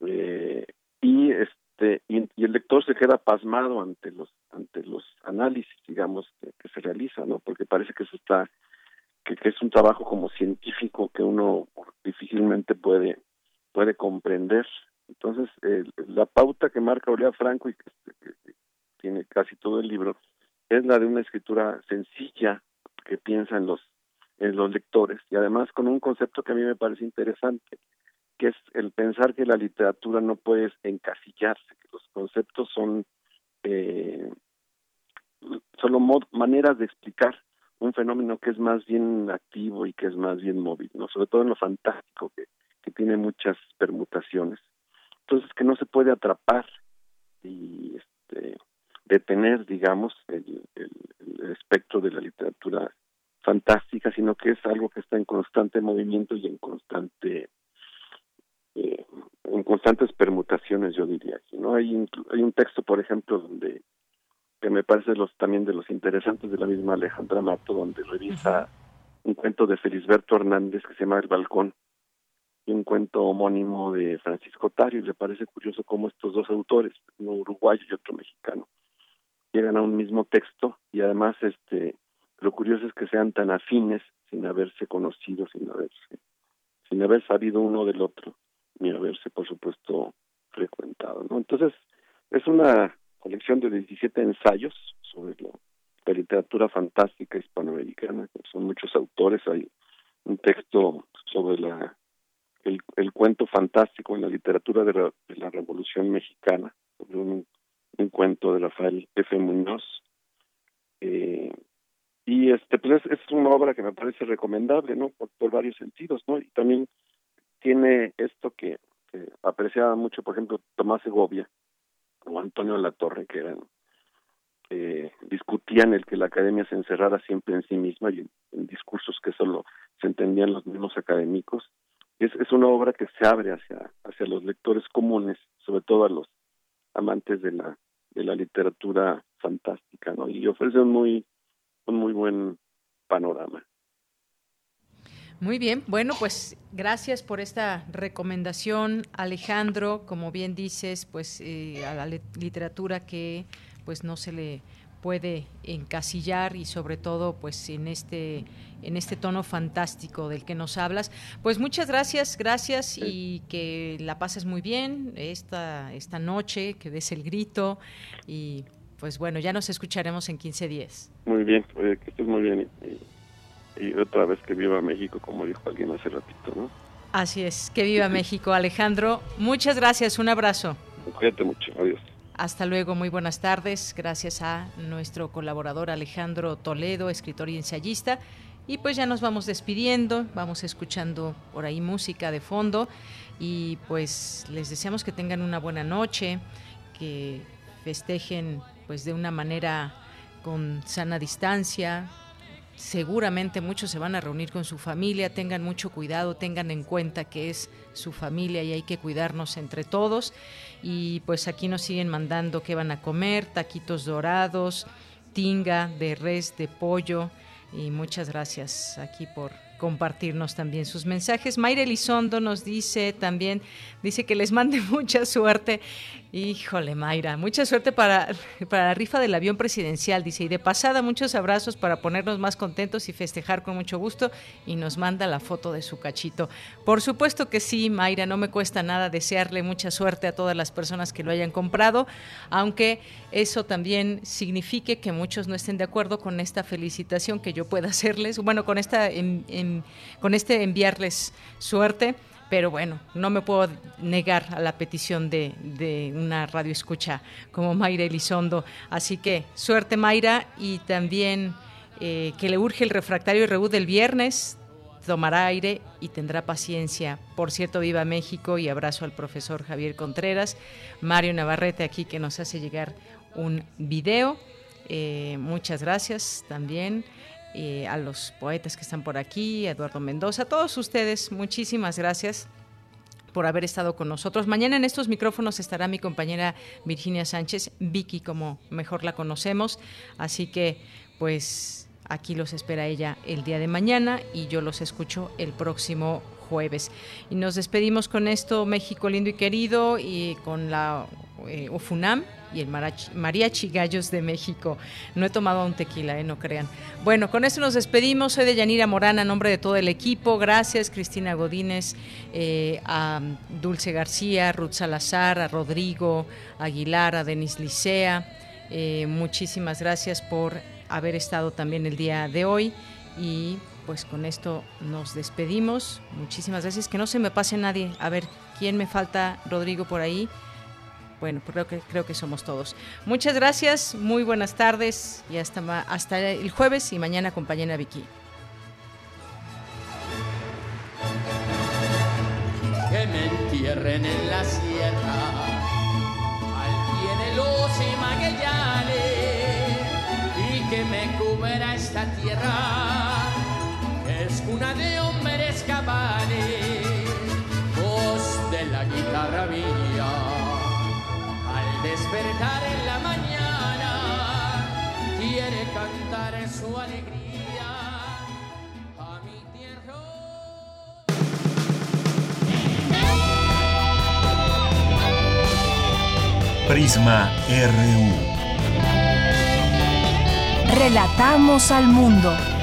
Speaker 32: eh, y este y, el lector se queda pasmado ante los ante los análisis, digamos, que, se realiza, ¿no? Porque parece que eso está que, que, es un trabajo como científico que uno difícilmente puede puede comprender. Entonces, la pauta que marca Olea Franco y que, que, tiene casi todo el libro es la de una escritura sencilla que piensa en los en los lectores y además con un concepto que a mí me parece interesante, que es el pensar que la literatura no puede encasillarse, que los conceptos son eh, solo maneras de explicar un fenómeno que es más bien activo y que es más bien móvil, no sobre todo en lo fantástico que, tiene muchas permutaciones. Entonces que no se puede atrapar y este detener, digamos, el, el espectro de la literatura fantástica, sino que es algo que está en constante movimiento y en constante eh, en constantes permutaciones, yo diría. ¿no? Hay, hay un texto, por ejemplo, donde que me parece los también de los interesantes de la misma Alejandra Mato, donde revisa un cuento de Felisberto Hernández que se llama El Balcón y un cuento homónimo de Francisco Tario. Y le parece curioso cómo estos dos autores, uno uruguayo y otro mexicano, llegan a un mismo texto y además este lo curioso es que sean tan afines sin haberse conocido, sin haberse, sin haber sabido uno del otro, ni haberse, por supuesto, frecuentado. ¿no? Entonces, es una colección de 17 ensayos sobre la literatura fantástica hispanoamericana, son muchos autores, hay un texto sobre la el, el cuento fantástico en la literatura de la, de la Revolución Mexicana, sobre un, un cuento de Rafael F. Muñoz, eh, y este pues es, una obra que me parece recomendable no por, varios sentidos no y también tiene esto que, apreciaba mucho por ejemplo Tomás Segovia o Antonio Latorre que eran eh, discutían el que la academia se encerrara siempre en sí misma y en, discursos que solo se entendían los mismos académicos. Es, es una obra que se abre hacia hacia los lectores comunes sobre todo a los amantes de la de la literatura fantástica no y ofrece un muy un muy buen panorama.
Speaker 1: Muy bien, bueno, pues gracias por esta recomendación, Alejandro. Como bien dices, pues eh, a la literatura que pues no se le puede encasillar y sobre todo pues en este en este tono fantástico del que nos hablas. Pues muchas gracias, gracias y que la pases muy bien esta esta noche, que des el grito y pues bueno, ya nos escucharemos en 15 días.
Speaker 32: Muy bien, que estés muy bien. Y, otra vez que viva México, como dijo alguien hace ratito, ¿no?
Speaker 1: Así es, que viva México. Alejandro, muchas gracias, un abrazo.
Speaker 32: Cuídate mucho, adiós.
Speaker 1: Hasta luego, muy buenas tardes. Gracias a nuestro colaborador Alejandro Toledo, escritor y ensayista. Y pues ya nos vamos despidiendo, vamos escuchando por ahí música de fondo y pues les deseamos que tengan una buena noche, que festejen pues de una manera con sana distancia. Seguramente muchos se van a reunir con su familia, tengan mucho cuidado, tengan en cuenta que es su familia y hay que cuidarnos entre todos. Y pues aquí nos siguen mandando qué van a comer, taquitos dorados, tinga de res, de pollo. Y muchas gracias aquí por compartirnos también sus mensajes. Mayra Elizondo nos dice también, dice que les mande mucha suerte Híjole, Mayra, mucha suerte para, para la rifa del avión presidencial, dice, y de pasada muchos abrazos para ponernos más contentos y festejar con mucho gusto, y nos manda la foto de su cachito. Por supuesto que sí, Mayra, no me cuesta nada desearle mucha suerte a todas las personas que lo hayan comprado, aunque eso también signifique que muchos no estén de acuerdo con esta felicitación que yo pueda hacerles, bueno, con, esta, con este enviarles suerte pero bueno, no me puedo negar a la petición de, una radio escucha como Mayra Elizondo. Así que suerte Mayra y también eh, que le urge el refractario y reboot del viernes, tomará aire y tendrá paciencia. Por cierto, viva México y abrazo al profesor Javier Contreras, Mario Navarrete aquí que nos hace llegar un video. Eh, muchas gracias también. Eh, a los poetas que están por aquí, Eduardo Mendoza, a todos ustedes, muchísimas gracias por haber estado con nosotros. Mañana en estos micrófonos estará mi compañera Virginia Sánchez, Vicky como mejor la conocemos, así que pues aquí los espera ella el día de mañana y yo los escucho el próximo jueves. Y nos despedimos con esto, México lindo y querido, y con la eh, UFUNAM y el Mariachi Gallos de México. No he tomado un tequila, eh, no crean. Bueno, con esto nos despedimos. Soy de Yanira Morán, a nombre de todo el equipo. Gracias, Cristina Godínez, eh, a Dulce García, Ruth Salazar, a Rodrigo Aguilar, a Denis Licea. Eh, muchísimas gracias por haber estado también el día de hoy y pues con esto nos despedimos. Muchísimas gracias. Que no se me pase nadie. A ver, ¿quién me falta, Rodrigo, por ahí? bueno, creo que, creo que somos todos. Muchas gracias, muy buenas tardes y hasta, hasta el jueves y mañana acompañen a Vicky.
Speaker 16: Que me entierren en la sierra, al pie de los Magallanes, y que me cubra esta tierra, es cuna de hombres cabales, voz de la guitarra mía despertar en la mañana, quiere cantar su alegría a mi tierra.
Speaker 4: Prisma RU.
Speaker 3: Relatamos al mundo.